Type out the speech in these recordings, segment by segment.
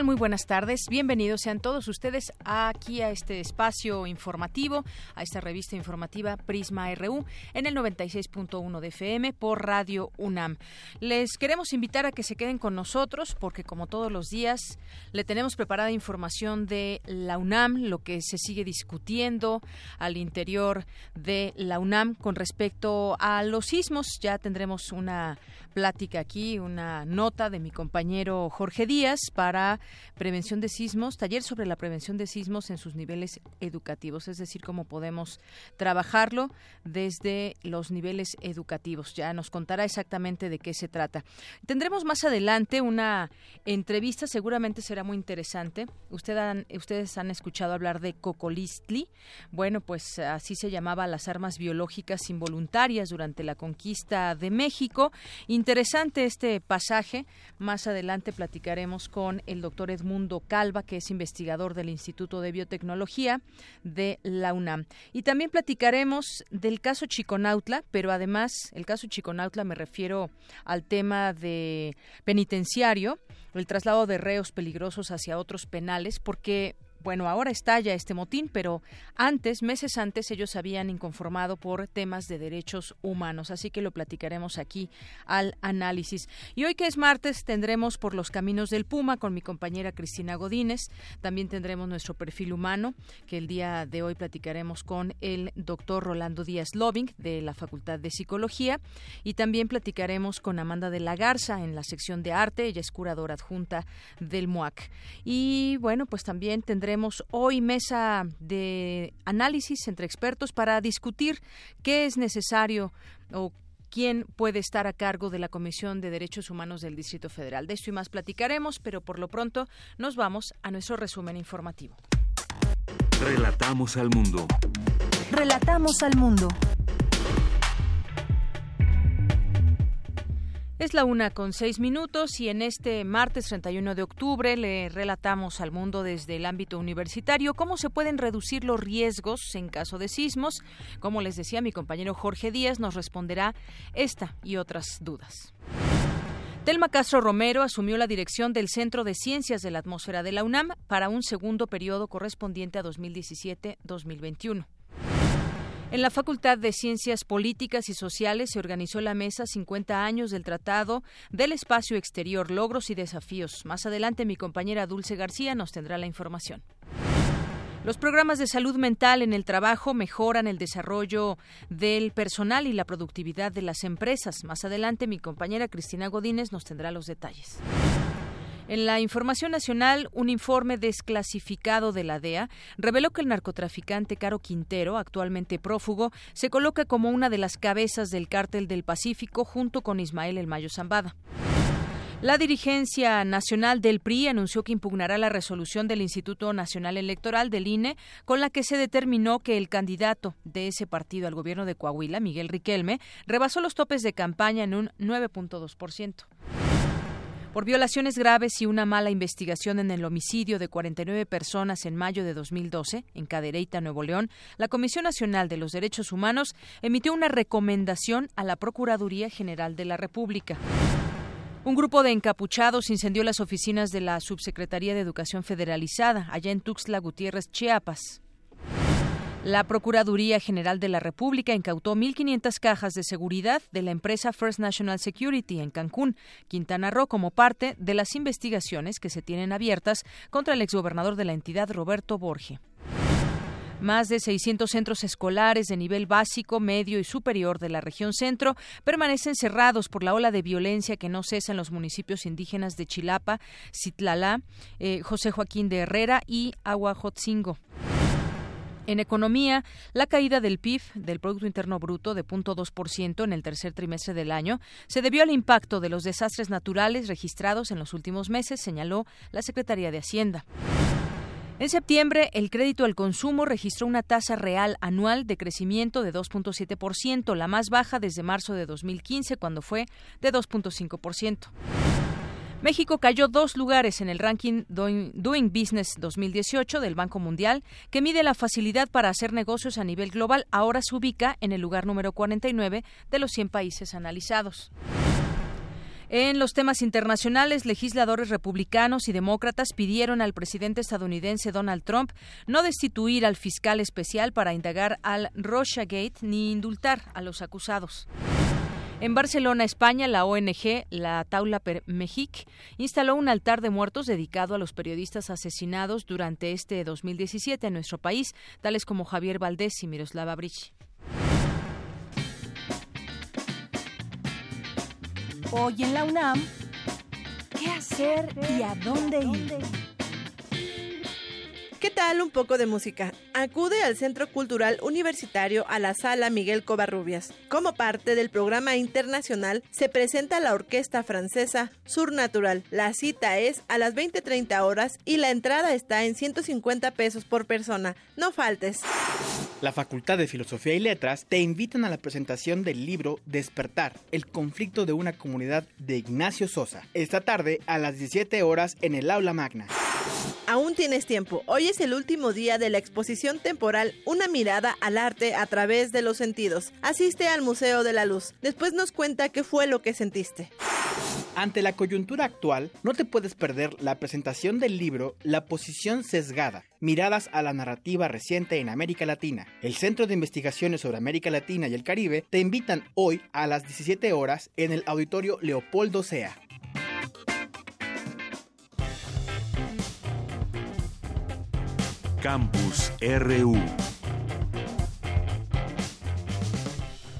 Muy buenas tardes. Bienvenidos sean todos ustedes aquí a este espacio informativo, a esta revista informativa Prisma RU en el 96.1 de FM por Radio UNAM. Les queremos invitar a que se queden con nosotros porque como todos los días le tenemos preparada información de la UNAM, lo que se sigue discutiendo al interior de la UNAM con respecto a los sismos. Ya tendremos una plática aquí, una nota de mi compañero Jorge Díaz para prevención de sismos, taller sobre la prevención de sismos en sus niveles educativos, es decir, cómo podemos trabajarlo desde los niveles educativos. Ya nos contará exactamente de qué se trata. Tendremos más adelante una entrevista, seguramente será muy interesante. ustedes han escuchado hablar de Cocolistli. Bueno, pues así se llamaba las armas biológicas involuntarias durante la conquista de México. Interesante este pasaje. Más adelante platicaremos con el doctor Edmundo Calva, que es investigador del Instituto de Biotecnología de la UNAM. Y también platicaremos del caso Chiconautla, pero además, el caso Chiconautla me refiero al tema de penitenciario, el traslado de reos peligrosos hacia otros penales, porque bueno, ahora estalla este motín, pero antes, meses antes, ellos habían inconformado por temas de derechos humanos, así que lo platicaremos aquí al análisis. Y hoy que es martes, tendremos por los caminos del Puma con mi compañera Cristina Godínez, también tendremos nuestro perfil humano, que el día de hoy platicaremos con el doctor Rolando Díaz Loving de la Facultad de Psicología, y también platicaremos con Amanda de la Garza en la sección de arte, ella es curadora adjunta del MUAC. Y bueno, pues también tendremos hoy mesa de análisis entre expertos para discutir qué es necesario o quién puede estar a cargo de la Comisión de Derechos Humanos del Distrito Federal. De esto y más platicaremos, pero por lo pronto nos vamos a nuestro resumen informativo. Relatamos al mundo. Relatamos al mundo. Es la una con seis minutos y en este martes 31 de octubre le relatamos al mundo desde el ámbito universitario cómo se pueden reducir los riesgos en caso de sismos. Como les decía, mi compañero Jorge Díaz nos responderá esta y otras dudas. Telma Castro Romero asumió la dirección del Centro de Ciencias de la Atmósfera de la UNAM para un segundo periodo correspondiente a 2017-2021. En la Facultad de Ciencias Políticas y Sociales se organizó la mesa 50 años del Tratado del Espacio Exterior, Logros y Desafíos. Más adelante mi compañera Dulce García nos tendrá la información. Los programas de salud mental en el trabajo mejoran el desarrollo del personal y la productividad de las empresas. Más adelante mi compañera Cristina Godínez nos tendrá los detalles. En la información nacional, un informe desclasificado de la DEA reveló que el narcotraficante Caro Quintero, actualmente prófugo, se coloca como una de las cabezas del cártel del Pacífico junto con Ismael El Mayo Zambada. La dirigencia nacional del PRI anunció que impugnará la resolución del Instituto Nacional Electoral del INE con la que se determinó que el candidato de ese partido al gobierno de Coahuila, Miguel Riquelme, rebasó los topes de campaña en un 9.2% por violaciones graves y una mala investigación en el homicidio de 49 personas en mayo de 2012 en Cadereyta, Nuevo León, la Comisión Nacional de los Derechos Humanos emitió una recomendación a la Procuraduría General de la República. Un grupo de encapuchados incendió las oficinas de la Subsecretaría de Educación Federalizada, allá en Tuxtla Gutiérrez, Chiapas. La Procuraduría General de la República incautó 1.500 cajas de seguridad de la empresa First National Security en Cancún, Quintana Roo, como parte de las investigaciones que se tienen abiertas contra el exgobernador de la entidad, Roberto Borge. Más de 600 centros escolares de nivel básico, medio y superior de la región centro permanecen cerrados por la ola de violencia que no cesa en los municipios indígenas de Chilapa, Citlala, eh, José Joaquín de Herrera y Aguajotzingo. En economía, la caída del PIB, del Producto Interno Bruto, de 0.2% en el tercer trimestre del año, se debió al impacto de los desastres naturales registrados en los últimos meses, señaló la Secretaría de Hacienda. En septiembre, el crédito al consumo registró una tasa real anual de crecimiento de 2.7%, la más baja desde marzo de 2015, cuando fue de 2.5%. México cayó dos lugares en el ranking Doing Business 2018 del Banco Mundial, que mide la facilidad para hacer negocios a nivel global. Ahora se ubica en el lugar número 49 de los 100 países analizados. En los temas internacionales, legisladores republicanos y demócratas pidieron al presidente estadounidense Donald Trump no destituir al fiscal especial para indagar al Gate ni indultar a los acusados. En Barcelona, España, la ONG, la Taula per Mexic, instaló un altar de muertos dedicado a los periodistas asesinados durante este 2017 en nuestro país, tales como Javier Valdés y Miroslava Brich. Hoy en la UNAM, ¿qué hacer y a dónde ir? ¿Qué tal un poco de música? Acude al Centro Cultural Universitario a la Sala Miguel Covarrubias. Como parte del programa internacional se presenta la orquesta francesa Surnatural. La cita es a las 20:30 horas y la entrada está en 150 pesos por persona. No faltes. La Facultad de Filosofía y Letras te invitan a la presentación del libro Despertar, el conflicto de una comunidad de Ignacio Sosa. Esta tarde a las 17 horas en el aula magna. Aún tienes tiempo. Hoy es el último día de la exposición temporal Una mirada al arte a través de los sentidos. Asiste al Museo de la Luz. Después nos cuenta qué fue lo que sentiste. Ante la coyuntura actual, no te puedes perder la presentación del libro La posición sesgada, miradas a la narrativa reciente en América Latina. El Centro de Investigaciones sobre América Latina y el Caribe te invitan hoy a las 17 horas en el auditorio Leopoldo Sea. Campus RU.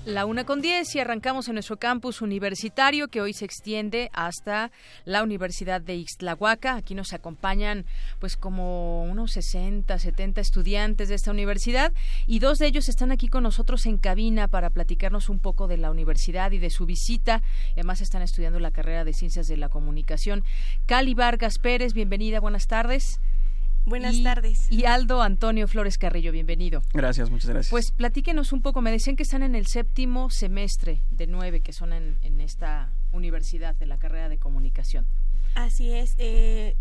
La una con diez y arrancamos en nuestro campus universitario que hoy se extiende hasta la Universidad de Ixtlahuaca. Aquí nos acompañan pues como unos 60, 70 estudiantes de esta universidad y dos de ellos están aquí con nosotros en cabina para platicarnos un poco de la universidad y de su visita. Además están estudiando la carrera de Ciencias de la Comunicación. Cali Vargas Pérez, bienvenida, buenas tardes. Buenas tardes. Y Aldo Antonio Flores Carrillo, bienvenido. Gracias, muchas gracias. Pues platíquenos un poco, me decían que están en el séptimo semestre de nueve que son en, en esta universidad de la carrera de comunicación. Así es, eh,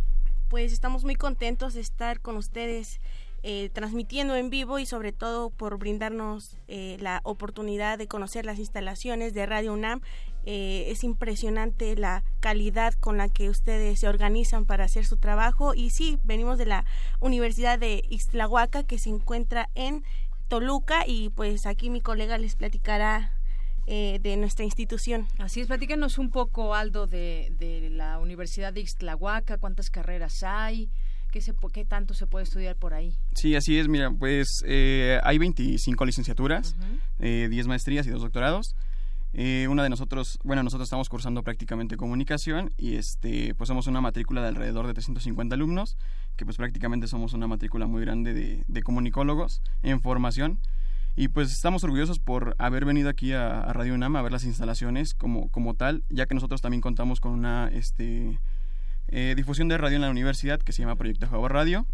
pues estamos muy contentos de estar con ustedes eh, transmitiendo en vivo y sobre todo por brindarnos eh, la oportunidad de conocer las instalaciones de Radio UNAM. Eh, es impresionante la calidad con la que ustedes se organizan para hacer su trabajo y sí, venimos de la Universidad de Ixtlahuaca que se encuentra en Toluca y pues aquí mi colega les platicará de nuestra institución. Así es, platícanos un poco, Aldo, de, de la Universidad de Ixtlahuaca, cuántas carreras hay, ¿Qué, se, ¿Qué tanto se puede estudiar por ahí? Sí, así es. Mira, pues eh, hay 25 licenciaturas, 10 eh, maestrías y dos doctorados. Eh, una de nosotros, bueno, nosotros estamos cursando prácticamente comunicación y este, pues somos una matrícula de alrededor de 350 alumnos, que pues prácticamente somos una matrícula muy grande de, comunicólogos en formación. Y pues estamos orgullosos por haber venido aquí a, Radio UNAM a ver las instalaciones como, como tal, ya que nosotros también contamos con una este, eh, difusión de radio en la universidad que se llama Proyecto Jaguar Radio.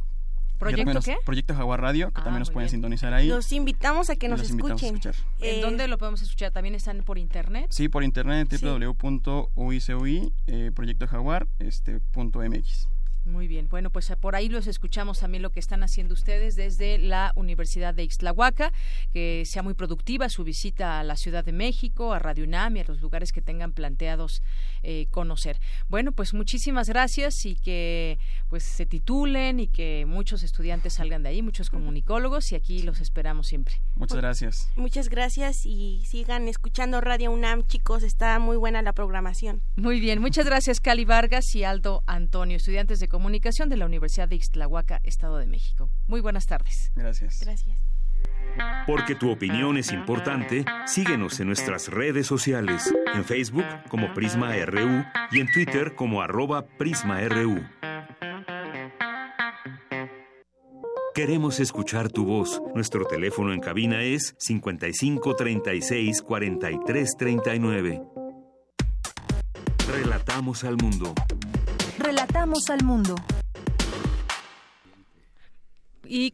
¿Proyecto qué? Proyecto Jaguar Radio, que Ah, también nos pueden bien. sintonizar ahí. Los invitamos a que nos los invitamos a escuchen. escuchar. ¿En Eh, dónde lo podemos escuchar? ¿También están por internet? Sí, por internet, Sí. www.uicui, eh, Proyecto Jaguar, este, punto MX. Muy bien, bueno, pues eh, por ahí los escuchamos también lo que están haciendo ustedes desde la Universidad de Ixtlahuaca, que sea muy productiva su visita a la Ciudad de México, a Radio UNAM y a los lugares que tengan planteados eh, conocer. Bueno, pues muchísimas gracias y que pues se titulen y que muchos estudiantes salgan de ahí, muchos comunicólogos y aquí los esperamos siempre. Muchas gracias. Muchas gracias y sigan escuchando Radio UNAM, chicos, está muy buena la programación. Muy bien, muchas gracias Cali Vargas y Aldo Antonio, estudiantes de comunicación de la Universidad de Ixtlahuaca, Estado de México. Muy buenas tardes. Gracias. Gracias. Porque tu opinión es importante, síguenos en nuestras redes sociales, en Facebook como Prisma RU y en Twitter como arroba PrismaRU. Queremos escuchar tu voz. Nuestro teléfono en cabina es 55 36 43 39. Relatamos al mundo. Relatamos al mundo. Y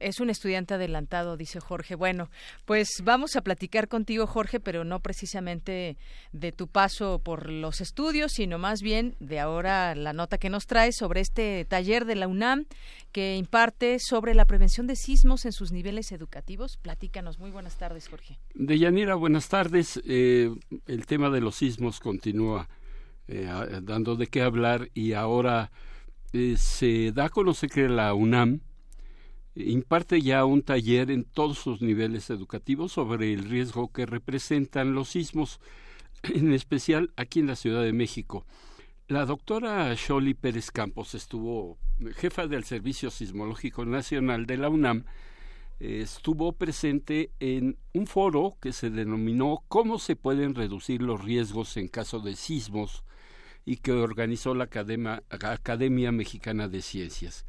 es un estudiante adelantado, dice Jorge. Bueno, pues vamos a platicar contigo, Jorge, pero no precisamente de tu paso por los estudios, sino más bien de ahora la nota que nos trae sobre este taller de la UNAM que imparte sobre la prevención de sismos en sus niveles educativos. Platícanos. Muy buenas tardes, Jorge. Deyanira, buenas tardes. Eh, el tema de los sismos continúa eh, dando de qué hablar y ahora eh, se da a conocer que la UNAM imparte ya un taller en todos sus niveles educativos sobre el riesgo que representan los sismos, en especial aquí en la Ciudad de México. La doctora Sholi Pérez Campos estuvo jefa del Servicio Sismológico Nacional de la UNAM, estuvo presente en un foro que se denominó Cómo se pueden reducir los riesgos en caso de sismos y que organizó la Academia Mexicana de Ciencias.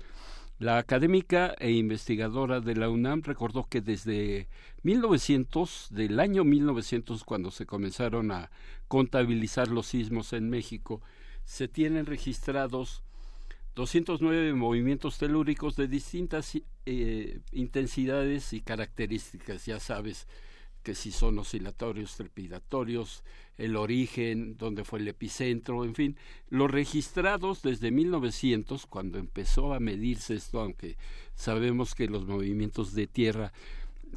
La académica e investigadora de la UNAM recordó que desde 1900, del año 1900, cuando se comenzaron a contabilizar los sismos en México, se tienen registrados 209 movimientos telúricos de distintas eh, intensidades y características, ya sabes, que si son oscilatorios, trepidatorios, el origen, dónde fue el epicentro, en fin, los registrados desde 1900, cuando empezó a medirse esto, aunque sabemos que los movimientos de tierra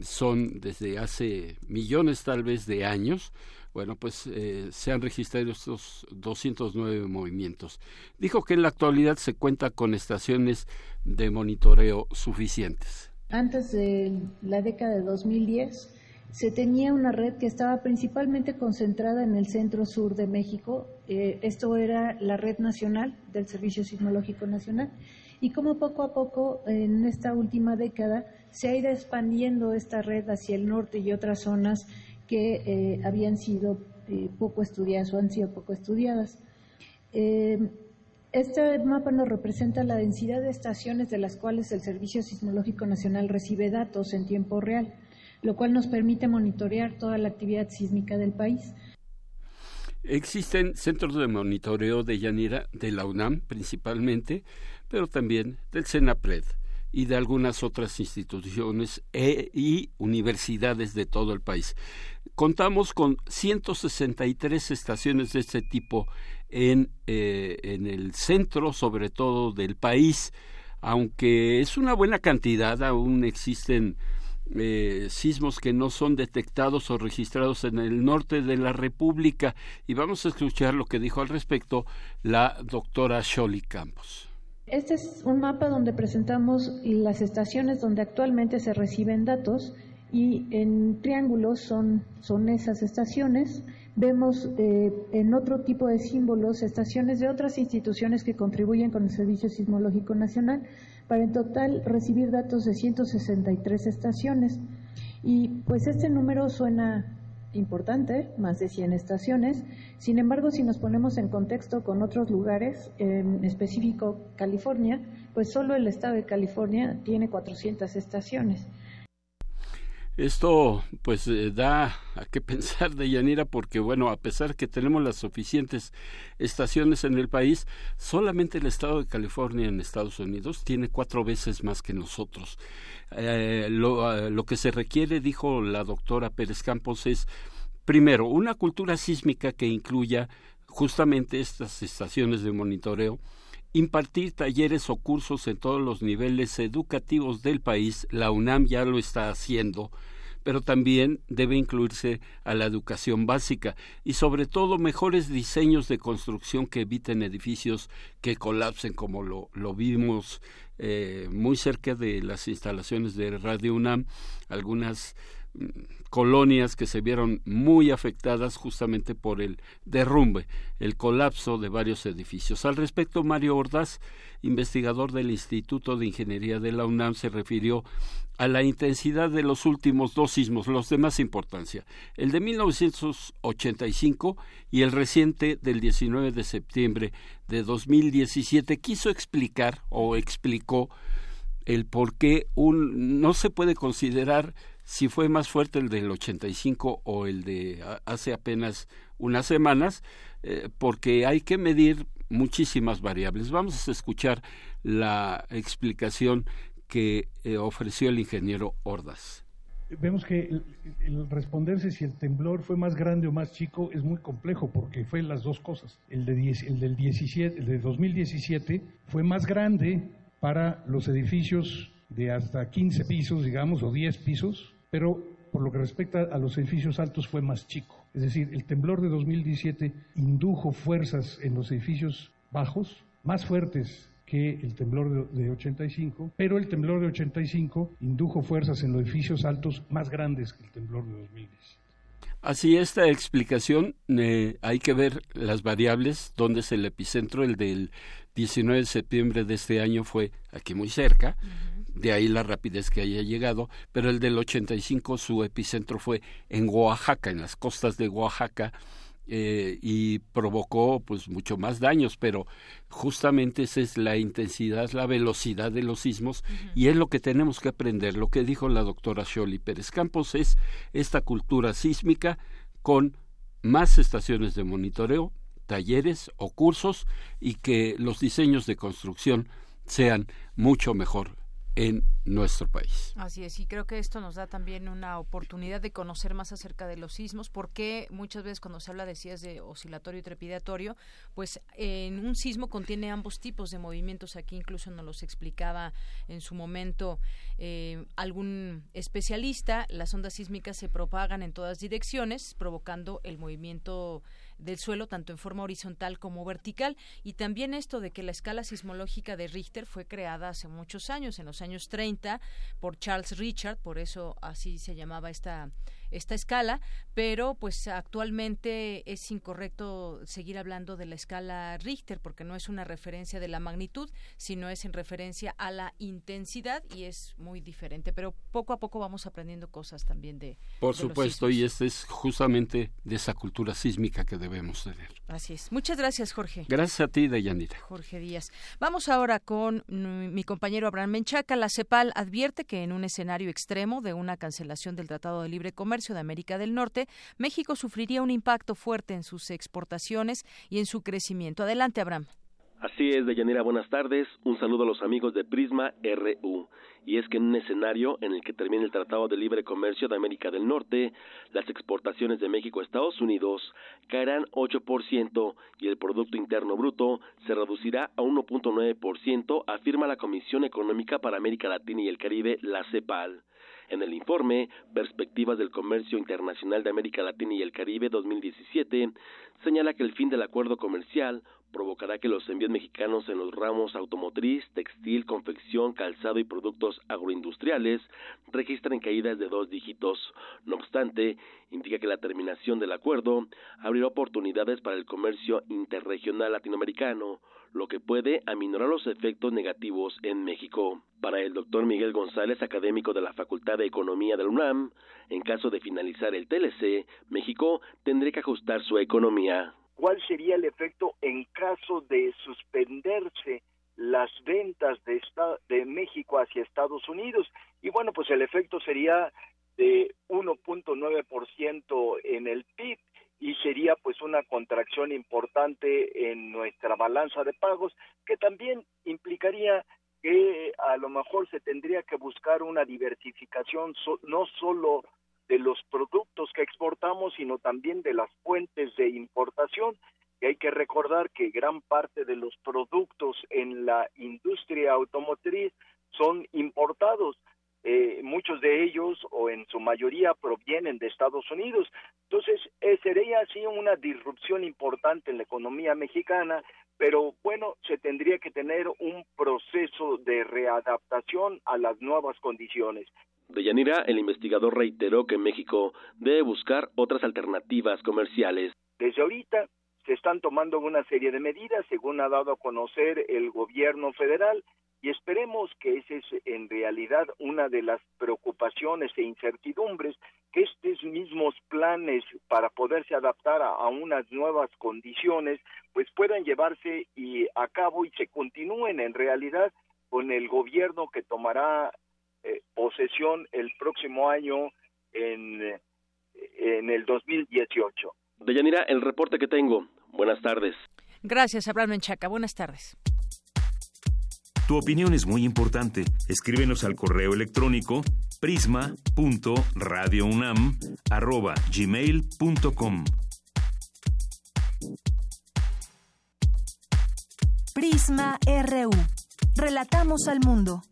son desde hace millones tal vez de años, bueno, pues eh, se han registrado estos 209 movimientos. Dijo que en la actualidad se cuenta con estaciones de monitoreo suficientes. Antes de la década de 2010, se tenía una red que estaba principalmente concentrada en el centro sur de México. Eh, esto era la red nacional del Servicio Sismológico Nacional. Y como poco a poco, en esta última década, se ha ido expandiendo esta red hacia el norte y otras zonas que eh, habían sido eh, poco estudiadas o han sido poco estudiadas. este mapa nos representa la densidad de estaciones de las cuales el Servicio Sismológico Nacional recibe datos en tiempo real lo cual nos permite monitorear toda la actividad sísmica del país. Existen centros de monitoreo de Yanira de la UNAM principalmente, pero también del CENAPRED y de algunas otras instituciones e, y universidades de todo el país. Contamos con 163 estaciones de este tipo en, eh, en el centro, sobre todo del país, aunque es una buena cantidad, aún existen eh, sismos que no son detectados o registrados en el norte de la República. Y vamos a escuchar lo que dijo al respecto la doctora Sholi Campos. Este es un mapa donde presentamos las estaciones donde actualmente se reciben datos y en triángulos son, son esas estaciones. Vemos eh, en otro tipo de símbolos estaciones de otras instituciones que contribuyen con el Servicio Sismológico Nacional para en total recibir datos de 163 estaciones. Y pues este número suena importante, más de 100 estaciones. Sin embargo, si nos ponemos en contexto con otros lugares, en específico California, pues solo el estado de California tiene 400 estaciones. Esto pues eh, da a qué pensar de Yanira porque bueno, a pesar que tenemos las suficientes estaciones en el país, solamente el estado de California en Estados Unidos tiene cuatro veces más que nosotros. Eh, lo, eh, lo que se requiere, dijo la doctora Pérez Campos, es primero una cultura sísmica que incluya justamente estas estaciones de monitoreo, impartir talleres o cursos en todos los niveles educativos del país, la UNAM ya lo está haciendo, pero también debe incluirse a la educación básica y sobre todo mejores diseños de construcción que eviten edificios que colapsen como lo, vimos eh, muy cerca de las instalaciones de Radio UNAM, algunas colonias que se vieron muy afectadas justamente por el derrumbe, el colapso de varios edificios. Al respecto, Mario Ordaz, investigador del Instituto de Ingeniería de la UNAM, se refirió a la intensidad de los últimos dos sismos, los de más importancia, el de 1985 y el reciente del 19 de septiembre de 2017. Quiso explicar o explicó el por qué un, no se puede considerar si fue más fuerte el del 85 o el de hace apenas unas semanas, eh, porque hay que medir muchísimas variables. Vamos a escuchar la explicación que eh, ofreció el ingeniero Ordaz. Vemos que el, responderse si el temblor fue más grande o más chico es muy complejo porque fue las dos cosas. El, de el del 17, el de 2017 fue más grande para los edificios de hasta 15 pisos, digamos, o 10 pisos, pero por lo que respecta a los edificios altos fue más chico. Es decir, el temblor de 2017 indujo fuerzas en los edificios bajos más fuertes que el temblor de, 85, pero el temblor de 85 indujo fuerzas en los edificios altos más grandes que el temblor de 2017. Así, esta explicación eh, hay que ver las variables, donde es el epicentro, el del 19 de septiembre de este año fue aquí muy cerca, de ahí la rapidez que haya llegado, pero el del 85 su epicentro fue en Oaxaca, en las costas de Oaxaca, eh, y provocó pues mucho más daños, pero justamente esa es la intensidad, la velocidad de los sismos y es lo que tenemos que aprender. Lo que dijo la doctora Sholi Pérez Campos es esta cultura sísmica con más estaciones de monitoreo, talleres o cursos y que los diseños de construcción sean mucho mejor en nuestro país. Así es, y creo que esto nos da también una oportunidad de conocer más acerca de los sismos, porque muchas veces cuando se habla de es de oscilatorio y trepidatorio, pues en un sismo contiene ambos tipos de movimientos. Aquí incluso nos los explicaba en su momento eh, algún especialista. Las ondas sísmicas se propagan en todas direcciones, provocando el movimiento del suelo tanto en forma horizontal como vertical. Y también esto de que la escala sismológica de Richter fue creada hace muchos años, en los años 30 por Charles Richard, por eso así se llamaba esta esta escala, pero pues actualmente es incorrecto seguir hablando de la escala Richter porque no es una referencia de la magnitud, sino es en referencia a la intensidad y es muy diferente, pero poco a poco vamos aprendiendo cosas también de Por supuesto, y este es justamente de esa cultura sísmica que debemos tener. Así es. Muchas gracias, Jorge. Gracias a ti, Deyanira. Jorge Díaz. Vamos ahora con mi compañero Abraham Menchaca. La CEPAL advierte que en un escenario extremo de una cancelación del Tratado de Libre Comercio de América del Norte, México sufriría un impacto fuerte en sus exportaciones y en su crecimiento. Adelante, Abraham. Así es, Deyanira, buenas tardes. Un saludo a los amigos de Prisma RU. Y es que en un escenario en el que termine el Tratado de Libre Comercio de América del Norte, las exportaciones de México a Estados Unidos caerán 8% y el Producto Interno Bruto se reducirá a 1.9%, afirma la Comisión Económica para América Latina y el Caribe, la CEPAL. En el informe Perspectivas del Comercio Internacional de América Latina y el Caribe 2017, señala que el fin del acuerdo comercial provocará que los envíos mexicanos en los ramos automotriz, textil, confección, calzado y productos agroindustriales registren caídas de dos dígitos. No obstante, indica que la terminación del acuerdo abrirá oportunidades para el comercio interregional latinoamericano, lo que puede aminorar los efectos negativos en México. Para el doctor Miguel González, académico de la Facultad de Economía de la UNAM, en caso de finalizar el TLC, México tendría que ajustar su economía. ¿Cuál sería el efecto en caso de suspenderse las ventas de, México hacia Estados Unidos? Y bueno, pues el efecto sería de 1.9% en el PIB y sería pues una contracción importante en nuestra balanza de pagos que también implicaría que a lo mejor se tendría que buscar una diversificación no solo de los productos que exportamos, sino también de las fuentes de importación. Y hay que recordar que gran parte de los productos en la industria automotriz son importados. Eh, muchos de ellos o en su mayoría provienen de Estados Unidos. Entonces, eh, sería así una disrupción importante en la economía mexicana, pero bueno, se tendría que tener un proceso de readaptación a las nuevas condiciones. De Yanira, el investigador reiteró que México debe buscar otras alternativas comerciales. Desde ahorita se están tomando una serie de medidas, según ha dado a conocer el gobierno federal, y esperemos que esa es en realidad una de las preocupaciones e incertidumbres, que estos mismos planes para poderse adaptar a, unas nuevas condiciones, pues puedan llevarse y a cabo y se continúen en realidad con el gobierno que tomará eh, posesión el próximo año en, en el 2018. Deyanira, el reporte que tengo. Buenas tardes. Gracias, Abraham Menchaca. Buenas tardes. Tu opinión es muy importante. Escríbenos al correo electrónico prisma.radiounam@gmail.com. Prisma RU. Relatamos al mundo.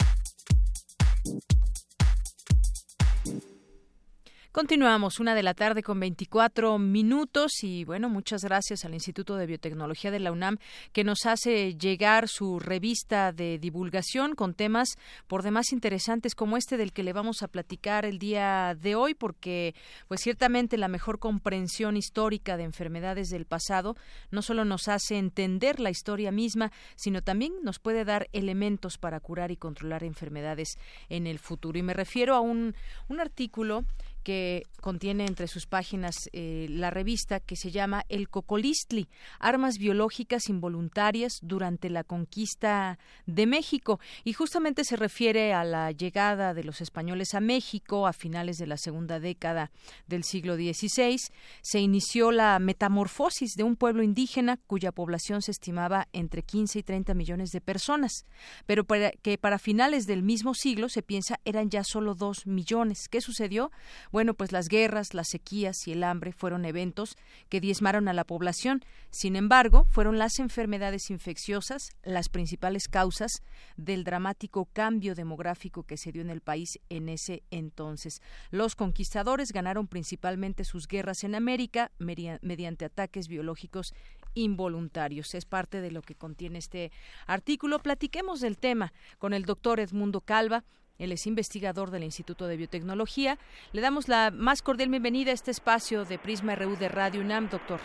Continuamos, una de la tarde con 24 minutos y bueno, muchas gracias al Instituto de Biotecnología de la UNAM que nos hace llegar su revista de divulgación con temas por demás interesantes como este del que le vamos a platicar el día de hoy porque pues ciertamente la mejor comprensión histórica de enfermedades del pasado no solo nos hace entender la historia misma, sino también nos puede dar elementos para curar y controlar enfermedades en el futuro. Y me refiero a un, un artículo que contiene entre sus páginas eh, la revista que se llama El Cocolistli, Armas Biológicas Involuntarias durante la Conquista de México. Y justamente se refiere a la llegada de los españoles a México a finales de la segunda década del siglo XVI. Se inició la metamorfosis de un pueblo indígena cuya población se estimaba entre 15 y 30 millones de personas, pero que para finales del mismo siglo se piensa eran ya solo dos millones. ¿Qué sucedió? Bueno, pues las guerras, las sequías y el hambre fueron eventos que diezmaron a la población. Sin embargo, fueron las enfermedades infecciosas las principales causas del dramático cambio demográfico que se dio en el país en ese entonces. Los conquistadores ganaron principalmente sus guerras en América mediante ataques biológicos involuntarios. Es parte de lo que contiene este artículo. Platiquemos del tema con el doctor Edmundo Calva. Él es investigador del Instituto de Biotecnología. Le damos la más cordial bienvenida a este espacio de Prisma RU de Radio UNAM, doctor.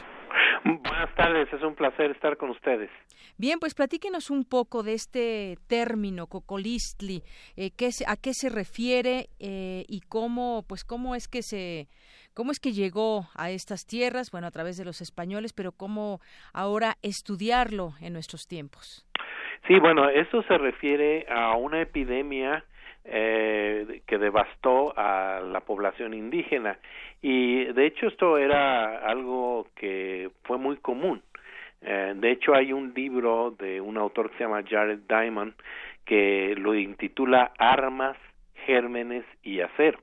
Buenas tardes, es un placer estar con ustedes. Bien, pues platíquenos un poco de este término cocolistli, eh, qué, a qué se refiere eh, y cómo, pues cómo es que se, cómo es que llegó a estas tierras, bueno, a través de los españoles, pero cómo ahora estudiarlo en nuestros tiempos. Sí, bueno, esto se refiere a una epidemia eh, que devastó a la población indígena y de hecho esto era algo que fue muy común. Eh, de hecho hay un libro de un autor que se llama Jared Diamond que lo intitula Armas, Gérmenes y Acero.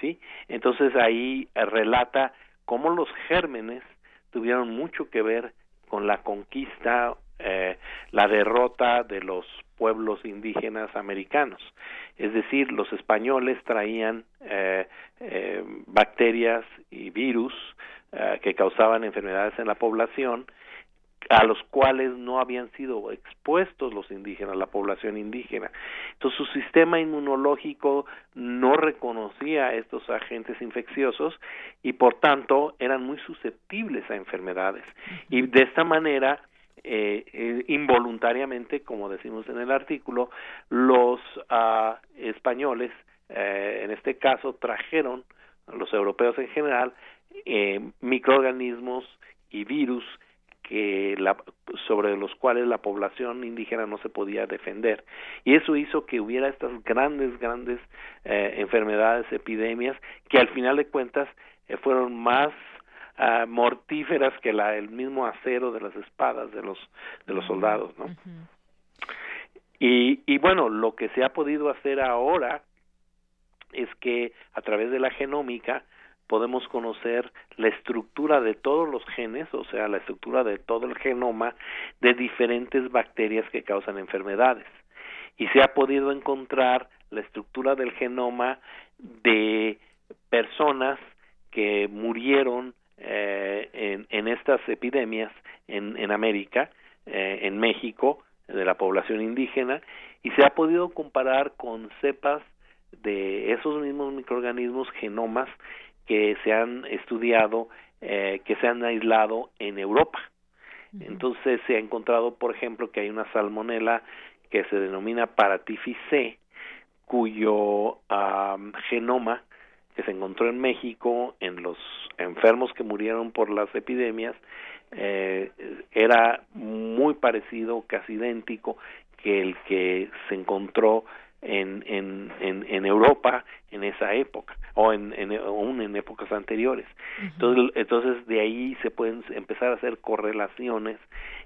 ¿sí? Entonces ahí relata cómo los gérmenes tuvieron mucho que ver con la conquista, eh, la derrota de los pueblos indígenas americanos. Es decir, los españoles traían eh, eh, bacterias y virus eh, que causaban enfermedades en la población a los cuales no habían sido expuestos los indígenas, la población indígena. Entonces su sistema inmunológico no reconocía estos agentes infecciosos y por tanto eran muy susceptibles a enfermedades. Y de esta manera eh, eh, involuntariamente, como decimos en el artículo, los uh, españoles, eh, en este caso, trajeron, los europeos en general, eh, microorganismos y virus que la, sobre los cuales la población indígena no se podía defender. Y eso hizo que hubiera estas grandes, grandes enfermedades, epidemias, que al final de cuentas fueron más uh, mortíferas que la, el mismo acero de las espadas de los de los soldados, ¿no? y, y bueno, lo que se ha podido hacer ahora es que a través de la genómica podemos conocer la estructura de todos los genes, o sea, la estructura de todo el genoma de diferentes bacterias que causan enfermedades. Y se ha podido encontrar la estructura del genoma de personas que murieron eh, en, en, estas epidemias en, en América, eh, en México, de la población indígena, y se ha podido comparar con cepas de esos mismos microorganismos, genomas, que se han estudiado, eh, que se han aislado en Europa. Entonces se ha encontrado, por ejemplo, que hay una salmonela que se denomina Paratifice, cuyo genoma que se encontró en México en los enfermos que murieron por las epidemias eh, era muy parecido, casi idéntico que el que se encontró en, en, en, Europa en esa época o en, en, aún en épocas anteriores. Entonces, entonces de ahí se pueden empezar a hacer correlaciones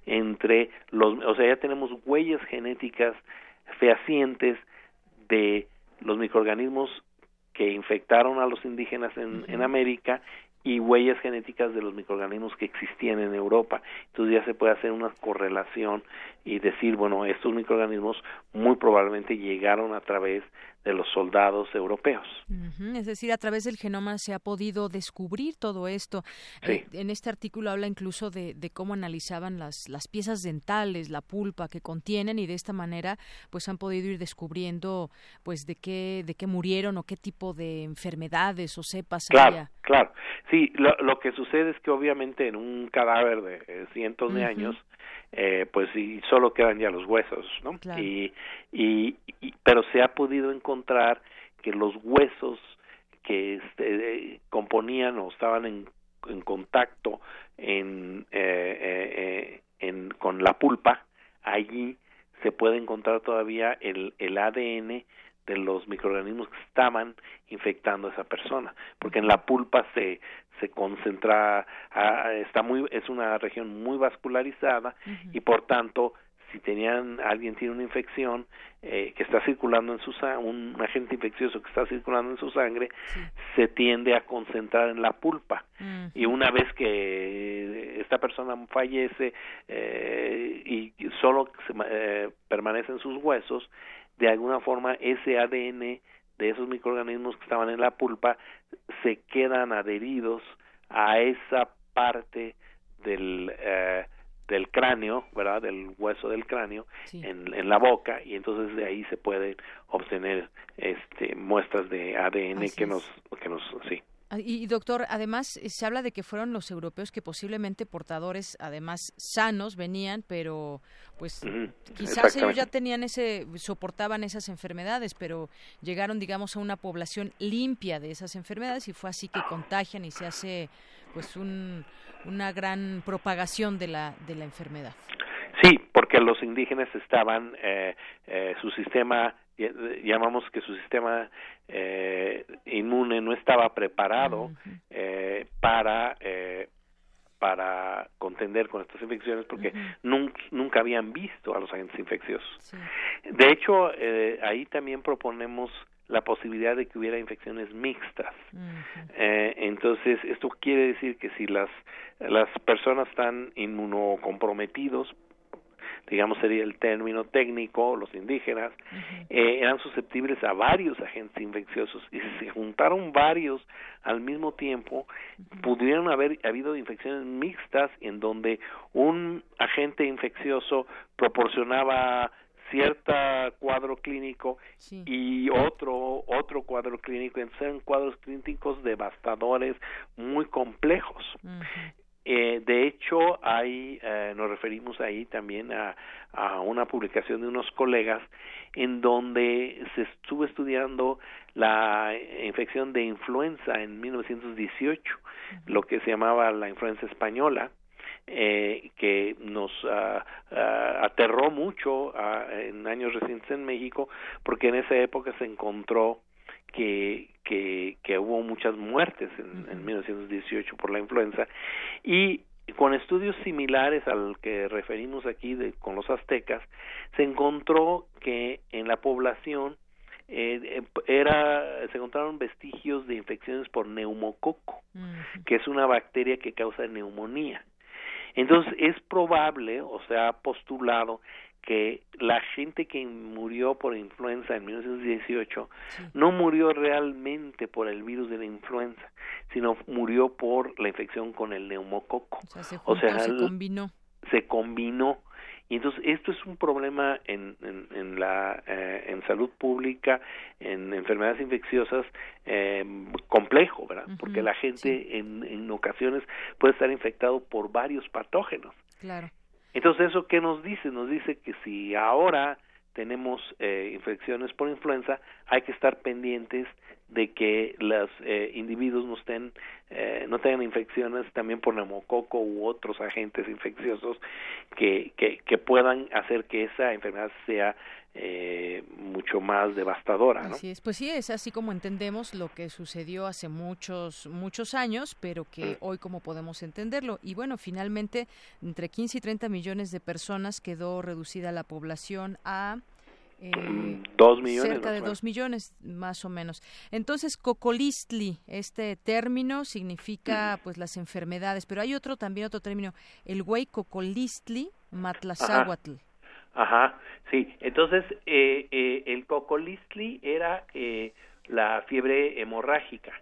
entre los, o sea, ya tenemos huellas genéticas fehacientes de los microorganismos que infectaron a los indígenas en, en América y huellas genéticas de los microorganismos que existían en Europa. Entonces ya se puede hacer una correlación y decir, bueno, estos microorganismos muy probablemente llegaron a través de los soldados europeos. Es decir, a través del genoma se ha podido descubrir todo esto. Eh, en este artículo habla incluso de, cómo analizaban las, las piezas dentales, la pulpa que contienen y de esta manera pues han podido ir descubriendo pues de qué, de qué murieron o qué tipo de enfermedades o cepas claro, Claro, sí, lo, lo que sucede es que obviamente en un cadáver de eh, cientos de años eh, pues y solo quedan ya los huesos, ¿no? Y, y, pero se ha podido encontrar que los huesos que este, componían o estaban en, en contacto en, eh, eh, en, con la pulpa, allí se puede encontrar todavía el, el ADN de los microorganismos que estaban infectando a esa persona, porque en la pulpa se se concentra está muy es una región muy vascularizada y por tanto si tenían alguien tiene una infección eh, que está circulando en su sangre, un agente infeccioso que está circulando en su sangre, se tiende a concentrar en la pulpa. Y una vez que esta persona fallece eh, y solo se, eh, permanece en sus huesos, de alguna forma ese ADN de esos microorganismos que estaban en la pulpa se quedan adheridos a esa parte del eh, del cráneo, ¿verdad? Del hueso del cráneo en, en, la boca y entonces de ahí se pueden obtener este muestras de ADN que nos que nos sí. Ah, y, doctor, además eh, se habla de que fueron los europeos que posiblemente portadores, además sanos, venían, pero pues quizás ellos ya tenían ese, soportaban esas enfermedades, pero llegaron, digamos, a una población limpia de esas enfermedades y fue así que contagian y se hace, pues, un, una gran propagación de la de la enfermedad. Sí, porque los indígenas estaban, eh, eh, su sistema llamamos que su sistema eh, inmune no estaba preparado eh, para eh, para contender con estas infecciones porque nunca, nunca, habían visto a los agentes infecciosos. De hecho, eh, ahí también proponemos la posibilidad de que hubiera infecciones mixtas. eh, entonces, esto quiere decir que si las, las personas están inmunocomprometidos digamos sería el término técnico, los indígenas, eh, eran susceptibles a varios agentes infecciosos. Y si se juntaron varios al mismo tiempo, pudieron haber habido infecciones mixtas en donde un agente infeccioso proporcionaba cierta cuadro clínico y otro otro cuadro clínico. Entonces eran cuadros clínicos devastadores muy complejos eh, de hecho, hay, eh, nos referimos ahí también a, a una publicación de unos colegas en donde se estuvo estudiando la infección de influenza en 1918, lo que se llamaba la influenza española, eh, que nos uh, aterró mucho en años recientes en México, porque en esa época se encontró que, que, que hubo muchas muertes en, en 1918 por la influenza. Y con estudios similares al que referimos aquí de, con los aztecas, se encontró que en la población eh, era se encontraron vestigios de infecciones por neumococo, que es una bacteria que causa neumonía. Entonces es probable, o sea, ha postulado que la gente que murió por influenza en 1918 no murió realmente por el virus de la influenza, sino murió por la infección con el neumococo. O sea, se, combinó. Se combinó. Y entonces esto es un problema en, en, la eh, en salud pública, en enfermedades infecciosas eh, complejo, ¿verdad? Porque la gente en, en ocasiones puede estar infectado por varios patógenos. Claro. Entonces, ¿eso qué nos dice? Nos dice que si ahora tenemos eh, infecciones por influenza, hay que estar pendientes de que los eh, individuos no estén eh, no tengan infecciones también por neumococo u otros agentes infecciosos que, que, que puedan hacer que esa enfermedad sea eh, mucho más devastadora. ¿no? Así es, pues sí, es así como entendemos lo que sucedió hace muchos, muchos años, pero que mm. hoy como podemos entenderlo. Y bueno, finalmente, entre 15 y 30 millones de personas quedó reducida la población a... Eh, dos millones. Cerca de dos millones, más o menos. Entonces, cocolistli, este término significa pues las enfermedades, pero hay otro también, otro término, el güey cocolistli matlazáhuatl. Ajá, sí. Entonces, eh, eh, el cocolistli era eh, la fiebre hemorrágica.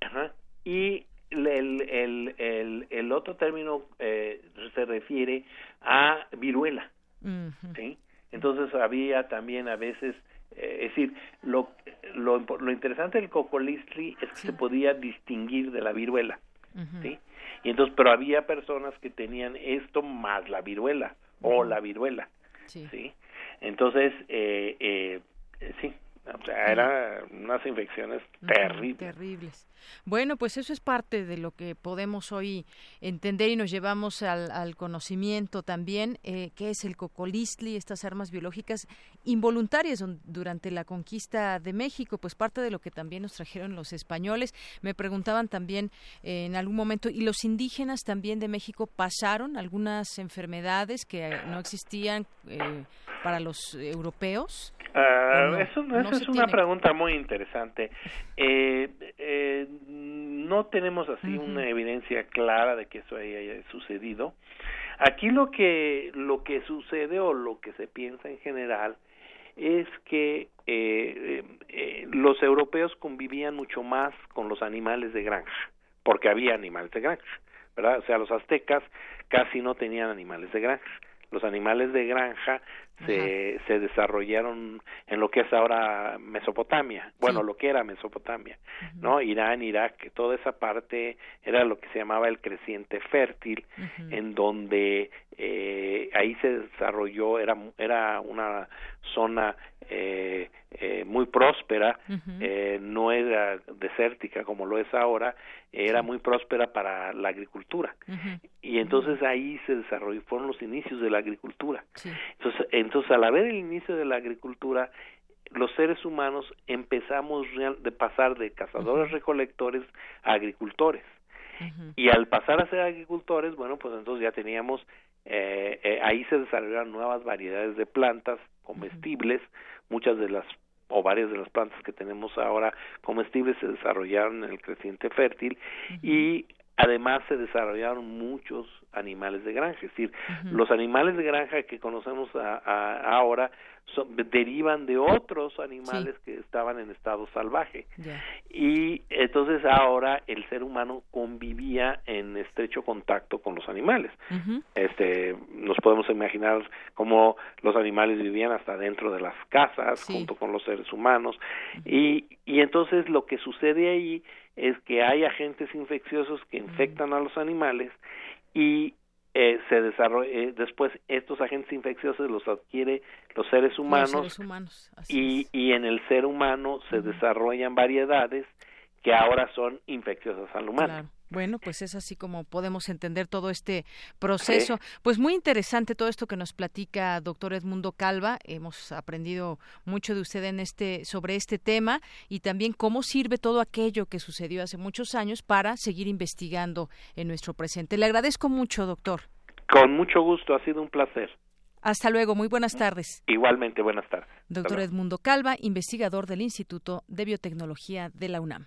Ajá. Y el, el, el, el otro término eh, se refiere a viruela. ¿sí? Entonces había también a veces, eh, es decir, lo, lo, lo, interesante del cocolistli es que se podía distinguir de la viruela. ¿sí? Y entonces, pero había personas que tenían esto más la viruela o la viruela. Sí. Entonces, eh, eh, sí, o sea, eran unas infecciones terribles. Terribles. Bueno, pues eso es parte de lo que podemos hoy entender y nos llevamos al, conocimiento también, eh, que es el cocolistli, estas armas biológicas involuntarias durante la conquista de México, pues parte de lo que también nos trajeron los españoles. Me preguntaban también eh, en algún momento, ¿y los indígenas también de México pasaron algunas enfermedades que no existían eh, para los europeos? Uh, eso, es una pregunta muy interesante. Eh, eh, no tenemos así una evidencia clara de que eso haya sucedido. Aquí lo que lo que sucede o lo que se piensa en general es que eh, eh, los europeos convivían mucho más con los animales de granja, porque había animales de granja, ¿verdad? O sea, los aztecas casi no tenían animales de granja. Los animales de granja se, se desarrollaron en lo que es ahora Mesopotamia, bueno, lo que era Mesopotamia, ¿no? Irán, Irak, toda esa parte era lo que se llamaba el creciente fértil, en donde eh, ahí se desarrolló, era, era una zona eh, eh, muy próspera, eh, no era desértica como lo es ahora, era muy próspera para la agricultura. Y entonces ahí se desarrolló, fueron los inicios de la agricultura. Entonces, entonces, al haber el inicio de la agricultura, los seres humanos empezamos de pasar de cazadores recolectores a agricultores. Y al pasar a ser agricultores, bueno, pues entonces ya teníamos, eh, eh, ahí se desarrollaron nuevas variedades de plantas comestibles, muchas de las o varias de las plantas que tenemos ahora comestibles se desarrollaron en el creciente fértil. Y además se desarrollaron muchos animales de granja, es decir, los animales de granja que conocemos ahora derivan de otros animales que estaban en estado salvaje. Y entonces ahora el ser humano convivía en estrecho contacto con los animales. Este, nos podemos imaginar cómo los animales vivían hasta dentro de las casas junto con los seres humanos. Y y entonces lo que sucede ahí es que hay agentes infecciosos que infectan a los animales y eh, se desarrolla eh, después estos agentes infecciosos los adquiere los seres humanos, y, y en el ser humano se desarrollan variedades que ahora son infecciosas al humano. Bueno, pues es así como podemos entender todo este proceso. Pues muy interesante todo esto que nos platica doctor Edmundo Calva. Hemos aprendido mucho de usted en este sobre este tema y también cómo sirve todo aquello que sucedió hace muchos años para seguir investigando en nuestro presente. Le agradezco mucho, doctor. Con mucho gusto, ha sido un placer. Hasta luego, muy buenas tardes. Igualmente, buenas tardes. Doctor Edmundo Calva, investigador del Instituto de Biotecnología de la UNAM.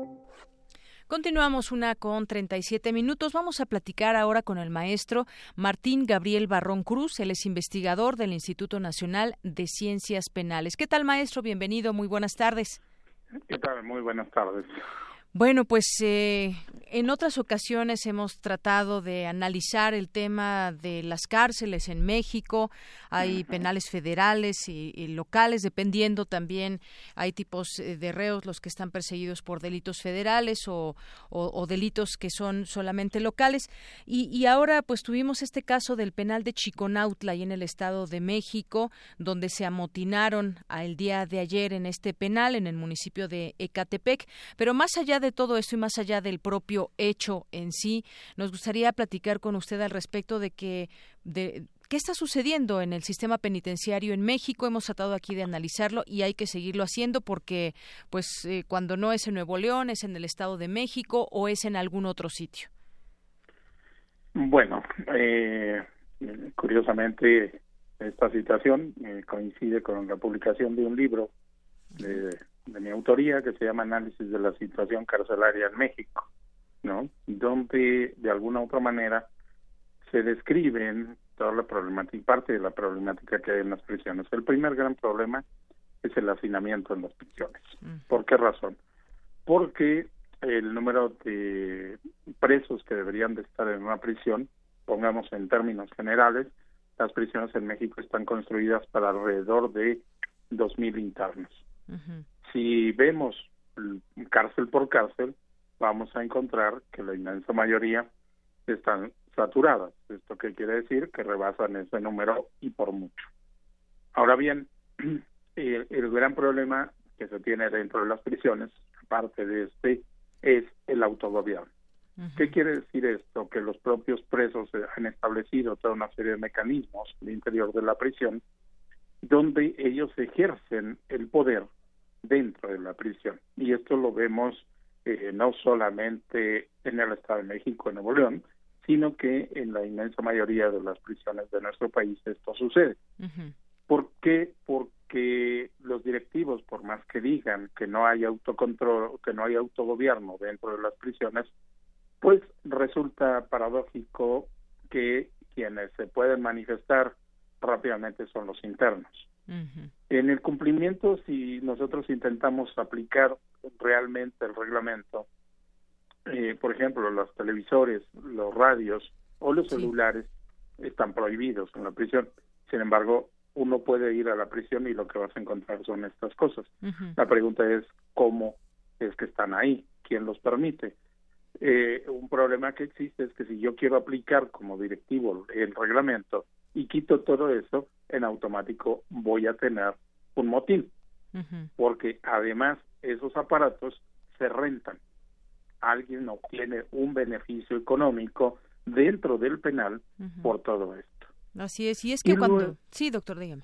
Continuamos una con 37 minutos. Vamos a platicar ahora con el maestro Martín Gabriel Barrón Cruz. Él es investigador del Instituto Nacional de Ciencias Penales. ¿Qué tal, maestro? Bienvenido. Muy buenas tardes. ¿Qué tal? Muy buenas tardes. Bueno, pues eh, en otras ocasiones hemos tratado de analizar el tema de las cárceles en México. Hay penales federales y, locales, dependiendo también. Hay tipos eh, de reos, los que están perseguidos por delitos federales o, delitos que son solamente locales. Y, ahora, pues tuvimos este caso del penal de Chiconautla, y en el Estado de México, donde se amotinaron el día de ayer en este penal, en el municipio de Ecatepec. Pero más allá de todo esto y más allá del propio hecho en sí, nos gustaría platicar con usted al respecto de que de, ¿Qué está sucediendo en el sistema penitenciario en México? Hemos tratado aquí de analizarlo y hay que seguirlo haciendo porque, pues, eh, cuando no es en Nuevo León, es en el Estado de México o es en algún otro sitio. Bueno, eh, curiosamente, esta situación eh, coincide con la publicación de un libro de de mi autoría que se llama Análisis de la situación carcelaria en México, ¿no? Donde de alguna u otra manera se describen toda la problemática, parte de la problemática que hay en las prisiones. El primer gran problema es el hacinamiento en las prisiones. ¿Por qué razón? Porque el número de presos que deberían de estar en una prisión, pongamos en términos generales, las prisiones en México están construidas para alrededor de 2.000 internos si vemos cárcel por cárcel, vamos a encontrar que la inmensa mayoría están saturadas. ¿Esto qué quiere decir? Que rebasan ese número y por mucho. Ahora bien, el, gran problema que se tiene dentro de las prisiones, aparte de este, es el autogobierno. ¿Qué quiere decir esto? Que los propios presos han establecido toda una serie de mecanismos al interior de la prisión donde ellos ejercen el poder dentro de la prisión. Y esto lo vemos eh, no solamente en el Estado de México, en Nuevo León, sino que en la inmensa mayoría de las prisiones de nuestro país esto sucede. ¿Por qué? Porque los directivos, por más que digan que no hay autocontrol, que no hay autogobierno dentro de las prisiones, pues resulta paradójico que quienes se pueden manifestar rápidamente son los internos. En el cumplimiento, si nosotros intentamos aplicar realmente el reglamento, eh, por ejemplo, los televisores, los radios o los celulares están prohibidos en la prisión. Sin embargo, uno puede ir a la prisión y lo que vas a encontrar son estas cosas. La pregunta es cómo es que están ahí, quién los permite. Eh, un problema que existe es que si yo quiero aplicar como directivo el reglamento y quito todo eso, en automático voy a tener un motín, porque además esos aparatos se rentan. Alguien obtiene un beneficio económico dentro del penal por todo esto. Así es, y es que cuando... sí, doctor, dígame.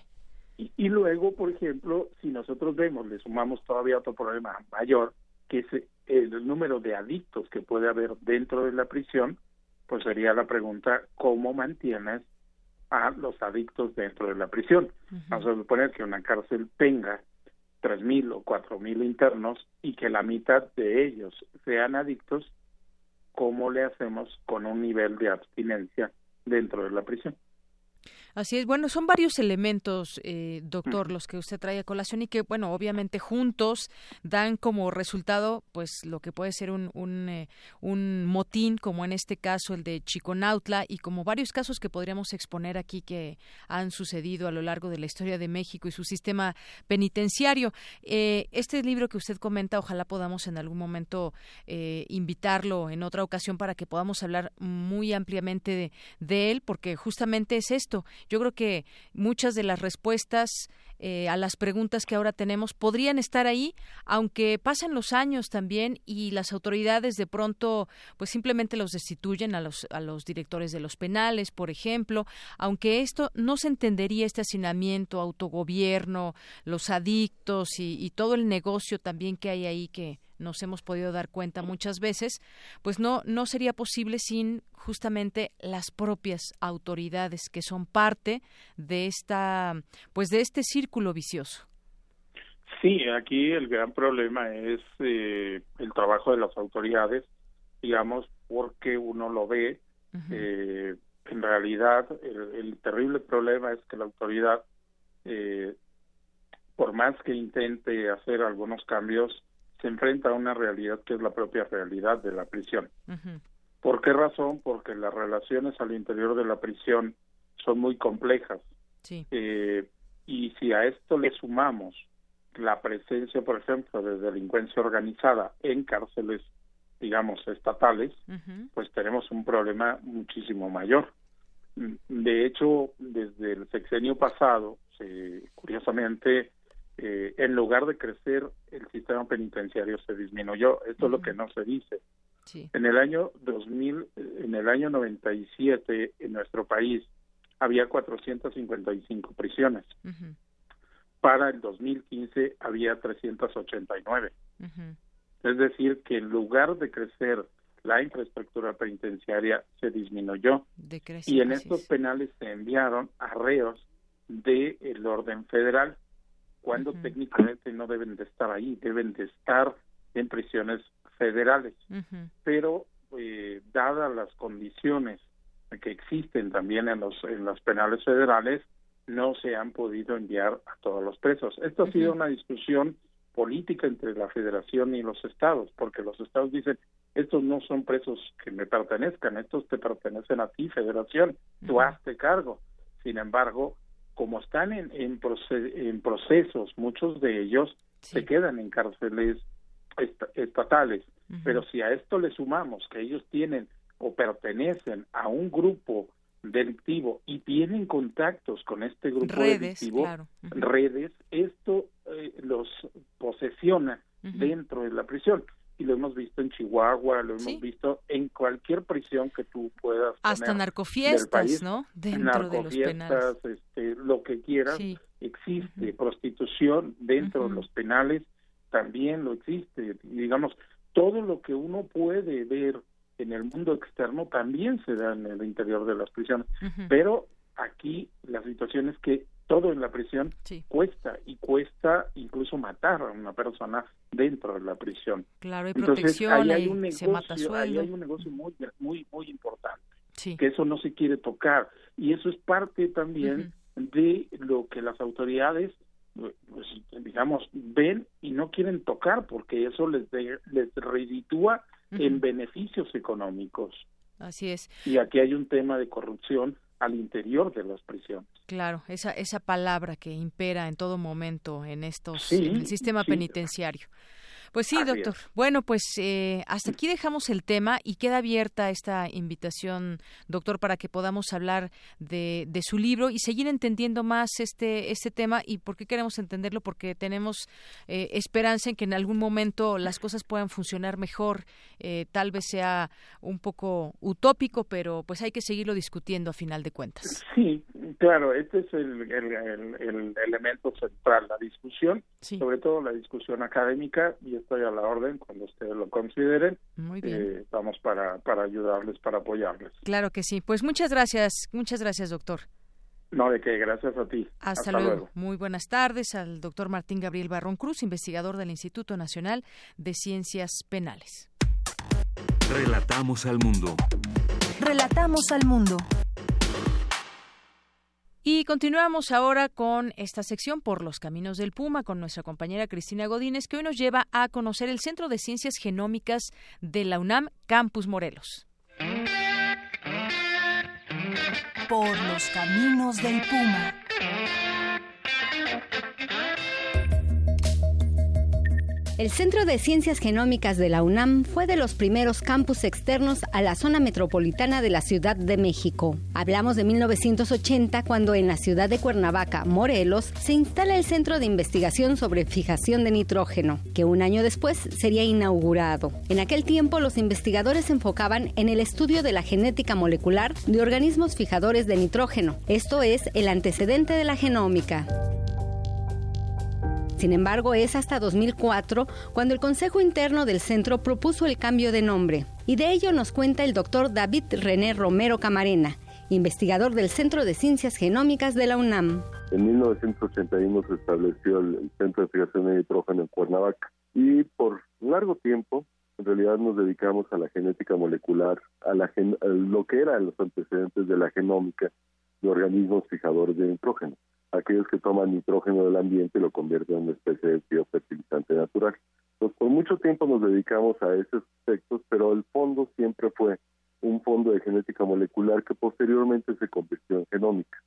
Y, y, luego, por ejemplo, si nosotros vemos, le sumamos todavía otro problema mayor, que es el número de adictos que puede haber dentro de la prisión, pues sería la pregunta, ¿cómo mantienes a los adictos dentro de la prisión. Vamos a suponer que una cárcel tenga tres mil o cuatro mil internos y que la mitad de ellos sean adictos, ¿cómo le hacemos con un nivel de abstinencia dentro de la prisión? Así es, bueno, son varios elementos, eh, doctor, los que usted trae a colación y que, bueno, obviamente juntos dan como resultado, pues, lo que puede ser un, un, eh, un motín, como en este caso el de Chiconautla, y como varios casos que podríamos exponer aquí que han sucedido a lo largo de la historia de México y su sistema penitenciario. Eh, este libro que usted comenta, ojalá podamos en algún momento invitarlo en otra ocasión para que podamos hablar muy ampliamente de, de él, porque justamente es esto yo creo que muchas de las respuestas eh, a las preguntas que ahora tenemos podrían estar ahí, aunque pasen los años también y las autoridades de pronto pues simplemente los destituyen a los, a los directores de los penales, por ejemplo, aunque esto no se entendería este hacinamiento, autogobierno, los adictos y, y todo el negocio también que hay ahí que nos hemos podido dar cuenta muchas veces, pues no, no sería posible sin justamente las propias autoridades que son parte de esta, pues de este círculo vicioso. Sí, aquí el gran problema es eh, el trabajo de las autoridades, digamos, porque uno lo ve. eh, en realidad, el, el, terrible problema es que la autoridad, eh, por más que intente hacer algunos cambios, se enfrenta a una realidad que es la propia realidad de la prisión. Ujú. ¿Por qué razón? Porque las relaciones al interior de la prisión son muy complejas. Sí. Eh, y si a esto le sumamos la presencia, por ejemplo, de delincuencia organizada en cárceles, digamos, estatales, pues tenemos un problema muchísimo mayor. De hecho, desde el sexenio pasado, se- curiosamente, eh, en lugar de crecer, el sistema penitenciario se disminuyó. Esto es lo que no se dice. Sí. En el año 2000, eh, en el año 97, en nuestro país, había 455 prisiones. Ujú. Para el 2015 había 389. Ujú. Es decir, que en lugar de crecer la infraestructura penitenciaria, se disminuyó. Y en estos es. penales se enviaron arreos del orden federal, cuando técnicamente no deben de estar ahí, deben de estar en prisiones federales. Pero, eh, dadas las condiciones que existen también en los en las penales federales, no se han podido enviar a todos los presos. Esto ha sido una discusión política entre la federación y los estados, porque los estados dicen, estos no son presos que me pertenezcan, estos te pertenecen a ti, federación, tú hazte cargo. Sin embargo, como están en, en, en procesos, muchos de ellos se quedan en cárceles est- estatales. Pero si a esto le sumamos que ellos tienen o pertenecen a un grupo delictivo y tienen contactos con este grupo Redes, delictivo, claro. Redes, esto eh, los posesiona dentro de la prisión. Y lo hemos visto en Chihuahua, lo hemos Sí. visto en cualquier prisión que tú puedas Hasta tener narcofiestas, país. ¿no? Dentro de los penales. Este, lo que quieras, Sí. existe. Prostitución dentro de los penales también lo existe. Digamos, todo lo que uno puede ver en el mundo externo también se da en el interior de las prisiones. Pero aquí la situación es que todo en la prisión Sí. cuesta y cuesta incluso matar a una persona dentro de la prisión. Claro, hay Entonces, protección, ahí hay- un se mata negocio, ahí sueldo. hay un negocio muy muy muy importante Sí. que eso no se quiere tocar y eso es parte también de lo que las autoridades pues, digamos ven y no quieren tocar porque eso les de- les reditúa en beneficios económicos Así es. y aquí hay un tema de corrupción al interior de las prisiones Claro, esa, esa palabra que impera en todo momento en estos, Sí, en el sistema sí. penitenciario. Pues sí, Así doctor. es. Bueno, pues eh, hasta aquí dejamos el tema y queda abierta esta invitación, doctor, para que podamos hablar de, de su libro y seguir entendiendo más este, este tema. ¿Y por qué queremos entenderlo? Porque tenemos eh, esperanza en que en algún momento las cosas puedan funcionar mejor. Eh, tal vez sea un poco utópico, pero pues hay que seguirlo discutiendo a final de cuentas. Sí, claro, este es el, el- el- el elemento central, la discusión, sobre todo la discusión académica, y estoy a la orden cuando ustedes lo consideren. Muy bien. eh, vamos para, para ayudarles, para apoyarles. Claro que sí. Pues muchas gracias, muchas gracias, doctor. No, de qué, gracias a ti. Hasta, luego. Muy buenas tardes al doctor Martín Gabriel Barrón Cruz, investigador del Instituto Nacional de Ciencias Penales. Relatamos al mundo. Relatamos al mundo. Y continuamos ahora con esta sección por los caminos del Puma con nuestra compañera Cristina Godínez, que hoy nos lleva a conocer el Centro de Ciencias Genómicas de la UNAM Campus Morelos. Por los caminos del Puma. El Centro de Ciencias Genómicas de la UNAM fue de los primeros campus externos a la zona metropolitana de la Ciudad de México. Hablamos de 1980 cuando en la ciudad de Cuernavaca, Morelos, se instala el Centro de Investigación sobre Fijación de Nitrógeno, que un año después sería inaugurado. En aquel tiempo los investigadores se enfocaban en el estudio de la genética molecular de organismos fijadores de nitrógeno. Esto es el antecedente de la genómica. Sin embargo, es hasta 2004 cuando el Consejo Interno del Centro propuso el cambio de nombre. Y de ello nos cuenta el doctor David René Romero Camarena, investigador del Centro de Ciencias Genómicas de la UNAM. En 1981 se estableció el Centro de Fijación de Nitrógeno en Cuernavaca y por largo tiempo en realidad nos dedicamos a la genética molecular, a, la lo que eran los antecedentes de la genómica de organismos fijadores de nitrógeno aquellos que toman nitrógeno del ambiente lo convierten en una especie de biofertilizante natural. Entonces, por mucho tiempo nos dedicamos a esos aspectos, pero el fondo siempre fue un fondo de genética molecular que posteriormente se convirtió en genómica.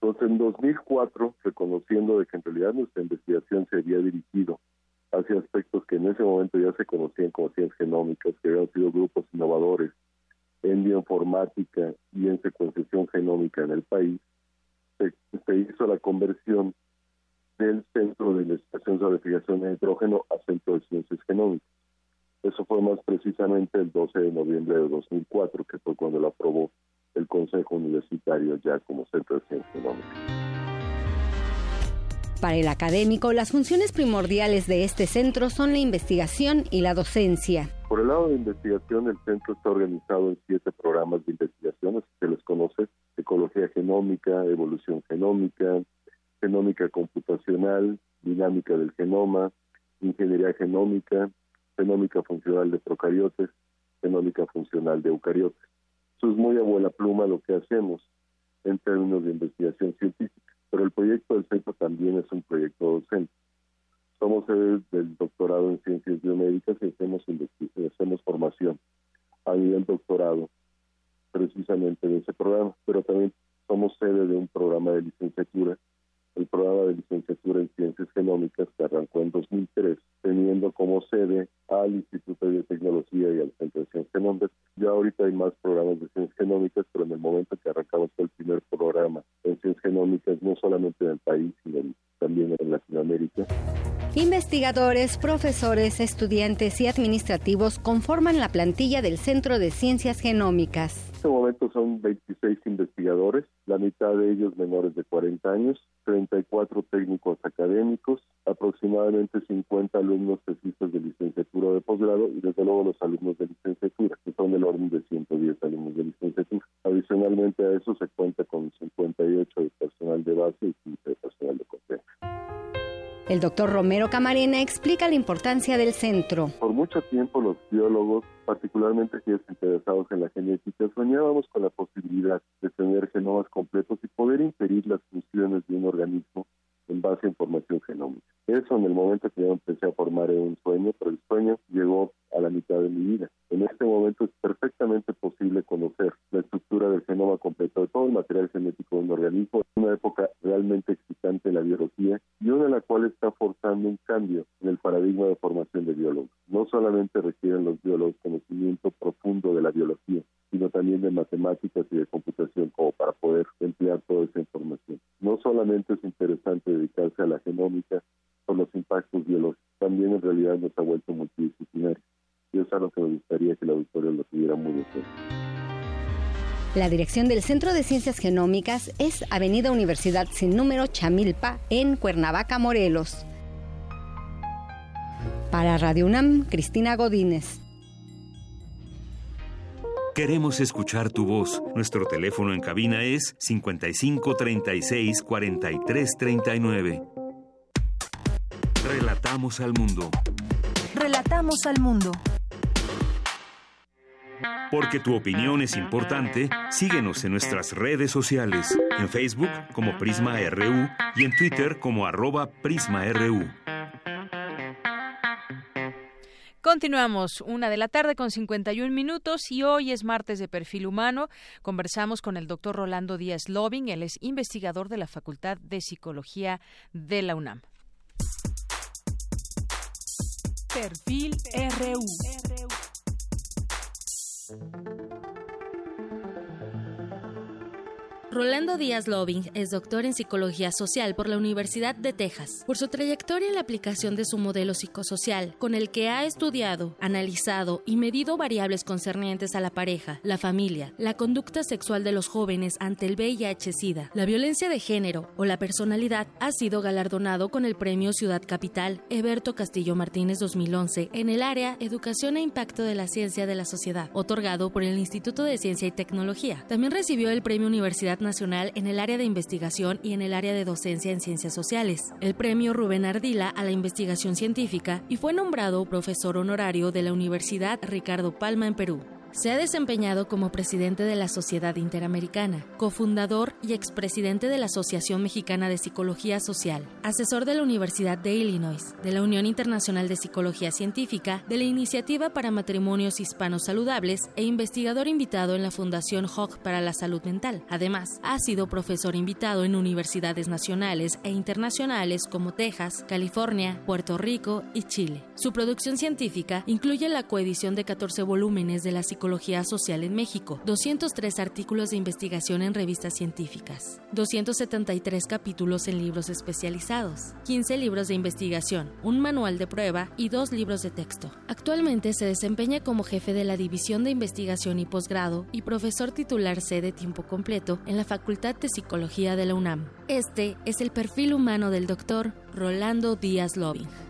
Entonces, en 2004, reconociendo de que en realidad nuestra investigación se había dirigido hacia aspectos que en ese momento ya se conocían como ciencias genómicas, que habían sido grupos innovadores en bioinformática y en secuenciación genómica en el país, se, hizo la conversión del Centro de Investigación sobre Fijación de Nitrógeno a Centro de Ciencias Genómicas. Eso fue más precisamente el 12 de noviembre de 2004, que fue cuando lo aprobó el Consejo Universitario ya como Centro de Ciencias Genómicas. Para el académico, las funciones primordiales de este centro son la investigación y la docencia. Por el lado de investigación, el centro está organizado en siete programas de investigación, así se les conoce, ecología genómica, evolución genómica, genómica computacional, dinámica del genoma, ingeniería genómica, genómica funcional de procariotes, genómica funcional de eucariotes. Eso es muy a buena pluma lo que hacemos en términos de investigación científica, pero el proyecto del centro también es un proyecto docente. Somos sedes del doctorado en ciencias biomédicas y hacemos, hacemos formación a nivel doctorado precisamente de ese programa, pero también somos sede de un programa de licenciatura, el programa de licenciatura en ciencias genómicas que arrancó en 2003, teniendo como sede al Instituto de Tecnología y al Centro de Ciencias Genómicas. Ya ahorita hay más programas de ciencias genómicas, pero en el momento que arrancamos el primer programa en ciencias genómicas, no solamente en el país, sino también en Latinoamérica. Investigadores, profesores, estudiantes y administrativos conforman la plantilla del Centro de Ciencias Genómicas. En este momento son 26 investigadores, la mitad de ellos menores de 40 años, 34 técnicos académicos, aproximadamente 50 alumnos tesistas de licenciatura o de posgrado y desde luego los alumnos de licenciatura, que son del orden de 110 alumnos de licenciatura. Adicionalmente a eso se cuenta con 58 de personal de base y 15 de personal de consejo. El doctor Romero Camarena explica la importancia del centro. Por mucho tiempo los biólogos, particularmente aquellos interesados en la genética, soñábamos con la posibilidad de tener genomas completos y poder inferir las funciones de un organismo en base a información genómica. Eso en el momento que yo empecé a formar un sueño, pero el sueño llegó a la mitad de mi vida. En este momento es perfectamente posible conocer la estructura del genoma completo de todo el material genético de un organismo. Es una época realmente excitante en la biología y una en la cual está forzando un cambio en el paradigma de formación de biólogos. No solamente requieren los biólogos conocimiento profundo de la biología, sino también de matemáticas y de computación como para poder emplear toda esa información. No solamente es interesante dedicarse a la genómica por los impactos biológicos, también en realidad nos ha vuelto multidisciplinario. Y es algo que me gustaría que la auditorio lo tuviera muy en cuenta. La dirección del Centro de Ciencias Genómicas es Avenida Universidad sin número Chamilpa, en Cuernavaca, Morelos. Para Radio UNAM, Cristina Godínez. Queremos escuchar tu voz. Nuestro teléfono en cabina es 55 36 43 39. Relatamos al mundo. Relatamos al mundo. Porque tu opinión es importante, síguenos en nuestras redes sociales, en Facebook como Prisma RU y en Twitter como arroba PrismaRU. Continuamos, una de la tarde con 51 minutos y hoy es martes de perfil humano. Conversamos con el doctor Rolando Díaz Lobing, él es investigador de la Facultad de Psicología de la UNAM. Perfil RU. Rolando Díaz Loving es doctor en psicología social por la Universidad de Texas. Por su trayectoria en la aplicación de su modelo psicosocial, con el que ha estudiado, analizado y medido variables concernientes a la pareja, la familia, la conducta sexual de los jóvenes ante el VIH-Sida, la violencia de género o la personalidad, ha sido galardonado con el premio Ciudad Capital Eberto Castillo Martínez 2011 en el área Educación e Impacto de la Ciencia de la Sociedad, otorgado por el Instituto de Ciencia y Tecnología. También recibió el premio Universidad En el área de investigación y en el área de docencia en ciencias sociales, el premio Rubén Ardila a la investigación científica y fue nombrado profesor honorario de la Universidad Ricardo Palma en Perú. Se ha desempeñado como presidente de la Sociedad Interamericana, cofundador y expresidente de la Asociación Mexicana de Psicología Social, asesor de la Universidad de Illinois, de la Unión Internacional de Psicología Científica, de la Iniciativa para Matrimonios Hispanos Saludables e investigador invitado en la Fundación Hawk para la Salud Mental. Además, ha sido profesor invitado en universidades nacionales e internacionales como Texas, California, Puerto Rico y Chile. Su producción científica incluye la coedición de 14 volúmenes de la psicología Social en México, 203 artículos de investigación en revistas científicas, 273 capítulos en libros especializados, 15 libros de investigación, un manual de prueba y dos libros de texto. Actualmente se desempeña como jefe de la División de Investigación y Posgrado y profesor titular C de tiempo completo en la Facultad de Psicología de la UNAM. Este es el perfil humano del doctor Rolando Díaz Loving.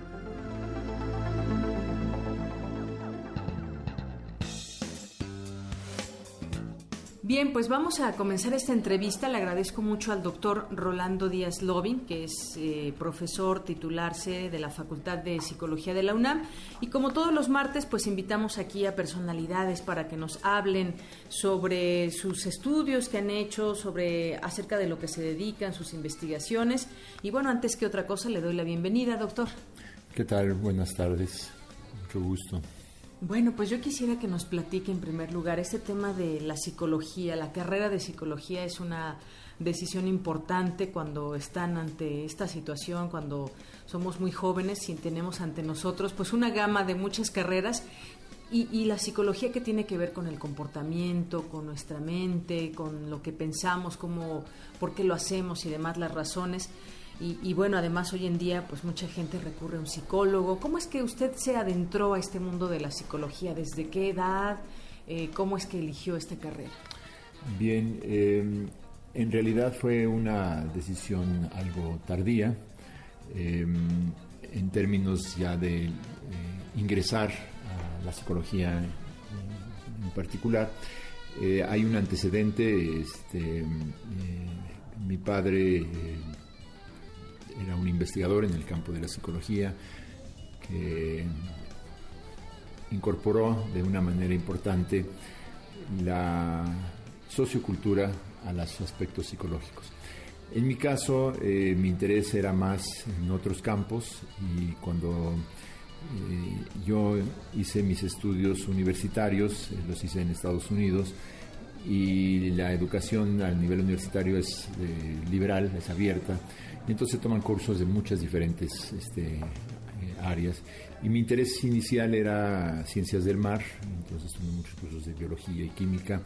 Bien, pues vamos a comenzar esta entrevista. Le agradezco mucho al doctor Rolando Díaz Lobin, que es eh, profesor titularse de la Facultad de Psicología de la UNAM. Y como todos los martes, pues invitamos aquí a personalidades para que nos hablen sobre sus estudios que han hecho, sobre acerca de lo que se dedican, sus investigaciones. Y bueno, antes que otra cosa, le doy la bienvenida, doctor. ¿Qué tal? Buenas tardes. Mucho gusto. Bueno, pues yo quisiera que nos platique en primer lugar este tema de la psicología. La carrera de psicología es una decisión importante cuando están ante esta situación, cuando somos muy jóvenes y tenemos ante nosotros pues una gama de muchas carreras y, y, la psicología que tiene que ver con el comportamiento, con nuestra mente, con lo que pensamos, cómo, por qué lo hacemos y demás, las razones. Y, bueno, además hoy en día pues mucha gente recurre a un psicólogo. ¿Cómo es que usted se adentró a este mundo de la psicología? ¿Desde qué edad? Eh, ¿Cómo es que eligió esta carrera? Bien, em, en realidad fue una decisión algo tardía em, en términos ya de eh, ingresar a la psicología en, particular. Eh, hay un antecedente, este, mi padre era un investigador en el campo de la psicología que incorporó de una manera importante la sociocultura a los aspectos psicológicos. En mi caso, eh, mi interés era más en otros campos y cuando eh, yo hice mis estudios universitarios, eh, los hice en Estados Unidos, y la educación al nivel universitario es liberal, es abierta, entonces toman cursos de muchas diferentes este, eh, áreas. Y mi interés inicial era ciencias del mar, entonces tomé muchos cursos de biología y química,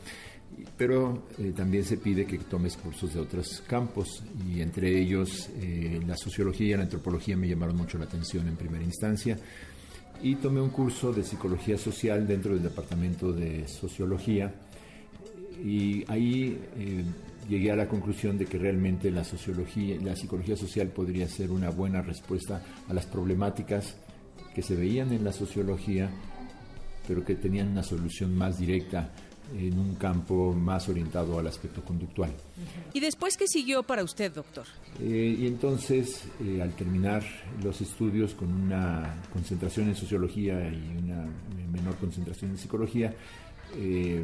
pero eh, también se pide que tomes cursos de otros campos, y entre ellos eh, la sociología y la antropología me llamaron mucho la atención en primera instancia. Y tomé un curso de psicología social dentro del departamento de sociología, y ahí llegué a la conclusión de que realmente la sociología, la psicología social podría ser una buena respuesta a las problemáticas que se veían en la sociología, pero que tenían una solución más directa en un campo más orientado al aspecto conductual. ¿Y después qué siguió para usted, doctor? Eh, y entonces, eh, al terminar los estudios con una concentración en sociología y una menor concentración en psicología, eh,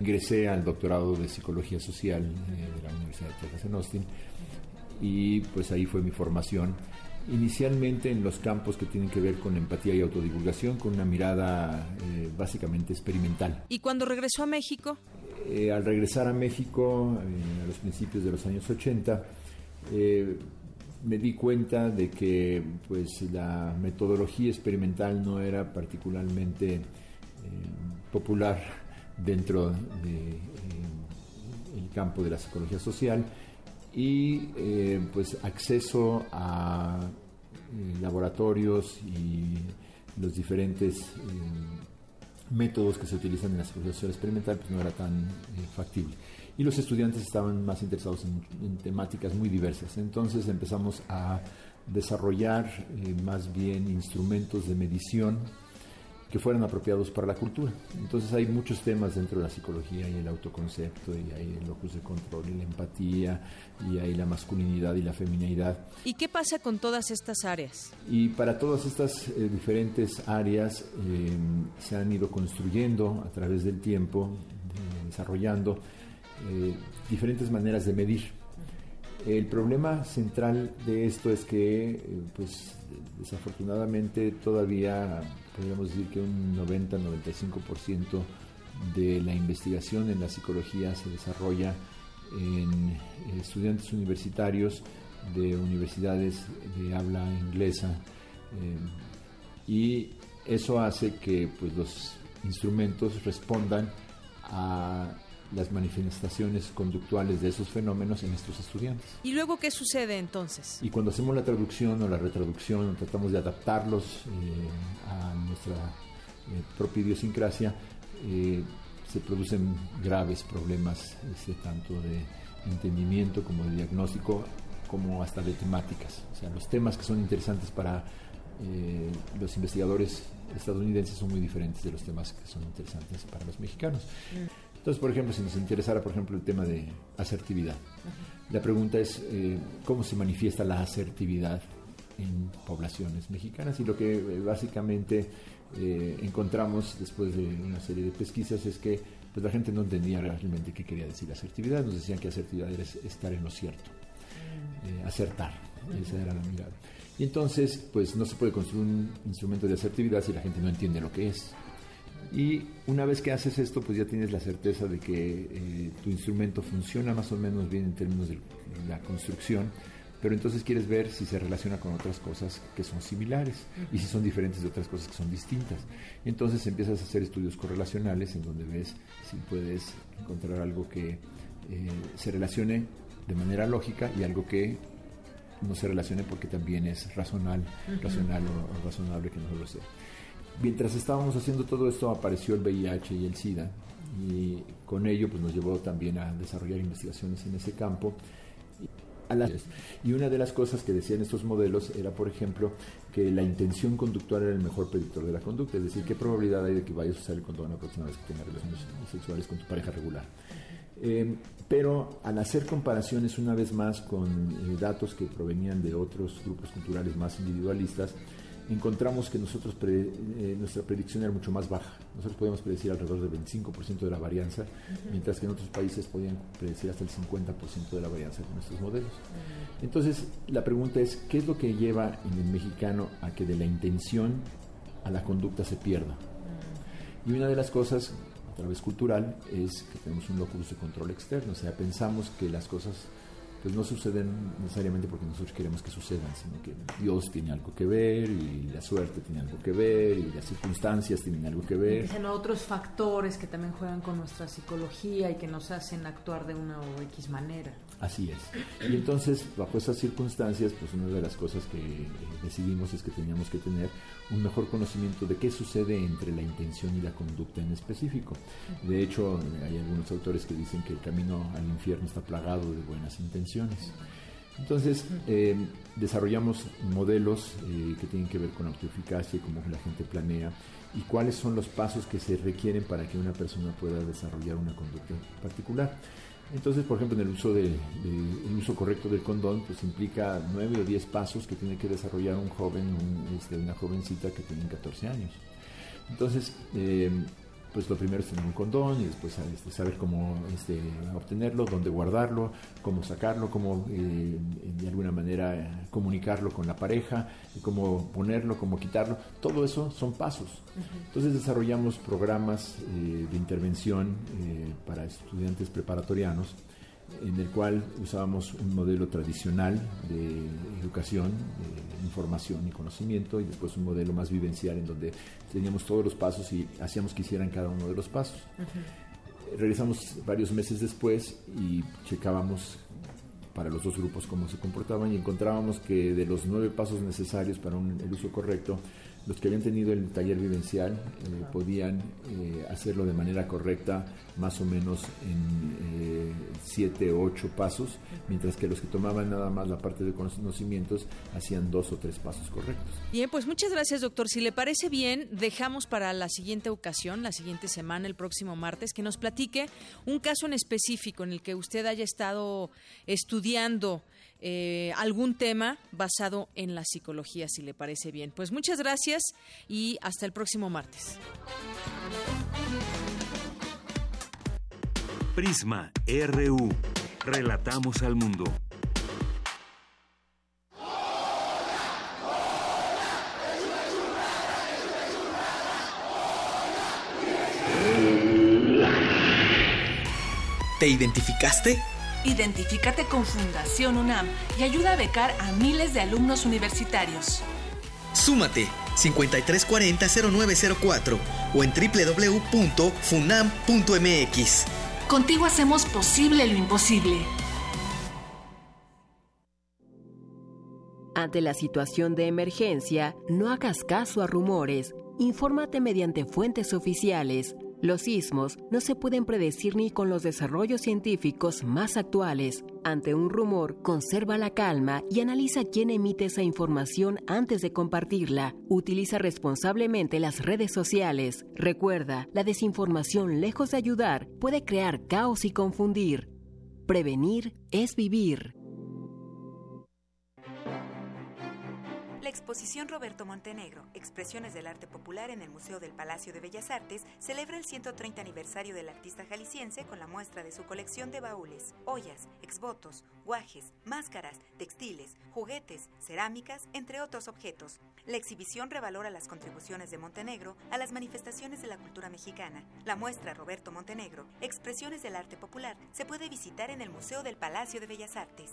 Ingresé al doctorado de Psicología Social eh, de la Universidad de Texas en Austin y pues ahí fue mi formación. Inicialmente en los campos que tienen que ver con empatía y autodivulgación, con una mirada eh, básicamente experimental. ¿Y cuando regresó a México? Eh, al regresar a México, a los principios de los años 80, me di cuenta de que pues la metodología experimental no era particularmente eh, popular dentro del de, el campo de la psicología social y pues acceso a laboratorios y los diferentes métodos que se utilizan en la psicología social experimental pues no era tan factible y los estudiantes estaban más interesados en, temáticas muy diversas. Entonces empezamos a desarrollar eh, más bien instrumentos de medición que fueran apropiados para la cultura. Entonces hay muchos temas dentro de la psicología y el autoconcepto y hay el locus de control y la empatía y hay la masculinidad y la feminidad. ¿Y qué pasa con todas estas áreas? Y para todas estas eh, diferentes áreas eh, se han ido construyendo a través del tiempo, desarrollando eh, diferentes maneras de medir. El problema central de esto es que, pues, desafortunadamente todavía podríamos decir que un 90-95% de la investigación en la psicología se desarrolla en estudiantes universitarios de universidades de habla inglesa eh, y eso hace que pues, los instrumentos respondan a las manifestaciones conductuales de esos fenómenos en estos estudiantes. ¿Y luego qué sucede entonces? Y cuando hacemos la traducción o la retraducción, tratamos de adaptarlos eh, a nuestra eh, propia idiosincrasia, eh, se producen graves problemas, este, tanto de entendimiento como de diagnóstico, como hasta de temáticas. O sea, los temas que son interesantes para los investigadores estadounidenses son muy diferentes de los temas que son interesantes para los mexicanos. Mm. Entonces, por ejemplo, si nos interesara, por ejemplo, el tema de asertividad, la pregunta es eh, cómo se manifiesta la asertividad en poblaciones mexicanas y lo que eh, básicamente eh, encontramos después de una serie de pesquisas es que pues, la gente no entendía realmente qué quería decir asertividad, nos decían que asertividad era estar en lo cierto, acertar, esa era la mirada. Y entonces, pues no se puede construir un instrumento de asertividad si la gente no entiende lo que es. Y una vez que haces esto, pues ya tienes la certeza de que eh, tu instrumento funciona más o menos bien en términos de la construcción, pero entonces quieres ver si se relaciona con otras cosas que son similares y si son diferentes de otras cosas que son distintas. Entonces empiezas a hacer estudios correlacionales en donde ves si puedes encontrar algo que eh, se relacione de manera lógica y algo que no se relacione porque también es racional, racional o, razonable que no lo sea. Mientras estábamos haciendo todo esto apareció el VIH y el SIDA y con ello pues nos llevó también a desarrollar investigaciones en ese campo. Y una de las cosas que decían estos modelos era, por ejemplo, que la intención conductual era el mejor predictor de la conducta, es decir, qué probabilidad hay de que vayas a usar el condón la próxima vez que tengas relaciones sexuales con tu pareja regular. Eh, pero al hacer comparaciones una vez más con eh, datos que provenían de otros grupos culturales más individualistas, encontramos que nosotros eh, nuestra predicción era mucho más baja. Nosotros podíamos predecir alrededor del 25% de la varianza, mientras que en otros países podían predecir hasta el 50% de la varianza con nuestros modelos. Entonces, la pregunta es, ¿qué es lo que lleva en el mexicano a que de la intención a la conducta se pierda? Y una de las cosas, a través cultural, es que tenemos un locus de control externo, o sea, pensamos que las cosas pues no suceden necesariamente porque nosotros queremos que sucedan, sino que Dios tiene algo que ver y la suerte tiene algo que ver y las circunstancias tienen algo que ver. Dicen otros factores que también juegan con nuestra psicología y que nos hacen actuar de una o X manera. Así es. Y entonces, bajo esas circunstancias, pues una de las cosas que eh, decidimos es que teníamos que tener un mejor conocimiento de qué sucede entre la intención y la conducta en específico. De hecho, hay algunos autores que dicen que el camino al infierno está plagado de buenas intenciones. Entonces, eh, desarrollamos modelos eh, que tienen que ver con autoeficacia y cómo la gente planea y cuáles son los pasos que se requieren para que una persona pueda desarrollar una conducta particular. Entonces, por ejemplo, en el uso, de, el uso correcto del condón, pues implica nueve o diez pasos que tiene que desarrollar un joven, este, una jovencita que tiene 14 años. Entonces, eh, pues lo primero es tener un condón y después este, saber cómo este, obtenerlo, dónde guardarlo, cómo sacarlo, cómo eh, de alguna manera comunicarlo con la pareja, cómo ponerlo, cómo quitarlo. Todo eso son pasos. Entonces desarrollamos programas eh, de intervención eh, para estudiantes preparatorianos en el cual usábamos un modelo tradicional de educación, información y conocimiento, y después un modelo más vivencial en donde teníamos todos los pasos y hacíamos que hicieran cada uno de los pasos. Regresamos varios meses después y checábamos para los dos grupos cómo se comportaban y encontrábamos que de los nueve pasos necesarios para el uso correcto, los que habían tenido el taller vivencial eh, podían eh, hacerlo de manera correcta más o menos en eh, siete o ocho pasos, mientras que los que tomaban nada más la parte de conocimientos hacían dos o tres pasos correctos. Bien, pues muchas gracias doctor. Si le parece bien, dejamos para la siguiente ocasión, la siguiente semana, el próximo martes, que nos platique un caso en específico en el que usted haya estado estudiando eh, algún tema basado en la psicología, si le parece bien. Pues muchas gracias y hasta el próximo martes. Prisma RU. Relatamos al mundo. ¿Te identificaste? Identifícate con Fundación UNAM y ayuda a becar a miles de alumnos universitarios. Súmate 5340-0904 o en www.funam.mx. Contigo hacemos posible lo imposible. Ante la situación de emergencia, no hagas caso a rumores. Infórmate mediante fuentes oficiales los sismos no se pueden predecir ni con los desarrollos científicos más actuales. Ante un rumor, conserva la calma y analiza quién emite esa información antes de compartirla. Utiliza responsablemente las redes sociales. Recuerda, la desinformación, lejos de ayudar, puede crear caos y confundir. Prevenir es vivir. Exposición Roberto Montenegro, Expresiones del Arte Popular en el Museo del Palacio de Bellas Artes, celebra el 130 aniversario del artista jalisciense con la muestra de su colección de baúles, ollas, exvotos, guajes, máscaras, textiles, juguetes, cerámicas, entre otros objetos. La exhibición revalora las contribuciones de Montenegro a las manifestaciones de la cultura mexicana. La muestra Roberto Montenegro, Expresiones del Arte Popular, se puede visitar en el Museo del Palacio de Bellas Artes.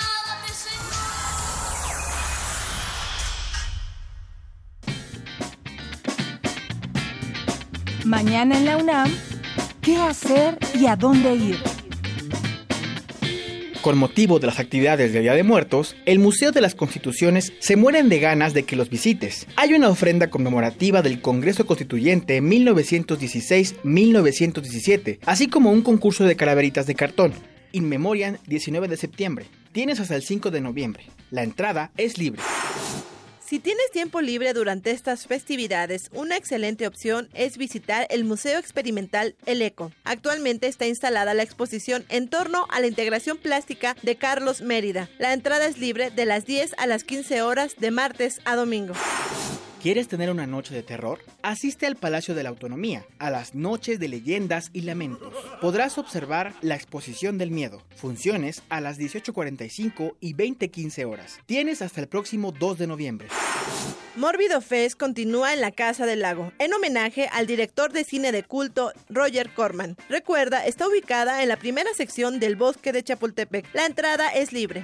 Mañana en la UNAM, ¿qué hacer y a dónde ir? Con motivo de las actividades de Día de Muertos, el Museo de las Constituciones se mueren de ganas de que los visites. Hay una ofrenda conmemorativa del Congreso Constituyente 1916-1917, así como un concurso de calaveritas de cartón. In Memoriam 19 de septiembre. Tienes hasta el 5 de noviembre. La entrada es libre. Si tienes tiempo libre durante estas festividades, una excelente opción es visitar el Museo Experimental El Eco. Actualmente está instalada la exposición en torno a la integración plástica de Carlos Mérida. La entrada es libre de las 10 a las 15 horas de martes a domingo. ¿Quieres tener una noche de terror? Asiste al Palacio de la Autonomía, a las noches de leyendas y lamentos. Podrás observar la exposición del miedo, funciones a las 18.45 y 20.15 horas. Tienes hasta el próximo 2 de noviembre. Mórbido Fest continúa en la Casa del Lago, en homenaje al director de cine de culto Roger Corman. Recuerda, está ubicada en la primera sección del bosque de Chapultepec. La entrada es libre.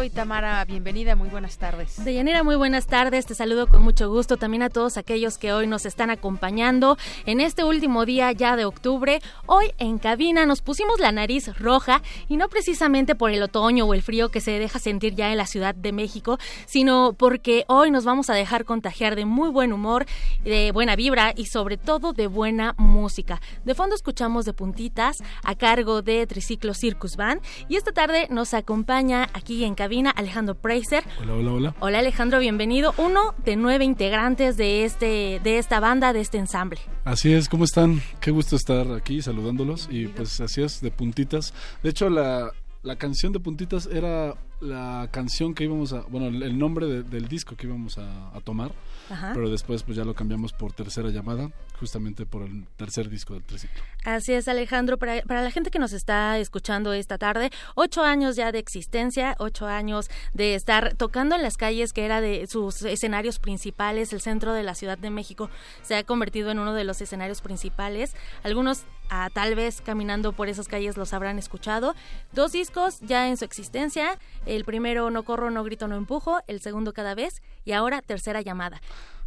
Hoy, Tamara? Bienvenida, muy buenas tardes. Deyanira, muy buenas tardes. Te saludo con mucho gusto también a todos aquellos que hoy nos están acompañando en este último día ya de octubre. Hoy en cabina nos pusimos la nariz roja y no precisamente por el otoño o el frío que se deja sentir ya en la Ciudad de México, sino porque hoy nos vamos a dejar contagiar de muy buen humor, de buena vibra y sobre todo de buena música. De fondo escuchamos de puntitas a cargo de Triciclo Circus Band y esta tarde nos acompaña aquí en cabina Alejandro Preiser. Hola, hola, hola. Hola Alejandro, bienvenido. Uno de nueve integrantes de este de esta banda, de este ensamble. Así es, ¿cómo están? Qué gusto estar aquí saludándolos y pues así es, de puntitas. De hecho, la, la canción de puntitas era la canción que íbamos a, bueno, el nombre del disco que íbamos a, tomar, pero después pues ya lo cambiamos por tercera llamada, justamente por el tercer disco del triciclo. Así es, Alejandro, para, para la gente que nos está escuchando esta tarde, ocho años ya de existencia, ocho años de estar tocando en las calles que era de sus escenarios principales, el centro de la Ciudad de México se ha convertido en uno de los escenarios principales, algunos a, tal vez caminando por esas calles los habrán escuchado, dos discos ya en su existencia, el primero No corro, no grito, no empujo, el segundo cada vez y ahora tercera llamada.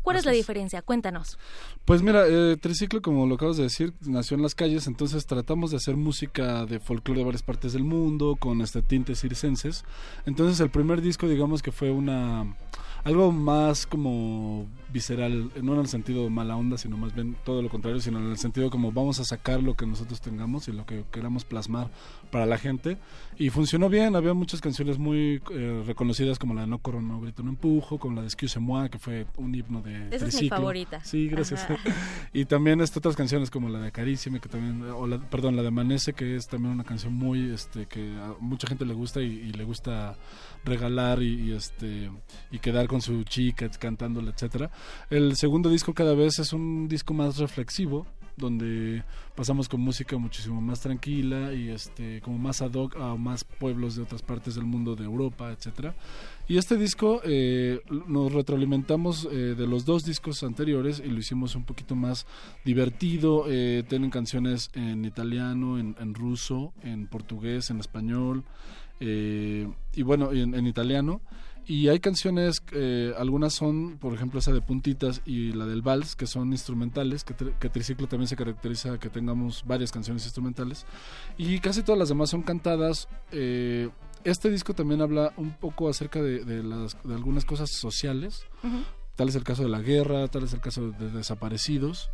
¿Cuál es la diferencia? Cuéntanos. Pues mira, eh, Triciclo, como lo acabas de decir, nació en las calles, entonces tratamos de hacer música de folclore de varias partes del mundo, con este tintes circenses. Entonces el primer disco, digamos que fue una algo más como visceral, no en el sentido mala onda, sino más bien todo lo contrario, sino en el sentido como vamos a sacar lo que nosotros tengamos y lo que queramos plasmar para la gente. Y funcionó bien, había muchas canciones muy eh, reconocidas como la de No Corro, No Grito, No Empujo, como la de Excuse Moi, que fue un himno de Esa es mi favorita. Sí, gracias. y también este, otras canciones como la de Acaríciame, que también, o la, perdón, la de Amanece, que es también una canción muy, este, que a mucha gente le gusta y, le gusta regalar y, este y quedar con su chica cantándola, etcétera. El segundo disco cada vez es un disco más reflexivo, donde pasamos con música muchísimo más tranquila y este como más ad hoc a más pueblos de otras partes del mundo de Europa etcétera. Y este disco eh, nos retroalimentamos eh, de los dos discos anteriores y lo hicimos un poquito más divertido. Eh, tienen canciones en italiano en, ruso en portugués en español y bueno en italiano y hay canciones, eh, algunas son, por ejemplo, esa de puntitas y la del vals, que son instrumentales, que, que, Triciclo también se caracteriza que tengamos varias canciones instrumentales. Y casi todas las demás son cantadas. Eh, este disco también habla un poco acerca de, las, de algunas cosas sociales. Tal es el caso de la guerra, tal es el caso de desaparecidos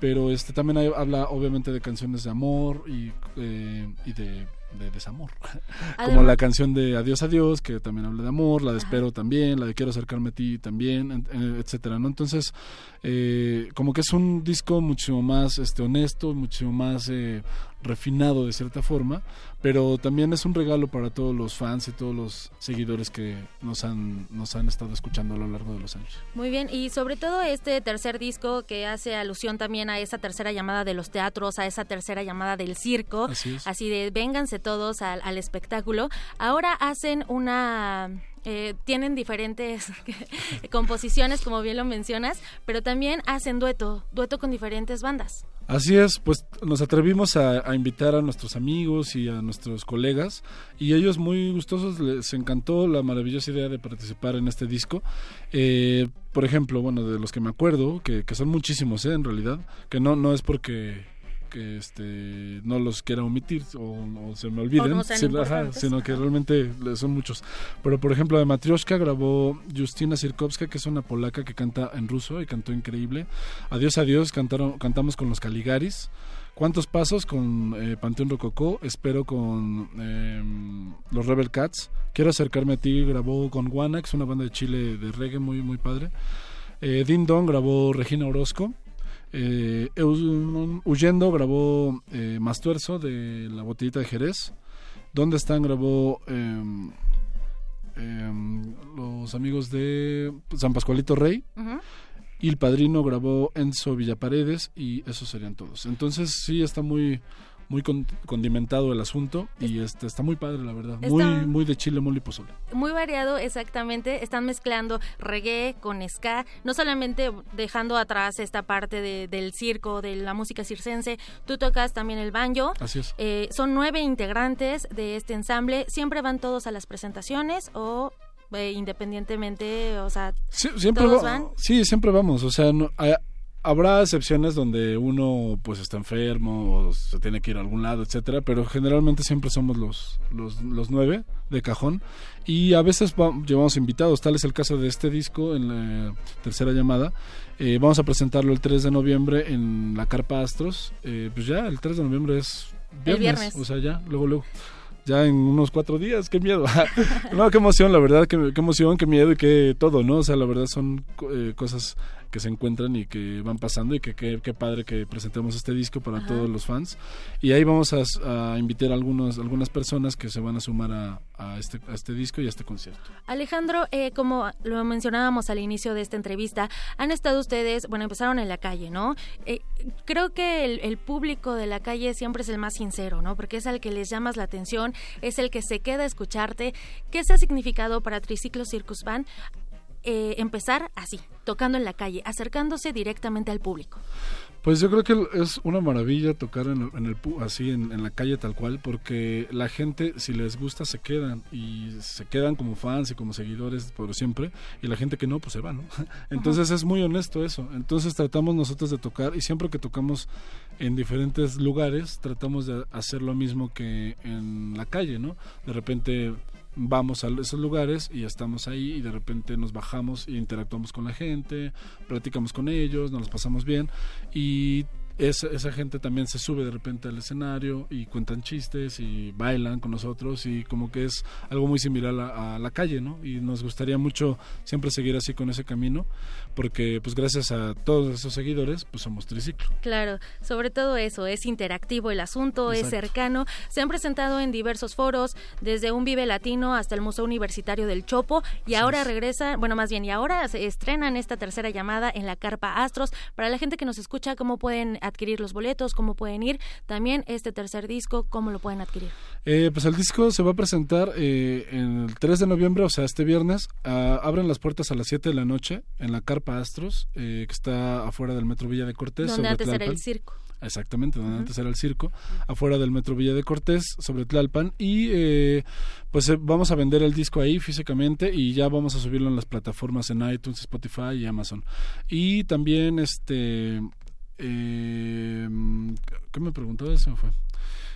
pero este también habla obviamente de canciones de amor y, eh, y de de desamor. Como la canción de Adiós, Adiós, que también habla de amor, la de Espero también, la de Quiero acercarme a ti también, etcétera, ¿no? Entonces, eh, como que es un disco mucho más este, honesto, mucho más eh, refinado de cierta forma, pero también es un regalo para todos los fans y todos los seguidores que nos han, nos han estado escuchando a lo largo de los años. Muy bien, y sobre todo este tercer disco que hace alusión también a esa tercera llamada de los teatros, a esa tercera llamada del circo, así, de vénganse todos al, al espectáculo, ahora hacen una eh, tienen diferentes composiciones, como bien lo mencionas, pero también hacen dueto, dueto con diferentes bandas. Así es, pues nos atrevimos a, invitar a nuestros amigos y a nuestros colegas y ellos muy gustosos les encantó la maravillosa idea de participar en este disco. Eh, por ejemplo, bueno, de los que me acuerdo, que, son muchísimos ¿eh? en realidad, que no, no es porque que este no los quiera omitir o, se me olviden, no ajá, sino que realmente son muchos. Pero por ejemplo, de Matryoshka grabó Justina Sirkowska, que es una polaca que canta en ruso y cantó increíble. Adiós, adiós, cantaron, cantamos con los Caligaris. ¿Cuántos pasos con eh, Panteón Rococó? Espero con em, los Rebel Cats. Quiero acercarme a ti, grabó con Guana, que es una banda de Chile de reggae muy, muy padre. Eh, Din Don grabó Regina Orozco. Eh, Huyendo grabó eh, Mastuerzo de La Botellita de Jerez. ¿Dónde están? Grabó em, los amigos de San Pascualito Rey. Y el padrino grabó Enzo Villaparedes y esos serían todos. Entonces sí está muy muy con- condimentado el asunto y este está muy padre la verdad. Muy muy de chile, mole y pozole. Muy variado, exactamente. Están mezclando reggae con ska, no solamente dejando atrás esta parte de- del circo, de la música circense. Tú tocas también el banjo. Así es. Eh, son nueve integrantes de este ensamble. ¿Siempre van todos a las presentaciones o eh, independientemente? O sea, Sí, siempre todos va- van. Sí, siempre vamos. O sea, no- hay- habrá excepciones donde uno pues está enfermo o se tiene que ir a algún lado, etcétera, pero generalmente siempre somos los, los, los nueve de cajón y a veces va- llevamos invitados. Tal es el caso de este disco en la tercera llamada. Eh, vamos a presentarlo el 3 de noviembre en la Carpa Astros. Eh, pues ya, el 3 de noviembre es El viernes. O sea, ya, luego, luego. Ya en unos cuatro días, qué miedo. no, qué emoción, la verdad, qué, qué emoción, qué miedo y qué todo, ¿no? O sea, la verdad son eh, cosas que se encuentran y que van pasando y que qué padre que presentemos este disco para Ajá. todos los fans. Y ahí vamos a, a invitar a algunos, algunas personas que se van a sumar a, a este, a este disco y a este concierto. Alejandro, eh, como lo mencionábamos al inicio de esta entrevista, han estado ustedes, bueno, empezaron en la calle, ¿no? Eh, creo que el, el público de la calle siempre es el más sincero, ¿no? Porque es al que les llamas la atención, es el que se queda a escucharte. ¿Qué se ha significado para Triciclo Circus Band eh, empezar así, tocando en la calle, acercándose directamente al público? Pues yo creo que es una maravilla tocar en el, en el así en, en la calle tal cual, porque la gente si les gusta se quedan y se quedan como fans y como seguidores por siempre y la gente que no pues se va, ¿no? Entonces es muy honesto eso. Entonces tratamos nosotros de tocar y siempre que tocamos en diferentes lugares tratamos de hacer lo mismo que en la calle, ¿no? De repente vamos a esos lugares y estamos ahí y de repente nos bajamos e interactuamos con la gente, platicamos con ellos, nos los pasamos bien y esa, esa gente también se sube de repente al escenario y cuentan chistes y bailan con nosotros y como que es algo muy similar a la, a la calle, ¿no? Y nos gustaría mucho siempre seguir así con ese camino porque pues gracias a todos esos seguidores pues somos triciclo. Claro, sobre todo eso, es interactivo el asunto, es cercano. Se han presentado en diversos foros, desde un Vive Latino hasta el Museo Universitario del Chopo, y ahora regresan, bueno, más bien, y ahora se estrenan esta tercera llamada en la Carpa Astros. Para la gente que nos escucha, ¿cómo pueden adquirir los boletos? ¿Cómo pueden ir? También este tercer disco, ¿cómo lo pueden adquirir? Eh, pues el disco se va a presentar eh, el 3 de noviembre, o sea, este viernes. Abren las puertas a las 7 de la noche en la Carpa Astros, eh, que está afuera del Metro Villa de Cortés. Donde antes era el circo. Exactamente, donde antes era el circo, afuera del Metro Villa de Cortés, sobre Tlalpan. Y eh, pues eh, vamos a vender el disco ahí físicamente y ya vamos a subirlo en las plataformas en iTunes, Spotify y Amazon. Y también, este... Eh, ¿Qué me preguntó? Se me fue.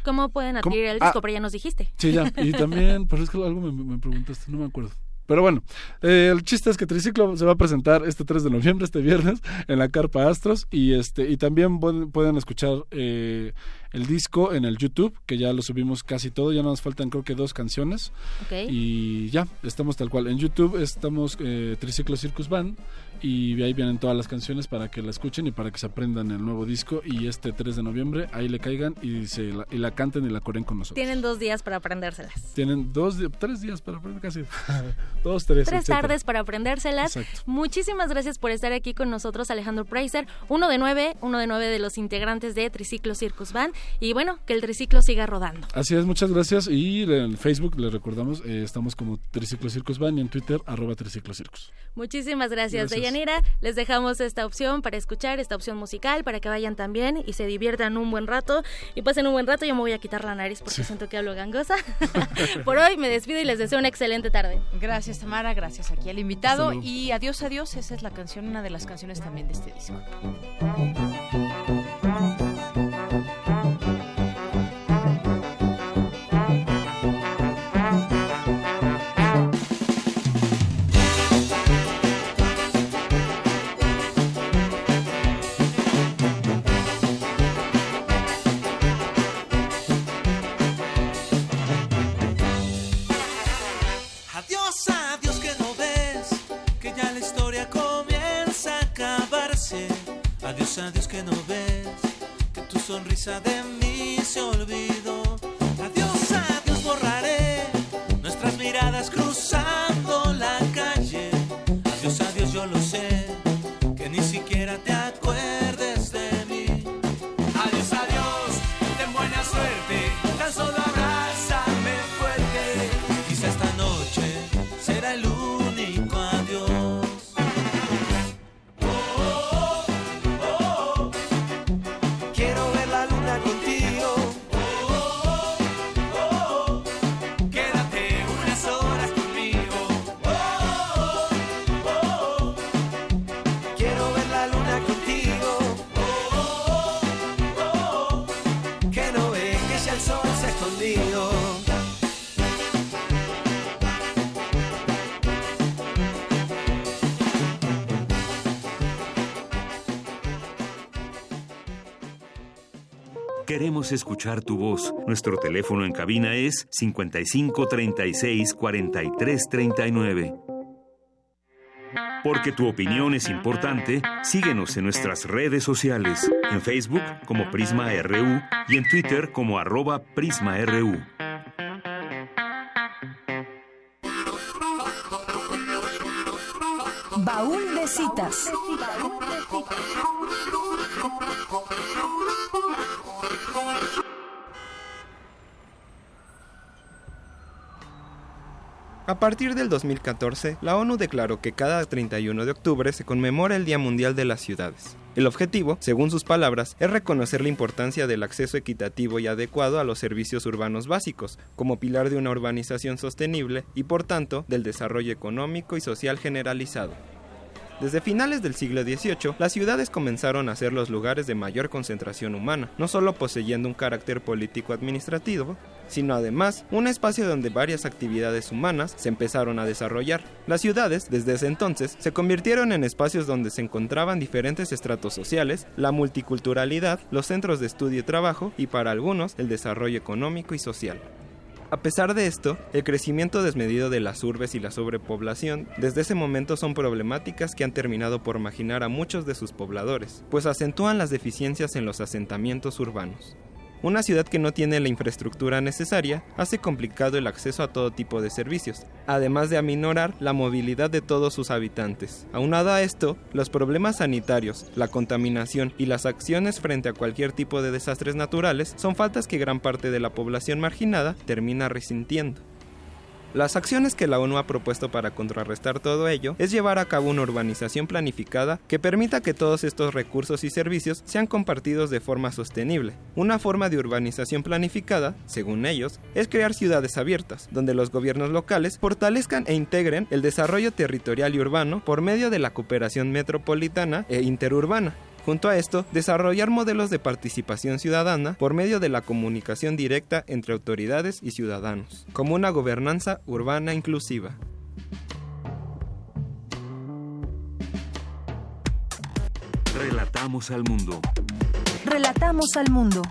¿Cómo pueden ¿Cómo? adquirir el Ah. disco? Pero ya nos dijiste. Sí, ya. Y también, pero es que algo me, me preguntaste, no me acuerdo. Pero bueno, eh, el chiste es que Triciclo se va a presentar este 3 de noviembre, este viernes, en la Carpa Astros. Y este y también pueden, escuchar eh, el disco en el YouTube, que ya lo subimos casi todo. Ya nos faltan creo que dos canciones. Ok. Y ya, estamos tal cual. En YouTube estamos eh, Triciclo Circus Band. Y ahí vienen todas las canciones para que la escuchen y para que se aprendan el nuevo disco. Y este 3 de noviembre ahí le caigan y, se la, y la canten y la coren con nosotros. Tienen dos días para aprendérselas. Tienen dos, tres días para aprender casi. dos, tres. Tres etcétera. tardes para aprendérselas. Exacto. Muchísimas gracias por estar aquí con nosotros, Alejandro Preiser, uno de nueve, uno de nueve de los integrantes de Triciclo Circus Band. Y bueno, que el triciclo siga rodando. Así es, muchas gracias. Y en Facebook, les recordamos, eh, estamos como Triciclo Circus Band y en Twitter, arroba Triciclo Circus. Muchísimas gracias, Gracias. Deyanira. Les dejamos esta opción para escuchar, esta opción musical, para que vayan también y se diviertan un buen rato y pasen un buen rato. Yo me voy a quitar la nariz porque siento que hablo gangosa. por hoy me despido y les deseo una excelente tarde. Gracias, Tamara. Gracias aquí al invitado. Y adiós, adiós. Esa es la canción, una de las canciones también de este disco. Adiós, adiós que no ves, que tu sonrisa de mí se olvidó. Adiós, adiós borraré nuestras miradas cruzando la calle. Adiós, adiós yo lo sé, que ni siquiera te acuerdes de mí. Adiós, adiós, ten buena suerte, tan solo abrázame fuerte. Quizá esta noche será el único Escuchar tu voz. Nuestro teléfono en cabina es 55 36 43 39. Porque tu opinión es importante, síguenos en nuestras redes sociales, en Facebook como Prisma RU y en Twitter como arroba PrismaRU. Baúl de citas. A partir del 2014, la ONU declaró que cada 31 de octubre se conmemora el Día Mundial de las Ciudades. El objetivo, según sus palabras, es reconocer la importancia del acceso equitativo y adecuado a los servicios urbanos básicos, como pilar de una urbanización sostenible y, por tanto, del desarrollo económico y social generalizado. Desde finales del siglo XVIII, las ciudades comenzaron a ser los lugares de mayor concentración humana, no solo poseyendo un carácter político-administrativo, sino además un espacio donde varias actividades humanas se empezaron a desarrollar. Las ciudades, desde ese entonces, se convirtieron en espacios donde se encontraban diferentes estratos sociales, la multiculturalidad, los centros de estudio y trabajo y para algunos el desarrollo económico y social. A pesar de esto, el crecimiento desmedido de las urbes y la sobrepoblación desde ese momento son problemáticas que han terminado por marginar a muchos de sus pobladores, pues acentúan las deficiencias en los asentamientos urbanos. Una ciudad que no tiene la infraestructura necesaria hace complicado el acceso a todo tipo de servicios, además de aminorar la movilidad de todos sus habitantes. Aunado a esto, los problemas sanitarios, la contaminación y las acciones frente a cualquier tipo de desastres naturales son faltas que gran parte de la población marginada termina resintiendo. Las acciones que la ONU ha propuesto para contrarrestar todo ello es llevar a cabo una urbanización planificada que permita que todos estos recursos y servicios sean compartidos de forma sostenible. Una forma de urbanización planificada, según ellos, es crear ciudades abiertas, donde los gobiernos locales fortalezcan e integren el desarrollo territorial y urbano por medio de la cooperación metropolitana e interurbana, Junto a esto, desarrollar modelos de participación ciudadana por medio de la comunicación directa entre autoridades y ciudadanos, como una gobernanza urbana inclusiva. Relatamos al mundo. Relatamos al mundo.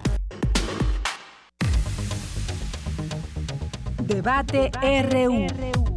Debate RU.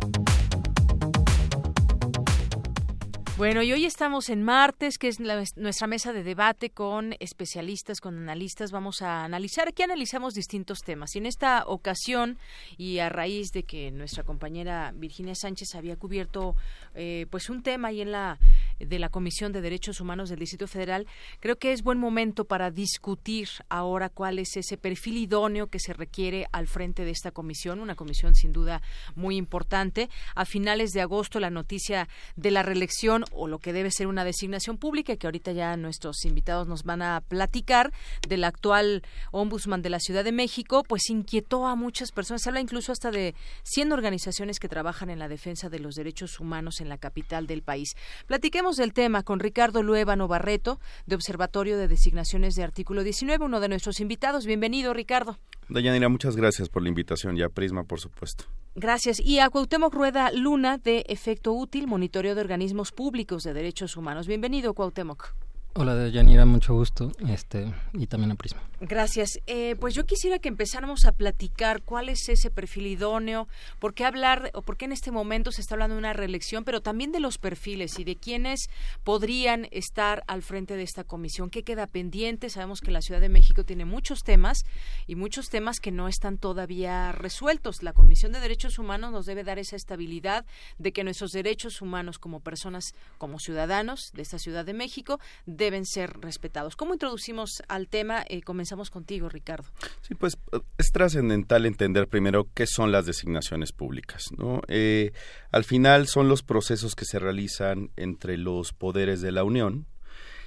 Bueno, y hoy estamos en martes, que es la- nuestra mesa de debate con especialistas, con analistas. Vamos a analizar, aquí analizamos distintos temas. Y en esta ocasión, y a raíz de que nuestra compañera Virginia Sánchez había cubierto eh, pues un tema ahí en la de la Comisión de Derechos Humanos del Distrito Federal, creo que es buen momento para discutir ahora cuál es ese perfil idóneo que se requiere al frente de esta comisión, una comisión sin duda muy importante. A finales de agosto la noticia de la reelección o lo que debe ser una designación pública que ahorita ya nuestros invitados nos van a platicar del actual ombudsman de la Ciudad de México, pues inquietó a muchas personas. Se habla incluso hasta de 100 organizaciones que trabajan en la defensa de los derechos humanos en la capital del país. Platiquemos del tema con Ricardo Luébano Barreto, de Observatorio de Designaciones de Artículo 19, uno de nuestros invitados. Bienvenido, Ricardo. Dayanira, muchas gracias por la invitación y a Prisma, por supuesto. Gracias. Y a Cuauhtémoc Rueda Luna, de Efecto Útil, Monitoreo de Organismos Públicos de Derechos Humanos. Bienvenido, Cuauhtémoc. Hola, Yanira, mucho gusto, este, y también a Prisma. Gracias. Eh, pues yo quisiera que empezáramos a platicar cuál es ese perfil idóneo, por qué hablar, o por qué en este momento se está hablando de una reelección, pero también de los perfiles y de quiénes podrían estar al frente de esta comisión. ¿Qué queda pendiente? Sabemos que la Ciudad de México tiene muchos temas y muchos temas que no están todavía resueltos. La Comisión de Derechos Humanos nos debe dar esa estabilidad de que nuestros derechos humanos como personas, como ciudadanos de esta Ciudad de México, deben ser respetados. ¿Cómo introducimos al tema? Eh, comenzamos contigo, Ricardo. Sí, pues es trascendental entender primero qué son las designaciones públicas. ¿no? Eh, al final son los procesos que se realizan entre los poderes de la Unión,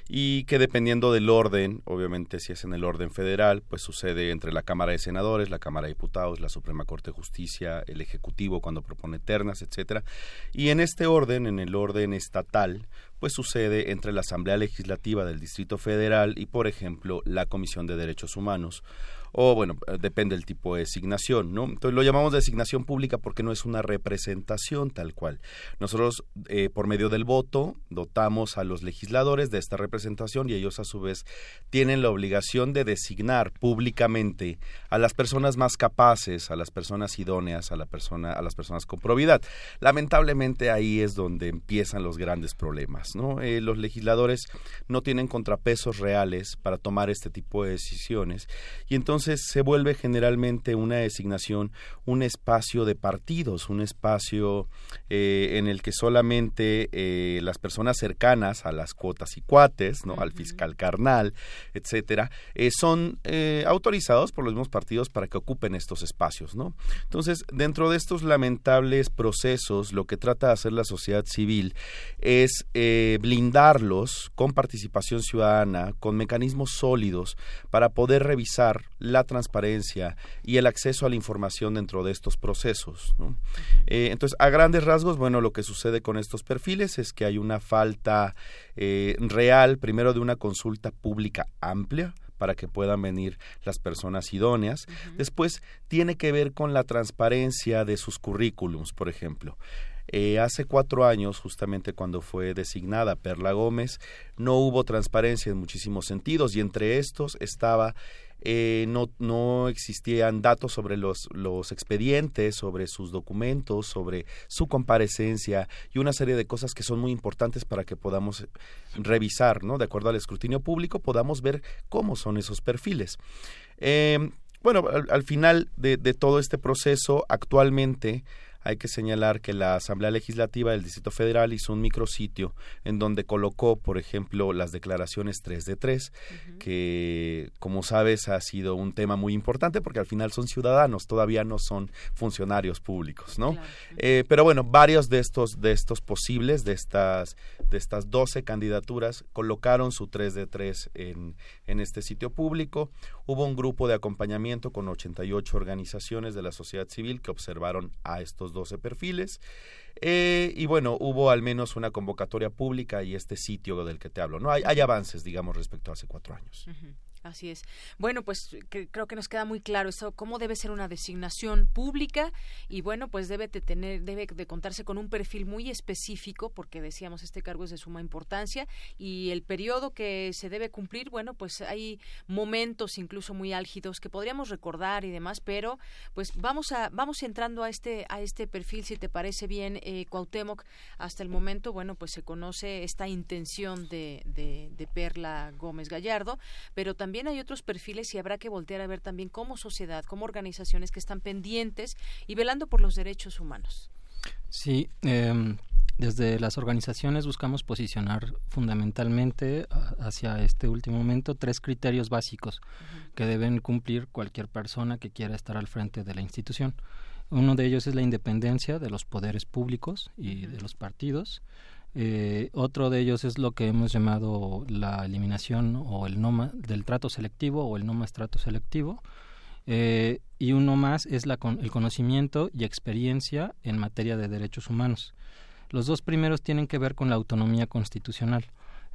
y que dependiendo del orden, obviamente si es en el orden federal, pues sucede entre la Cámara de Senadores, la Cámara de Diputados, la Suprema Corte de Justicia, el Ejecutivo cuando propone ternas, etcétera. Y en este orden, en el orden estatal, pues sucede entre la Asamblea Legislativa del Distrito Federal y, por ejemplo, la Comisión de Derechos Humanos o bueno, eh, depende del tipo de designación, ¿no? Entonces lo llamamos designación pública porque no es una representación tal cual. Nosotros, eh, por medio del voto, dotamos a los legisladores de esta representación y ellos a su vez tienen la obligación de designar públicamente a las personas más capaces, a las personas idóneas, a la persona, a las personas con probidad. Lamentablemente ahí es donde empiezan los grandes problemas, ¿no? Eh, los legisladores no tienen contrapesos reales para tomar este tipo de decisiones y entonces se vuelve generalmente una designación, un espacio de partidos, un espacio eh, en el que solamente eh, las personas cercanas a las cuotas y cuates, ¿no? al fiscal carnal, etcétera, eh, son autorizados por los mismos partidos para que ocupen estos espacios, ¿no? Entonces, dentro de estos lamentables procesos, lo que trata de hacer la sociedad civil es blindarlos con participación ciudadana, con mecanismos sólidos para poder revisar la transparencia y el acceso a la información dentro de estos procesos. Eh, entonces, a grandes rasgos, bueno, lo que sucede con estos perfiles es que hay una falta eh, real, primero, de una consulta pública amplia, para que puedan venir las personas idóneas. Después, tiene que ver con la transparencia de sus currículums, por ejemplo. Eh, hace cuatro años, justamente cuando fue designada Perla Gómez, no hubo transparencia en muchísimos sentidos y entre estos estaba eh, no, no existían datos sobre los, los expedientes, sobre sus documentos, sobre su comparecencia y una serie de cosas que son muy importantes para que podamos revisar, ¿no? De acuerdo al escrutinio público, podamos ver cómo son esos perfiles. Eh, bueno, al, final de, de, todo este proceso, actualmente hay que señalar que la Asamblea Legislativa del Distrito Federal hizo un micrositio en donde colocó, por ejemplo, las declaraciones 3 de 3, que, como sabes, ha sido un tema muy importante porque al final son ciudadanos, todavía no son funcionarios públicos, ¿no? Eh, pero bueno, varios de estos, de estos posibles, de estas, de estas 12 candidaturas, colocaron su 3 de 3 en, en este sitio público. Hubo un grupo de acompañamiento con 88 organizaciones de la sociedad civil que observaron a estos 12 perfiles. Eh, y bueno, hubo al menos una convocatoria pública y este sitio del que te hablo. No hay, hay avances, digamos, respecto a hace cuatro años. Así es. Bueno, pues creo que nos queda muy claro eso, cómo debe ser una designación pública y bueno, pues debe de tener, debe de contarse con un perfil muy específico, porque decíamos este cargo es de suma importancia y el periodo que se debe cumplir, bueno, pues hay momentos incluso muy álgidos que podríamos recordar y demás, pero pues vamos a vamos entrando a este a este perfil, si te parece bien, eh, Cuauhtémoc. Hasta el momento, bueno, pues se conoce esta intención de, de, de Perla Gómez Gallardo, pero también también hay otros perfiles y habrá que voltear a ver también como sociedad, como organizaciones que están pendientes y velando por los derechos humanos. Sí, em, desde las organizaciones buscamos posicionar fundamentalmente hacia este último momento tres criterios básicos que deben cumplir cualquier persona que quiera estar al frente de la institución. Uno de ellos es la independencia de los poderes públicos y de los partidos. Eh, otro de ellos es lo que hemos llamado la eliminación o el no del trato selectivo o el no más trato selectivo. Eh, y uno más es la el conocimiento y experiencia en materia de derechos humanos. Los dos primeros tienen que ver con la autonomía constitucional.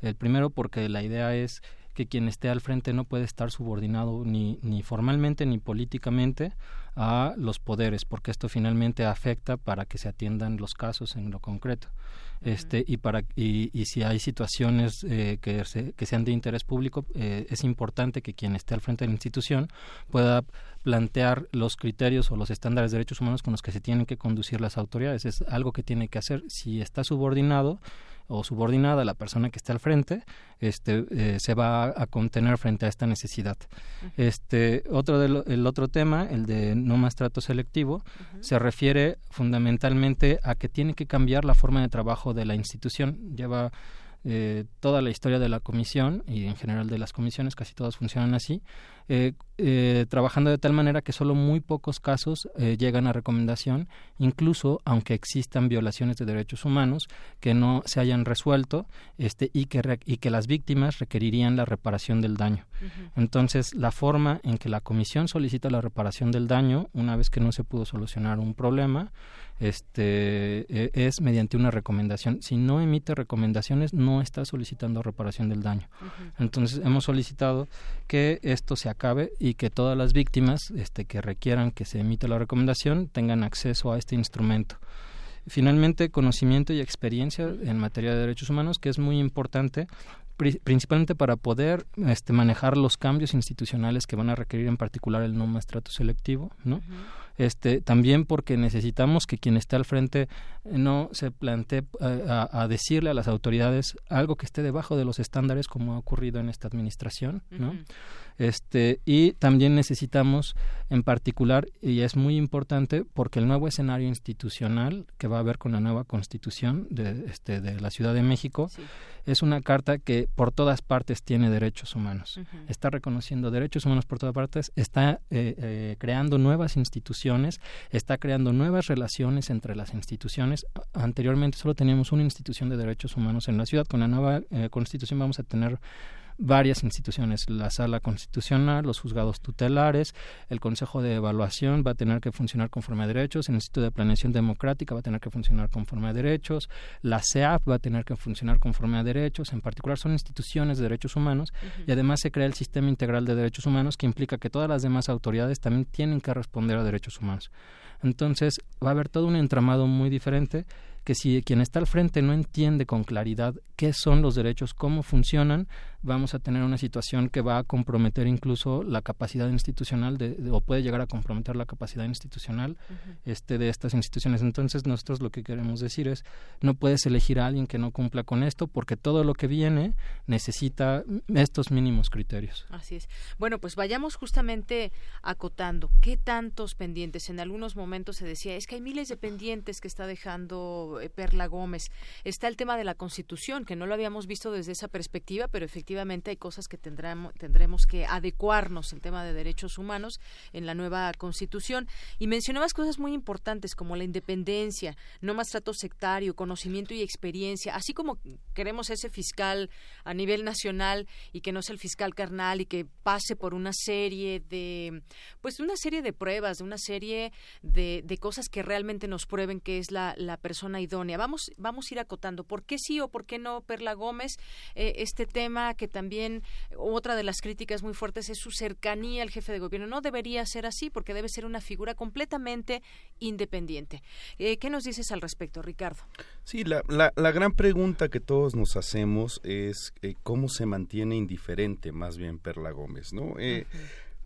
El primero porque la idea es que quien esté al frente no puede estar subordinado ni, ni formalmente ni políticamente a los poderes, porque esto finalmente afecta para que se atiendan los casos en lo concreto. Este, y, para, y, y si hay situaciones eh, que, que sean de interés público, eh, es importante que quien esté al frente de la institución pueda plantear los criterios o los estándares de derechos humanos con los que se tienen que conducir las autoridades. Es algo que tiene que hacer. Si está subordinado, o subordinada la persona que está al frente este eh, se va a, contener frente a esta necesidad. Este otro el otro tema el de no más trato selectivo se refiere fundamentalmente a que tiene que cambiar la forma de trabajo de la institución. Lleva eh, toda la historia de la comisión y en general de las comisiones, casi todas funcionan así, eh, eh, trabajando de tal manera que solo muy pocos casos llegan a recomendación, incluso aunque existan violaciones de derechos humanos que no se hayan resuelto este, y, que y que las víctimas requerirían la reparación del daño. Entonces, la forma en que la comisión solicita la reparación del daño, una vez que no se pudo solucionar un problema, este e, es mediante una recomendación. Si no emite recomendaciones, no está solicitando reparación del daño. Entonces hemos solicitado que esto se acabe y que todas las víctimas este, que requieran que se emita la recomendación tengan acceso a este instrumento. Finalmente, conocimiento y experiencia en materia de derechos humanos, que es muy importante principalmente para poder este, manejar los cambios institucionales que van a requerir en particular el no maestrato selectivo, ¿no? Este, también porque necesitamos que quien esté al frente no se plantee eh, a, decirle a las autoridades algo que esté debajo de los estándares como ha ocurrido en esta administración, ¿no? Este, y también necesitamos en particular, y es muy importante, porque el nuevo escenario institucional que va a haber con la nueva constitución de, este, de la Ciudad de México es una carta que por todas partes tiene derechos humanos. Está reconociendo derechos humanos por todas partes, está eh, eh, creando nuevas instituciones, está creando nuevas relaciones entre las instituciones. Anteriormente solo teníamos una institución de derechos humanos en la ciudad. Con la nueva eh, constitución vamos a tener varias instituciones, la sala constitucional, los juzgados tutelares, el Consejo de Evaluación va a tener que funcionar conforme a derechos, el Instituto de Planeación Democrática va a tener que funcionar conforme a derechos, la CEAP va a tener que funcionar conforme a derechos, en particular son instituciones de derechos humanos y además se crea el Sistema Integral de Derechos Humanos que implica que todas las demás autoridades también tienen que responder a derechos humanos. Entonces va a haber todo un entramado muy diferente que si quien está al frente no entiende con claridad qué son los derechos, cómo funcionan, vamos a tener una situación que va a comprometer incluso la capacidad institucional de, o puede llegar a comprometer la capacidad institucional este de estas instituciones. Entonces nosotros lo que queremos decir es no puedes elegir a alguien que no cumpla con esto porque todo lo que viene necesita estos mínimos criterios. Así es. Bueno, pues vayamos justamente acotando qué tantos pendientes. En algunos momentos se decía es que hay miles de pendientes que está dejando eh, Perla Gómez. Está el tema de la Constitución, que no lo habíamos visto desde esa perspectiva, pero efectivamente hay cosas que tendremos, tendremos que adecuarnos, el tema de derechos humanos en la nueva Constitución. Y mencionabas cosas muy importantes como la independencia, no más trato sectario, conocimiento y experiencia, así como queremos ese fiscal a nivel nacional y que no sea el fiscal carnal y que pase por una serie de, pues una serie de pruebas, de una serie de, de cosas que realmente nos prueben que es la, la persona idónea. Vamos, vamos a ir acotando. ¿Por qué sí o por qué no, Perla Gómez? Eh, este tema que también, otra de las críticas muy fuertes es su cercanía al jefe de gobierno. No debería ser así porque debe ser una figura completamente independiente. Eh, ¿Qué nos dices al respecto, Ricardo? Sí, la, la, gran pregunta que todos nos hacemos es eh, cómo se mantiene indiferente más bien Perla Gómez, ¿no?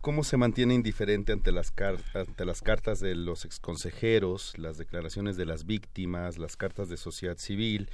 Cómo se mantiene indiferente ante las, ante las cartas de los exconsejeros, las declaraciones de las víctimas, las cartas de sociedad civil,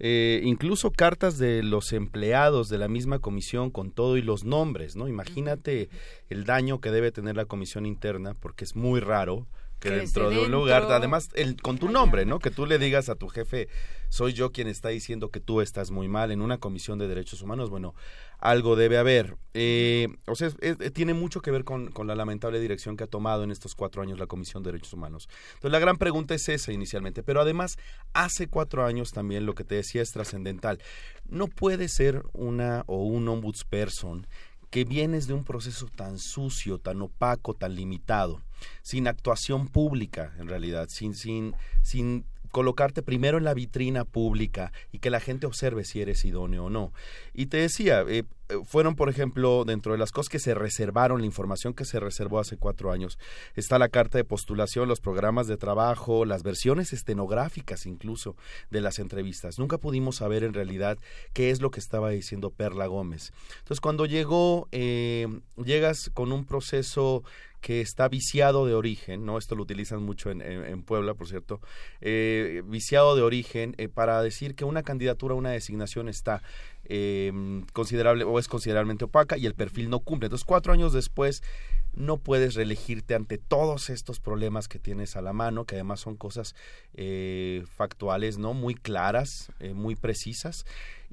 eh, incluso cartas de los empleados de la misma comisión con todo y los nombres, ¿no? Imagínate el daño que debe tener la comisión interna, porque es muy raro que dentro de un lugar, además el, con tu nombre, ¿no? Que tú le digas a tu jefe, soy yo quien está diciendo que tú estás muy mal en una comisión de derechos humanos, bueno, algo debe haber. Eh, o sea, tiene mucho que ver con, con, la lamentable dirección que ha tomado en estos cuatro años la Comisión de Derechos Humanos. Entonces, la gran pregunta es esa inicialmente, pero además, hace cuatro años también lo que te decía es trascendental. No puede ser una o un ombudsperson que vienes de un proceso tan sucio, tan opaco, tan limitado, sin actuación pública en realidad, sin, sin, sin colocarte primero en la vitrina pública y que la gente observe si eres idóneo o no. Y te decía, eh, eh, fueron, por ejemplo, dentro de las cosas que se reservaron, la información que se reservó hace cuatro años, está la carta de postulación, los programas de trabajo, las versiones estenográficas incluso de las entrevistas. Nunca pudimos saber en realidad qué es lo que estaba diciendo Perla Gómez. Entonces, cuando llegó, eh, llegas con un proceso que está viciado de origen, ¿no? Esto lo utilizan mucho en, en, Puebla, por cierto, eh, viciado de origen eh, para decir que una candidatura, una designación está eh, considerable o es considerablemente opaca y el perfil no cumple. Entonces, cuatro años después, no puedes reelegirte ante todos estos problemas que tienes a la mano, que además son cosas eh, factuales, ¿no? Muy claras, muy precisas.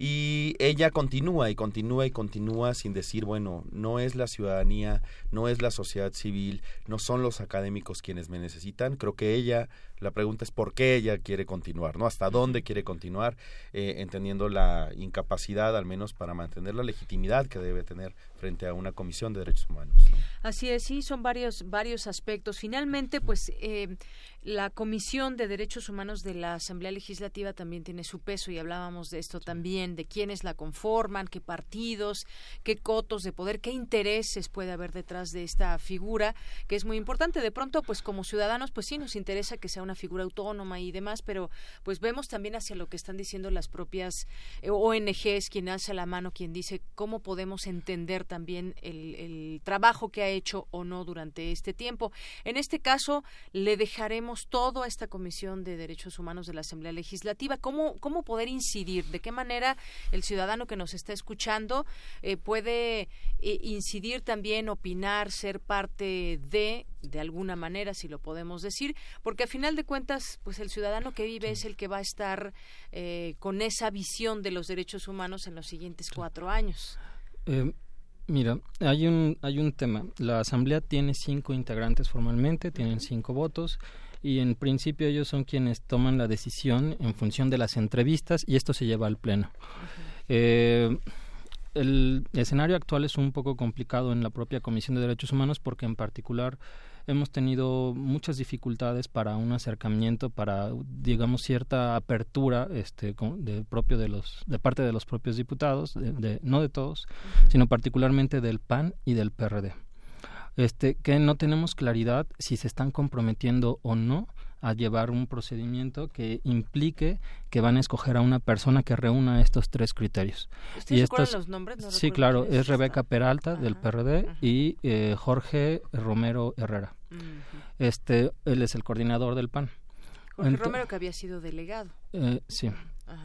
Y ella continúa y continúa y continúa sin decir, bueno, no es la ciudadanía, no es la sociedad civil, no son los académicos quienes me necesitan. Creo que ella, la pregunta es por qué ella quiere continuar, ¿no? Hasta dónde quiere continuar, eh, entendiendo la incapacidad, al menos para mantener la legitimidad que debe tener frente a una comisión de derechos humanos. Así es, sí, son varios, varios aspectos. Finalmente, pues eh, la Comisión de Derechos Humanos de la Asamblea Legislativa también tiene su peso y hablábamos de esto también, de quiénes la conforman, qué partidos, qué cotos de poder, qué intereses puede haber detrás de esta figura, que es muy importante. De pronto, pues como ciudadanos, pues sí nos interesa que sea una figura autónoma y demás, pero pues vemos también hacia lo que están diciendo las propias eh, ONGs, quien alza la mano, quien dice cómo podemos entender también el, el trabajo que ha hecho o no durante este tiempo. En este caso, le dejaremos todo a esta Comisión de Derechos Humanos de la Asamblea Legislativa. ¿Cómo, cómo poder incidir? ¿De qué manera el ciudadano que nos está escuchando eh, puede eh, incidir también, opinar, ser parte de, de alguna manera, si lo podemos decir? Porque a final de cuentas, pues el ciudadano que vive es el que va a estar eh, con esa visión de los derechos humanos en los siguientes cuatro años. Mira, hay un, hay un tema. La Asamblea tiene cinco integrantes formalmente, tienen cinco votos y en principio ellos son quienes toman la decisión en función de las entrevistas y esto se lleva al Pleno. Eh, el escenario actual es un poco complicado en la propia Comisión de Derechos Humanos porque en particular hemos tenido muchas dificultades para un acercamiento, para digamos cierta apertura, este, de propio de los, de parte de los propios diputados, de, no de todos, sino particularmente del PAN y del PRD este, que no tenemos claridad si se están comprometiendo o no a llevar un procedimiento que implique que van a escoger a una persona que reúna estos tres criterios. y estos, los nombres? sí, claro, es Rebeca Peralta del PRD y eh, Jorge Romero Herrera. Este, él es el coordinador del PAN. Jorge Romero que había sido delegado. Eh, sí.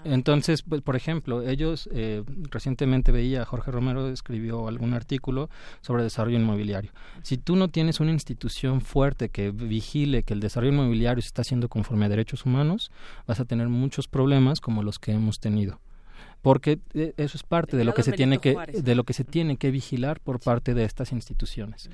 Entonces, pues, por ejemplo, ellos eh, recientemente veía, Jorge Romero escribió algún artículo sobre desarrollo inmobiliario. Si tú no tienes una institución fuerte que vigile que el desarrollo inmobiliario se está haciendo conforme a derechos humanos, vas a tener muchos problemas como los que hemos tenido. Porque eh, eso es parte de lo que se tiene que de lo que se tiene que vigilar por parte de estas instituciones.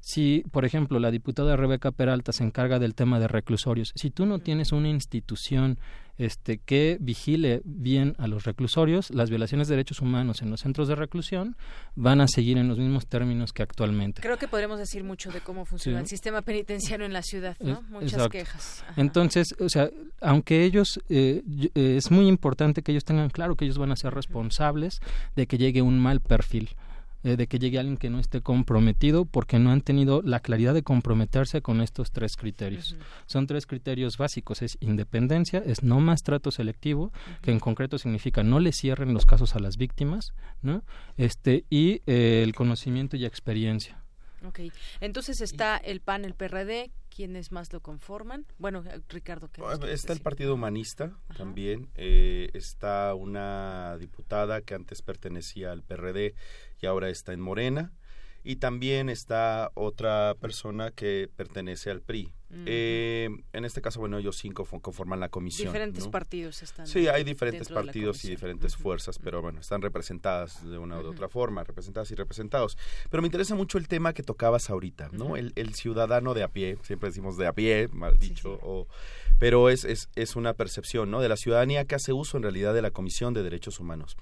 Si, por ejemplo, la diputada Rebeca Peralta se encarga del tema de reclusorios, si tú no tienes una institución este, que vigile bien a los reclusorios, las violaciones de derechos humanos en los centros de reclusión van a seguir en los mismos términos que actualmente. Creo que podremos decir mucho de cómo funciona el sistema penitenciario en la ciudad, ¿no? Muchas quejas. Entonces, o sea, aunque ellos, eh, eh, es muy importante que ellos tengan claro que ellos van a ser responsables de que llegue un mal perfil. Eh, de que llegue alguien que no esté comprometido porque no han tenido la claridad de comprometerse con estos tres criterios. Son tres criterios básicos, es independencia, es no más trato selectivo, que en concreto significa no le cierren los casos a las víctimas, ¿no? Este y eh, el conocimiento y experiencia. Ok, entonces está el PAN, el PRD, ¿quiénes más lo conforman? Bueno, Ricardo. ¿qué está el Partido Humanista también, eh, está una diputada que antes pertenecía al PRD y ahora está en Morena, y también está otra persona que pertenece al PRI. Eh, en este caso, bueno, ellos cinco conforman la comisión. Diferentes partidos están. Sí, hay diferentes partidos y diferentes fuerzas, pero bueno, están representadas de una u otra forma, representadas y representados. Pero me interesa mucho el tema que tocabas ahorita, ¿no? el, el, ciudadano de a pie, siempre decimos de a pie, mal dicho, o pero es, es, es, una percepción ¿no? de la ciudadanía que hace uso en realidad de la Comisión de Derechos Humanos.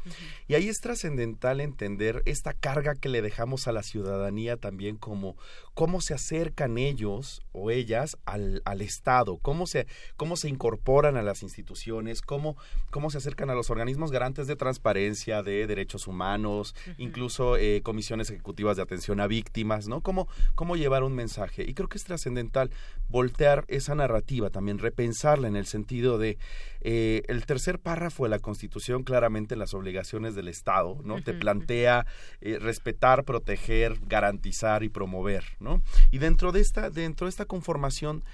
Y ahí es trascendental entender esta carga que le dejamos a la ciudadanía también como cómo se acercan ellos o ellas al, al, Estado, cómo se, cómo se incorporan a las instituciones, cómo, cómo se acercan a los organismos garantes de transparencia, de derechos humanos, incluso eh, comisiones ejecutivas de atención a víctimas, ¿no? Cómo, cómo llevar un mensaje. Y creo que es trascendental voltear esa narrativa también, repensarla en el sentido de eh, el tercer párrafo de la Constitución claramente las obligaciones del Estado, ¿no? Te plantea eh, respetar, proteger, garantizar y promover, ¿no? Y dentro de esta, dentro de esta conformación,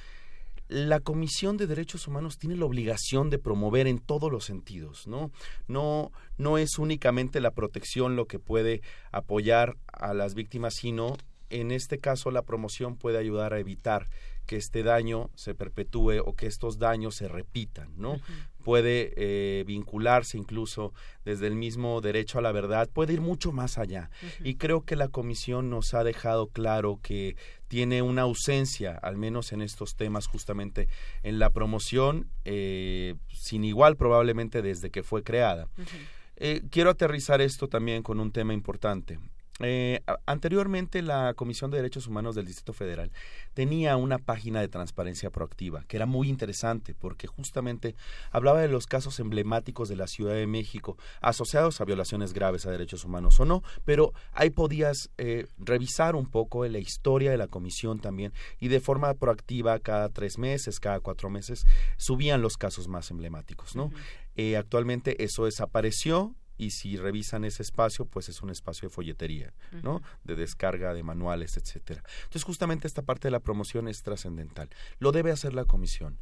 la Comisión de Derechos Humanos tiene la obligación de promover en todos los sentidos, ¿no? No, no es únicamente la protección lo que puede apoyar a las víctimas, sino en este caso la promoción puede ayudar a evitar que este daño se perpetúe o que estos daños se repitan, ¿no? Puede eh, vincularse incluso desde el mismo derecho a la verdad, puede ir mucho más allá. Y creo que la comisión nos ha dejado claro que tiene una ausencia, al menos en estos temas, justamente en la promoción, eh, sin igual probablemente desde que fue creada. Eh, quiero aterrizar esto también con un tema importante. Eh, anteriormente la Comisión de Derechos Humanos del Distrito Federal tenía una página de transparencia proactiva que era muy interesante porque justamente hablaba de los casos emblemáticos de la Ciudad de México asociados a violaciones graves a derechos humanos o no, pero ahí podías eh, revisar un poco la historia de la comisión también y de forma proactiva cada tres meses, cada cuatro meses subían los casos más emblemáticos, ¿no? eh, actualmente eso desapareció y si revisan ese espacio, pues es un espacio de folletería, ¿no? De descarga de manuales, etcétera. Entonces, justamente esta parte de la promoción es trascendental. Lo debe hacer la comisión.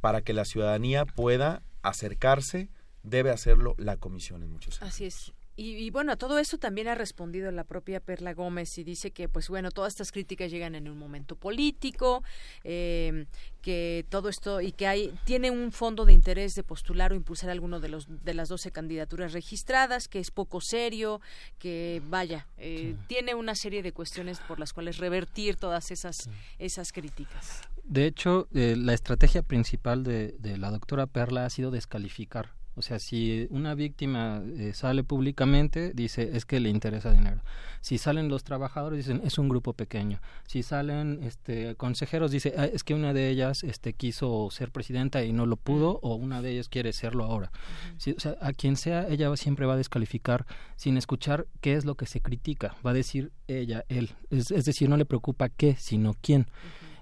Para que la ciudadanía pueda acercarse, debe hacerlo la comisión en muchos casos. Así es. Y, bueno, a todo esto también ha respondido la propia Perla Gómez y dice que, pues bueno, todas estas críticas llegan en un momento político, eh, que todo esto y que hay tiene un fondo de interés de postular o impulsar alguno de los de las 12 candidaturas registradas, que es poco serio, que vaya, eh, tiene una serie de cuestiones por las cuales revertir todas esas esas críticas. De hecho, eh, la estrategia principal de, de la doctora Perla ha sido descalificar o sea, si una víctima eh, sale públicamente, dice es que le interesa dinero. Si salen los trabajadores, dicen es un grupo pequeño. Si salen este, consejeros, dice ah, es que una de ellas este, quiso ser presidenta y no lo pudo, o una de ellas quiere serlo ahora. o sea, a quien sea, ella siempre va a descalificar sin escuchar qué es lo que se critica. Va a decir ella, él. Es, decir, no le preocupa qué, sino quién.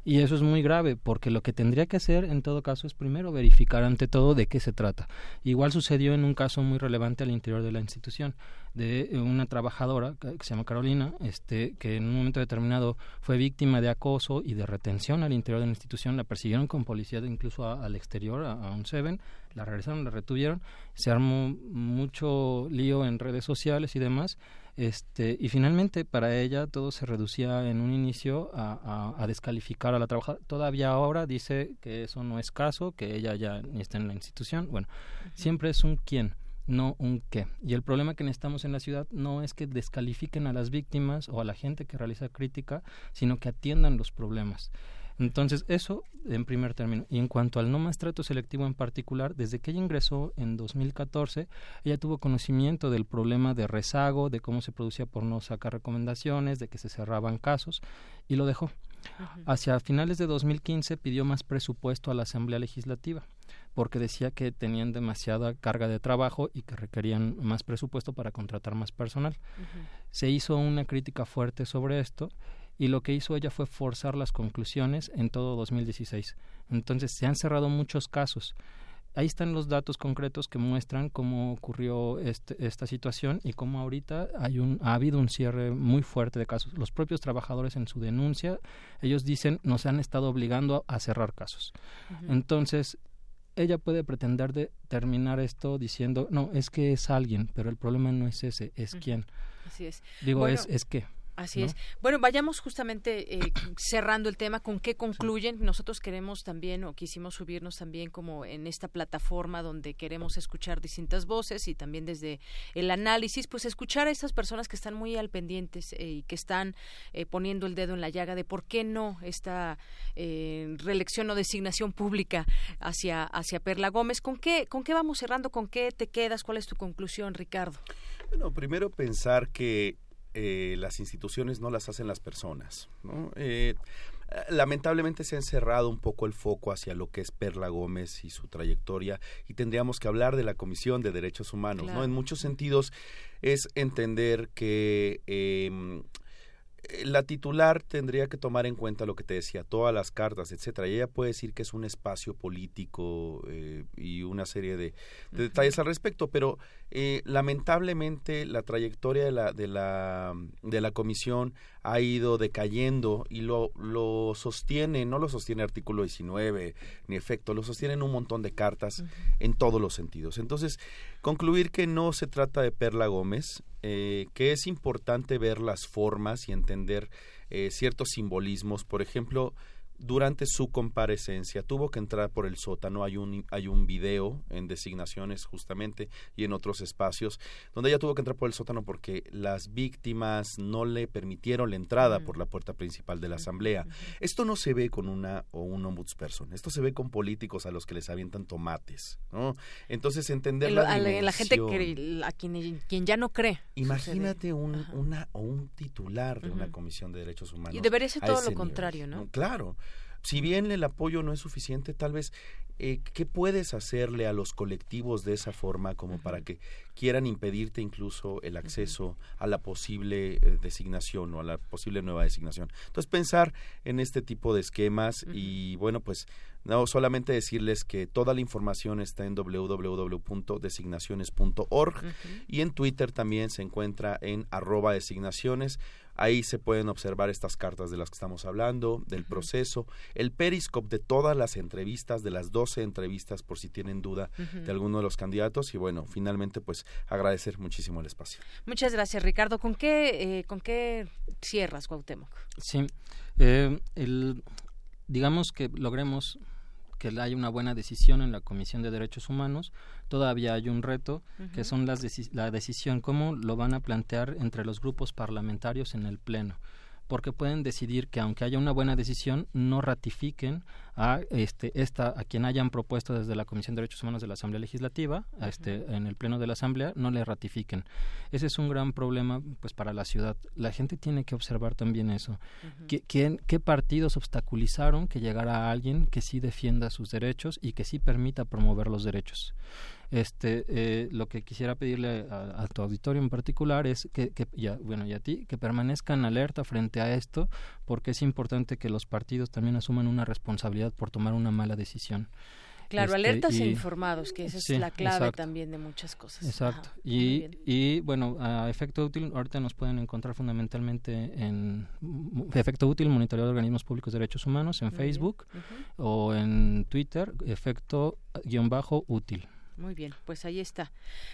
Y eso es muy grave, porque lo que tendría que hacer en todo caso es primero verificar ante todo de qué se trata. Igual sucedió en un caso muy relevante al interior de la institución de una trabajadora que se llama Carolina, este, que en un momento determinado fue víctima de acoso y de retención al interior de la institución, la persiguieron con policía incluso al exterior, a, un Seven, la regresaron, la retuvieron, se armó mucho lío en redes sociales y demás, este, y finalmente para ella todo se reducía en un inicio a, a, descalificar a la trabajadora. Todavía ahora dice que eso no es caso, que ella ya ni está en la institución. Bueno, siempre es un quién no un qué. Y el problema que necesitamos en la ciudad no es que descalifiquen a las víctimas o a la gente que realiza crítica, sino que atiendan los problemas. Entonces, eso en primer término. Y en cuanto al no más trato selectivo en particular, desde que ella ingresó en 2014, ella tuvo conocimiento del problema de rezago, de cómo se producía por no sacar recomendaciones, de que se cerraban casos, y lo dejó. Hacia finales de 2015 pidió más presupuesto a la Asamblea Legislativa porque decía que tenían demasiada carga de trabajo y que requerían más presupuesto para contratar más personal. Se hizo una crítica fuerte sobre esto y lo que hizo ella fue forzar las conclusiones en todo 2016. Entonces se han cerrado muchos casos. Ahí están los datos concretos que muestran cómo ocurrió este, esta situación y cómo ahorita hay un, ha habido un cierre muy fuerte de casos. Los propios trabajadores en su denuncia, ellos dicen, nos han estado obligando a cerrar casos. Entonces, ella puede pretender de terminar esto diciendo, no, es que es alguien, pero el problema no es ese, es quién. Así es. Digo, es, es que. Así es. Bueno, vayamos justamente eh, cerrando el tema con qué concluyen. Nosotros queremos también o quisimos subirnos también como en esta plataforma donde queremos escuchar distintas voces y también desde el análisis, pues escuchar a estas personas que están muy al pendientes eh, y que están eh, poniendo el dedo en la llaga de por qué no esta reelección o designación pública hacia hacia Perla Gómez. ¿Con qué con qué vamos cerrando? ¿Con qué te quedas? ¿Cuál es tu conclusión, Ricardo? Bueno, primero pensar que eh, las instituciones no las hacen las personas. ¿no? Eh, lamentablemente se ha encerrado un poco el foco hacia lo que es Perla Gómez y su trayectoria y tendríamos que hablar de la Comisión de Derechos Humanos. ¿no? En muchos sentidos es entender que em, eh, la titular tendría que tomar en cuenta lo que te decía, todas las cartas, etcétera. Y ella puede decir que es un espacio político eh, y una serie de, detalles al respecto, pero eh, lamentablemente la trayectoria de la, de la, de la comisión ha ido decayendo y lo, lo sostiene, no lo sostiene artículo 19 ni efecto, lo sostienen un montón de cartas en todos los sentidos. Entonces, concluir que no se trata de Perla Gómez, eh, que es importante ver las formas y entender eh, ciertos simbolismos. Por ejemplo, durante su comparecencia tuvo que entrar por el sótano. Hay un, hay un video en designaciones justamente y en otros espacios donde ella tuvo que entrar por el sótano porque las víctimas no le permitieron la entrada por la puerta principal de la asamblea. Esto no se ve con una o un ombudsperson. Esto se ve con políticos a los que les avientan tomates. ¿no? Entonces entender la, a la, gente que, a quien, quien, ya no cree. Imagínate un, una o un titular de una comisión de derechos humanos. Y debería ser todo lo contrario, ¿no? Claro si bien el apoyo no es suficiente, tal vez, eh, ¿qué puedes hacerle a los colectivos de esa forma como para que quieran impedirte incluso el acceso a la posible eh, designación o a la posible nueva designación? Entonces, pensar en este tipo de esquemas y, bueno, pues no solamente decirles que toda la información está en www.designaciones.org y en Twitter también se encuentra en arroba designaciones. Ahí se pueden observar estas cartas de las que estamos hablando, del proceso, el periscope de todas las entrevistas, de las 12 entrevistas, por si tienen duda de alguno de los candidatos. Y bueno, finalmente, pues agradecer muchísimo el espacio. Muchas gracias, Ricardo. ¿Con qué, eh, ¿con qué cierras, Cuauhtémoc? Sí, eh, el, digamos que logremos que haya una buena decisión en la Comisión de Derechos Humanos. Todavía hay un reto, que son las la decisión, cómo lo van a plantear entre los grupos parlamentarios en el Pleno porque pueden decidir que aunque haya una buena decisión no ratifiquen a este esta a quien hayan propuesto desde la Comisión de Derechos Humanos de la Asamblea Legislativa a este en el pleno de la Asamblea no le ratifiquen. Ese es un gran problema pues para la ciudad. La gente tiene que observar también eso. ¿Qué, qué partidos obstaculizaron que llegara alguien que sí defienda sus derechos y que sí permita promover los derechos este, eh, lo que quisiera pedirle a, tu auditorio en particular es que, ya, bueno, y a ti, que permanezcan alerta frente a esto, porque es importante que los partidos también asuman una responsabilidad por tomar una mala decisión. Claro, este, alertas e informados, que esa es la clave también de muchas cosas. Exacto. y, y bueno, a efecto útil, ahorita nos pueden encontrar fundamentalmente en efecto útil, monitoreo de organismos públicos de derechos humanos en Facebook o en Twitter, efecto guion bajo útil. Muy bien, pues ahí está.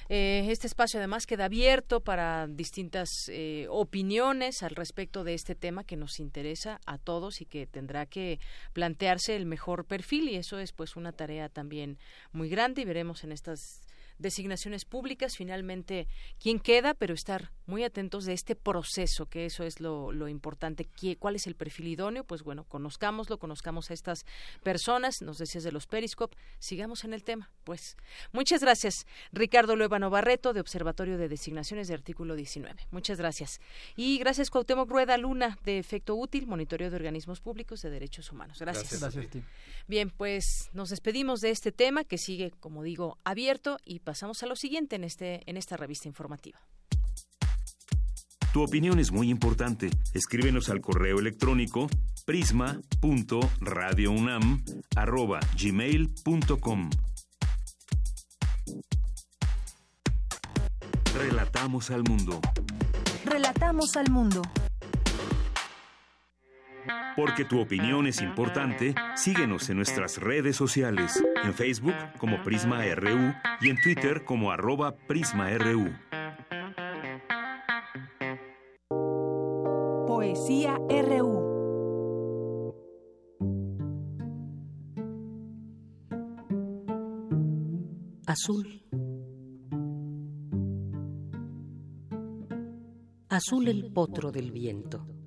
Eh, este espacio además queda abierto para distintas eh, opiniones al respecto de este tema que nos interesa a todos y que tendrá que plantearse el mejor perfil y eso es pues una tarea también muy grande y veremos en estas designaciones públicas, finalmente quién queda, pero estar muy atentos de este proceso, que eso es lo, lo importante. ¿Cuál es el perfil idóneo? Pues bueno, conozcámoslo, conozcamos a estas personas, nos decías de los Periscope, sigamos en el tema. Pues muchas gracias, Ricardo Luevano Barreto, de Observatorio de Designaciones de Artículo 19. Muchas gracias. Y gracias, Cuauhtémoc Rueda Luna, de Efecto Útil, Monitoreo de Organismos Públicos de Derechos Humanos. Gracias. Gracias, Bien, pues nos despedimos de este tema que sigue, como digo, abierto y pasamos a lo siguiente en, este, en esta revista informativa. Tu opinión es muy importante. Escríbenos al correo electrónico prisma.radiounam@gmail.com. Relatamos al mundo. Relatamos al mundo. Porque tu opinión es importante, síguenos en nuestras redes sociales, en Facebook como Prisma RU y en Twitter como arroba PrismaRU. Poesía RU. Azul. Azul el potro del viento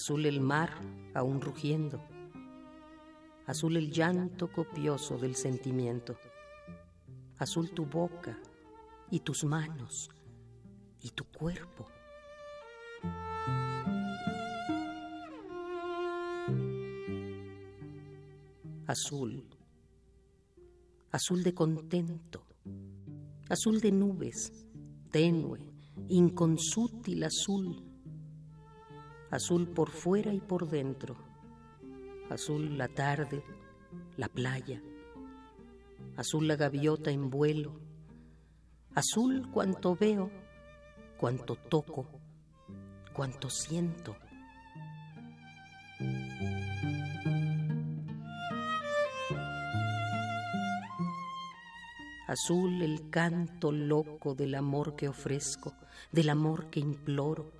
azul el mar aún rugiendo. Azul el llanto copioso del sentimiento. Azul tu boca y tus manos y tu cuerpo. Azul, azul de contento, azul de nubes, tenue, inconsútil azul, azul por fuera y por dentro, azul la tarde, la playa, azul la gaviota en vuelo, azul cuanto veo, cuanto toco, cuanto siento. Azul el canto loco del amor que ofrezco, del amor que imploro.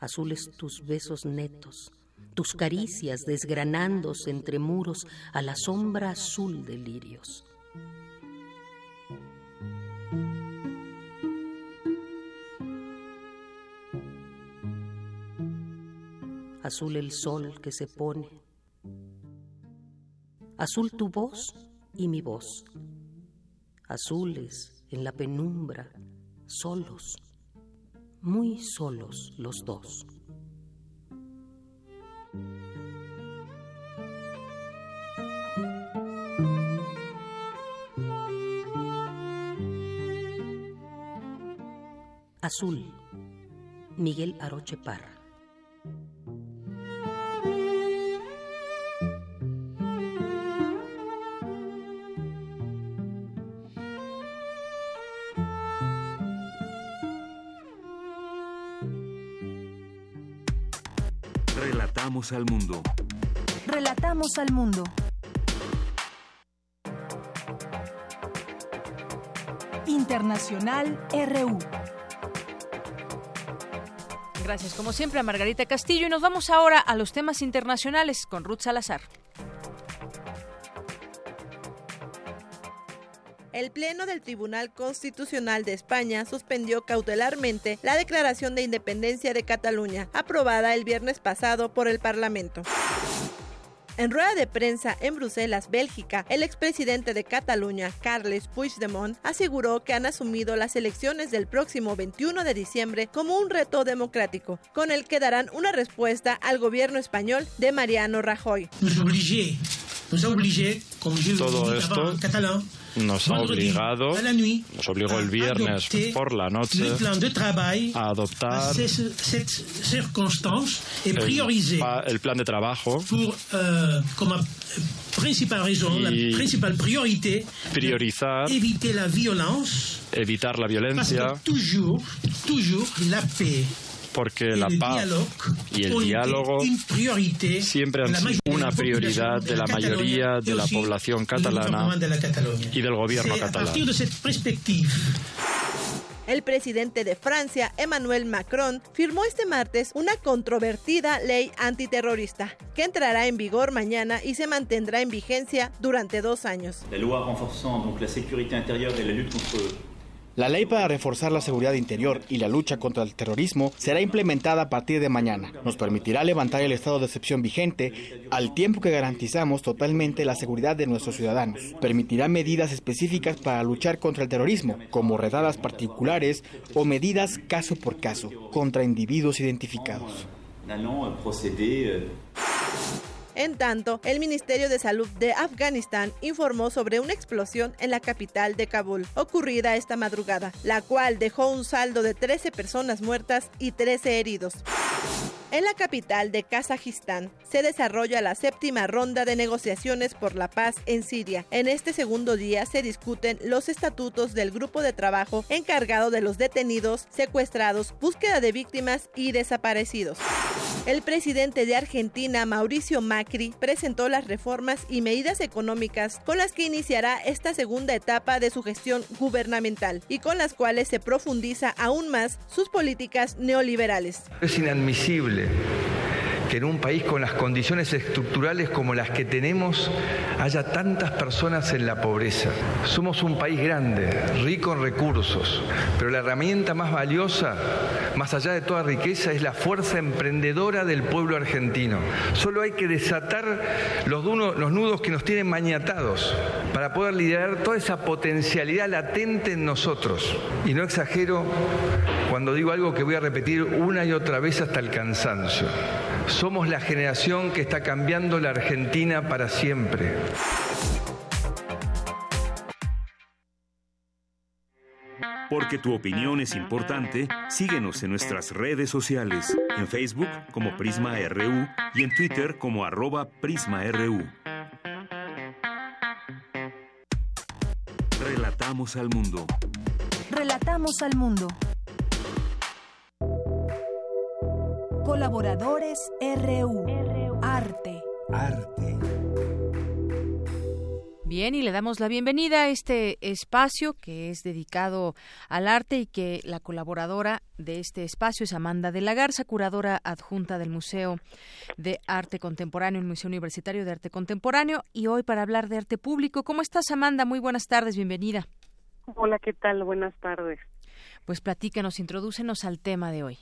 Azules tus besos netos, tus caricias desgranándose entre muros a la sombra azul de lirios. Azul el sol que se pone. Azul tu voz y mi voz. Azules en la penumbra, solos, muy solos los dos. Azul, Miguel Aroche Parra. Relatamos al mundo. Internacional RU. Gracias, como siempre, a Margarita Castillo. Y nos vamos ahora a los temas internacionales con Ruth Salazar. El Pleno del Tribunal Constitucional de España suspendió cautelarmente la declaración de independencia de Cataluña, aprobada el viernes pasado por el Parlamento. En rueda de prensa en Bruselas, Bélgica, el expresidente de Cataluña, Carles Puigdemont, aseguró que han asumido las elecciones del próximo 21 de diciembre como un reto democrático, con el que darán una respuesta al gobierno español de Mariano Rajoy. Todo esto nos ha obligado, nos obligó el viernes por la noche a adoptar el, el plan de trabajo y principal priorité priorizar éviter la violence. evitar la violencia toujours toujours la paix porque la paz y el diálogo siempre han sido una prioridad de la mayoría de la población catalana y del gobierno catalán. El presidente de Francia, Emmanuel Macron, firmó este martes una controvertida ley antiterrorista que entrará en vigor mañana y se mantendrá en vigencia durante dos años. La loi renforçant donc la sécurité intérieure et la lutte contre La ley para reforzar la seguridad interior y la lucha contra el terrorismo será implementada a partir de mañana. Nos permitirá levantar el estado de excepción vigente al tiempo que garantizamos totalmente la seguridad de nuestros ciudadanos. Permitirá medidas específicas para luchar contra el terrorismo, como redadas particulares o medidas caso por caso contra individuos identificados. En tanto, el Ministerio de Salud de Afganistán informó sobre una explosión en la capital de Kabul, ocurrida esta madrugada, la cual dejó un saldo de 13 personas muertas y 13 heridos. En la capital de Kazajistán se desarrolla la séptima ronda de negociaciones por la paz en Siria. En este segundo día se discuten los estatutos del grupo de trabajo encargado de los detenidos, secuestrados, búsqueda de víctimas y desaparecidos. El presidente de Argentina, Mauricio Macri, presentó las reformas y medidas económicas con las que iniciará esta segunda etapa de su gestión gubernamental y con las cuales se profundiza aún más sus políticas neoliberales. Es inadmisible Chile. Que en un país con las condiciones estructurales como las que tenemos haya tantas personas en la pobreza. Somos un país grande, rico en recursos, pero la herramienta más valiosa, más allá de toda riqueza, es la fuerza emprendedora del pueblo argentino. Solo hay que desatar los, nudos que nos tienen maniatados para poder liderar toda esa potencialidad latente en nosotros. Y no exagero cuando digo algo que voy a repetir una y otra vez hasta el cansancio. Somos la generación que está cambiando la Argentina para siempre. Porque tu opinión es importante, síguenos en nuestras redes sociales, en Facebook como Prisma RU y en Twitter como arroba PrismaRU. Relatamos al mundo. Relatamos al mundo. Colaboradores RU. Arte. Arte. Bien, y le damos la bienvenida a este espacio que es dedicado al arte y que la colaboradora de este espacio es Amanda de la Garza, curadora adjunta del Museo de Arte Contemporáneo, el Museo Universitario de Arte Contemporáneo, y hoy para hablar de arte público. ¿Cómo estás, Amanda? Muy buenas tardes, bienvenida. Hola, ¿qué tal? Buenas tardes. Pues platícanos, introdúcenos al tema de hoy.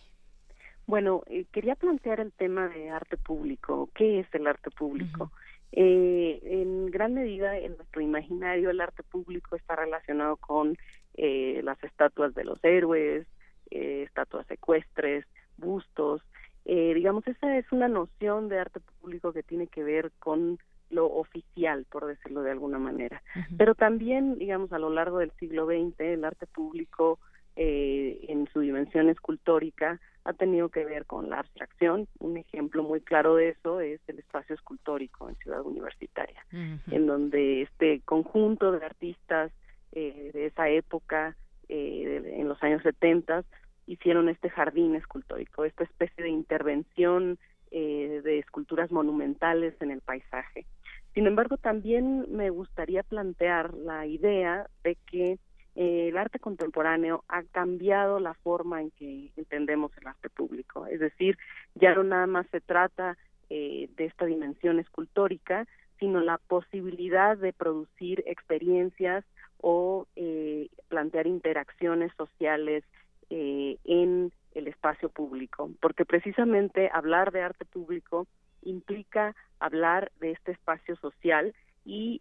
Bueno, eh, quería plantear el tema de arte público. ¿Qué es el arte público? eh, en gran medida, en nuestro imaginario, el arte público está relacionado con eh, las estatuas de los héroes, eh, estatuas ecuestres, bustos. Eh, digamos, esa es una noción de arte público que tiene que ver con lo oficial, por decirlo de alguna manera. Pero también, digamos, a lo largo del siglo XX, el arte público eh, en su dimensión escultórica ha tenido que ver con la abstracción. Un ejemplo muy claro de eso es el espacio escultórico en Ciudad Universitaria, en donde este conjunto de artistas eh, de esa época, eh, en los años 70, hicieron este jardín escultórico, esta especie de intervención eh, de esculturas monumentales en el paisaje. Sin embargo, también me gustaría plantear la idea de que eh, el arte contemporáneo ha cambiado la forma en que entendemos el arte público. Es decir, ya no nada más se trata eh, de esta dimensión escultórica, sino la posibilidad de producir experiencias o eh, plantear interacciones sociales en el espacio público, porque precisamente hablar de arte público implica hablar de este espacio social y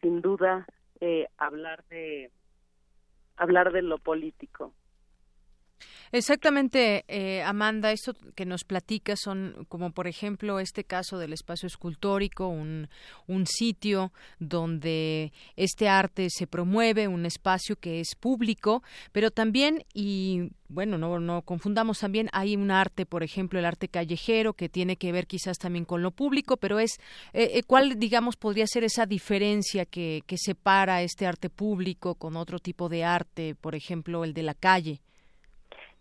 sin duda hablar de hablar de lo político. Exactamente, eh, Amanda, esto que nos platica son como por ejemplo este caso del espacio escultórico, un, sitio donde este arte se promueve, un espacio que es público, pero también, y bueno, no, no confundamos también, hay un arte, por ejemplo, el arte callejero, que tiene que ver quizás también con lo público, pero es, eh, eh, ¿cuál, digamos, podría ser esa diferencia que, que separa este arte público con otro tipo de arte, por ejemplo, el de la calle?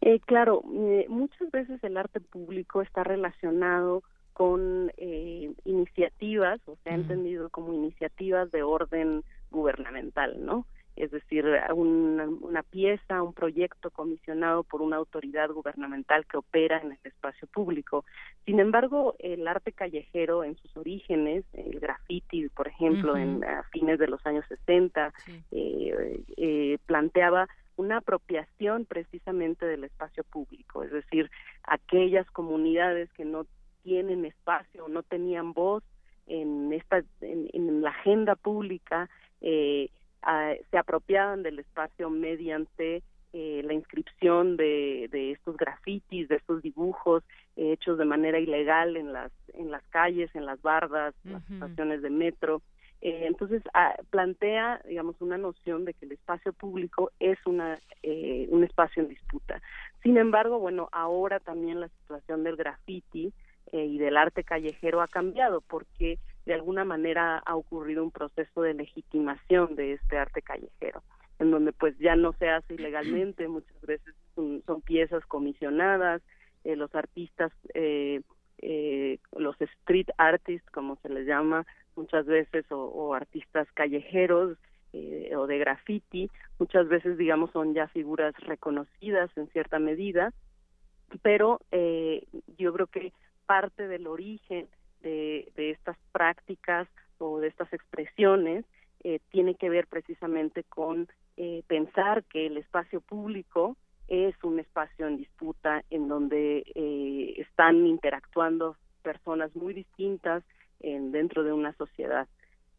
Eh, claro, eh, muchas veces el arte público está relacionado con eh, iniciativas, o se ha entendido como iniciativas de orden gubernamental, ¿no? Es decir, una, una pieza, un proyecto comisionado por una autoridad gubernamental que opera en el espacio público. Sin embargo, el arte callejero en sus orígenes, el graffiti, por ejemplo, en a fines de los años 60, eh, planteaba una apropiación precisamente del espacio público, es decir, aquellas comunidades que no tienen espacio, no tenían voz en esta en, la agenda pública, eh, se apropiaban del espacio mediante eh, la inscripción de, de estos grafitis, de estos dibujos hechos de manera ilegal en las en las calles, en las bardas, en las estaciones de metro. Eh, entonces, ah, plantea, digamos, una noción de que el espacio público es una, eh, un espacio en disputa. Sin embargo, bueno, ahora también la situación del graffiti eh, y del arte callejero ha cambiado porque de alguna manera ha ocurrido un proceso de legitimación de este arte callejero, en donde pues ya no se hace ilegalmente, muchas veces son, son piezas comisionadas, los artistas, los street artists, como se les llama, muchas veces o, artistas callejeros eh, o de graffiti, muchas veces digamos son ya figuras reconocidas en cierta medida, pero eh, yo creo que parte del origen de, estas prácticas o de estas expresiones eh, tiene que ver precisamente con eh, pensar que el espacio público es un espacio en disputa en donde eh, están interactuando personas muy distintas en, dentro de una sociedad.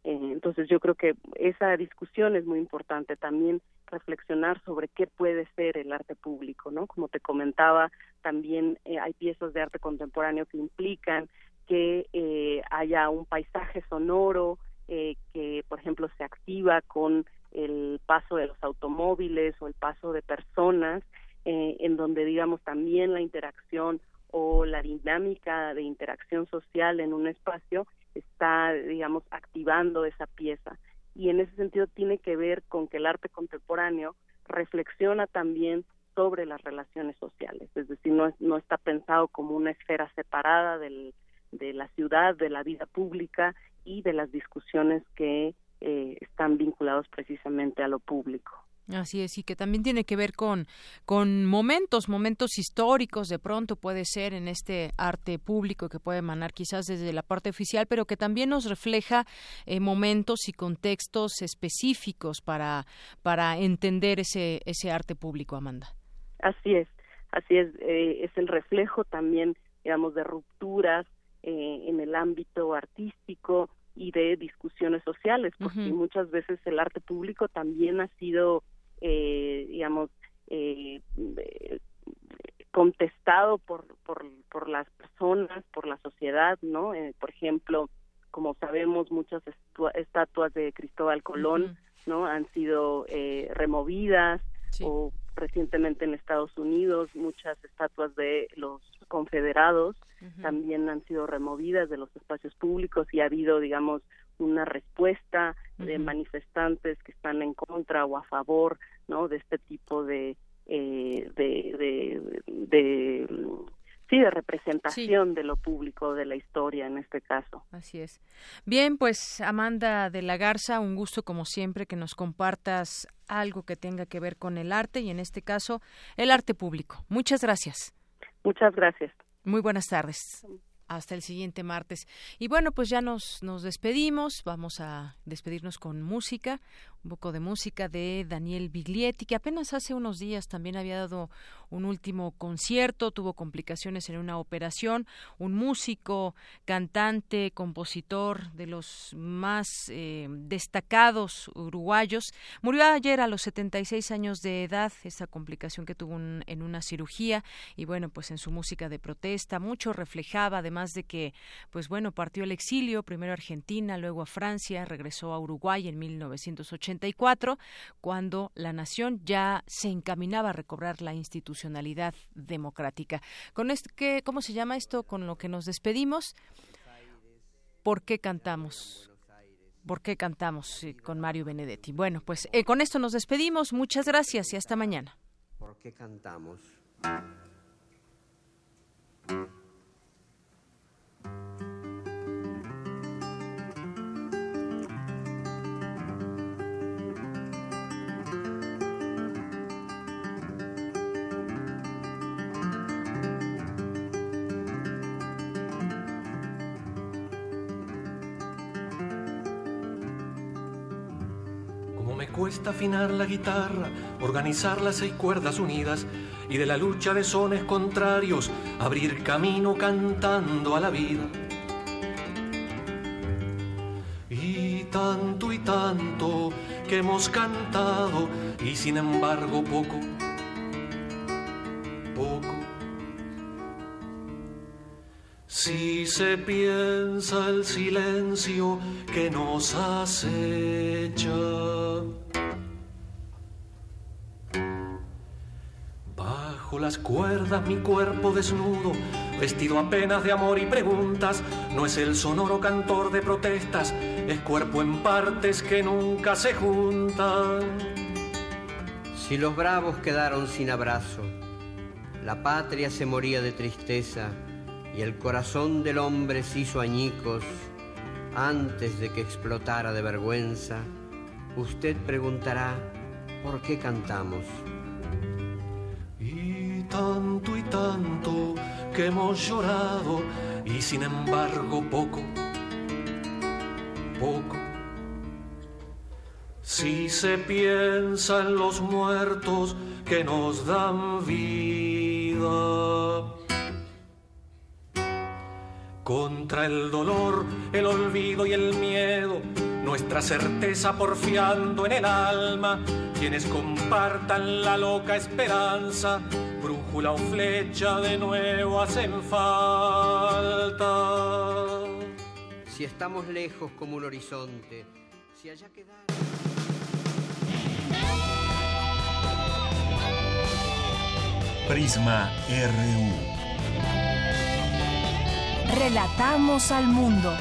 entonces yo creo que esa discusión es muy importante también reflexionar sobre qué puede ser el arte público, ¿no? Como te comentaba, también hay piezas de arte contemporáneo que implican que eh, haya un paisaje sonoro eh, que, por ejemplo, se activa con el paso de los automóviles o el paso de personas, eh, en donde, digamos, también la interacción o la dinámica de interacción social en un espacio está, digamos, activando esa pieza. Y en ese sentido tiene que ver con que el arte contemporáneo reflexiona también sobre las relaciones sociales, es decir, no, no está pensado como una esfera separada del, de la ciudad, de la vida pública y de las discusiones que eh, están vinculados precisamente a lo público. Así es, y que también tiene que ver con, con momentos, momentos históricos, de pronto puede ser en este arte público que puede emanar quizás desde la parte oficial, pero que también nos refleja eh, momentos y contextos específicos para, para entender ese, ese arte público, Amanda. Así es, así es, eh, es el reflejo también, digamos, de rupturas eh, en el ámbito artístico y de discusiones sociales, porque muchas veces el arte público también ha sido, eh, digamos, eh, contestado por, por, por las personas, por la sociedad, ¿no? por ejemplo, como sabemos, muchas estatuas de Cristóbal Colón, ¿no? Han sido removidas o recientemente en Estados Unidos muchas estatuas de los confederados también han sido removidas de los espacios públicos y ha habido, digamos, una respuesta de manifestantes que están en contra o a favor, ¿no? De este tipo de eh, de, de, sí de representación de lo público de la historia en este caso. Así es. Bien pues Amanda de la Garza un gusto como siempre que nos compartas algo que tenga que ver con el arte y en este caso el arte público. Muchas gracias. Muchas gracias. Muy buenas tardes. Hasta el siguiente martes. Y bueno, pues ya nos, nos despedimos. Vamos a despedirnos con música un poco de música de Daniel Biglietti, que apenas hace unos días también había dado un último concierto, tuvo complicaciones en una operación, un músico, cantante, compositor de los más eh, destacados uruguayos, murió ayer a los 76 años de edad, esa complicación que tuvo en una cirugía. Y bueno, pues en su música de protesta mucho reflejaba, además de que, pues bueno, partió al exilio, primero a Argentina, luego a Francia, regresó a Uruguay en 1980 cuando la nación ya se encaminaba a recobrar la institucionalidad democrática. Con este, ¿Cómo se llama esto con lo que nos despedimos? ¿Por qué cantamos? ¿Por qué cantamos con Mario Benedetti? Bueno, pues eh, con esto nos despedimos. Muchas gracias y hasta mañana. ¿Por qué cantamos? Cuesta afinar la guitarra, organizar las seis cuerdas unidas y de la lucha de sones contrarios abrir camino cantando a la vida. Y tanto y tanto que hemos cantado y sin embargo poco, poco. Si se piensa el silencio que nos acecha. Las cuerdas mi cuerpo desnudo, vestido apenas de amor y preguntas, no es el sonoro cantor de protestas, es cuerpo en partes que nunca se juntan. Si los bravos quedaron sin abrazo, la patria se moría de tristeza y el corazón del hombre se hizo añicos antes de que explotara de vergüenza, usted preguntará, ¿por qué cantamos? Tanto y tanto que hemos llorado y sin embargo poco, poco. Si se piensa en los muertos que nos dan vida. Contra el dolor, el olvido y el miedo, nuestra certeza porfiando en el alma, quienes compartan la loca esperanza, brújula o flecha de nuevo hacen falta. Si estamos lejos como un horizonte, si allá quedar... Prisma RU. Relatamos al mundo.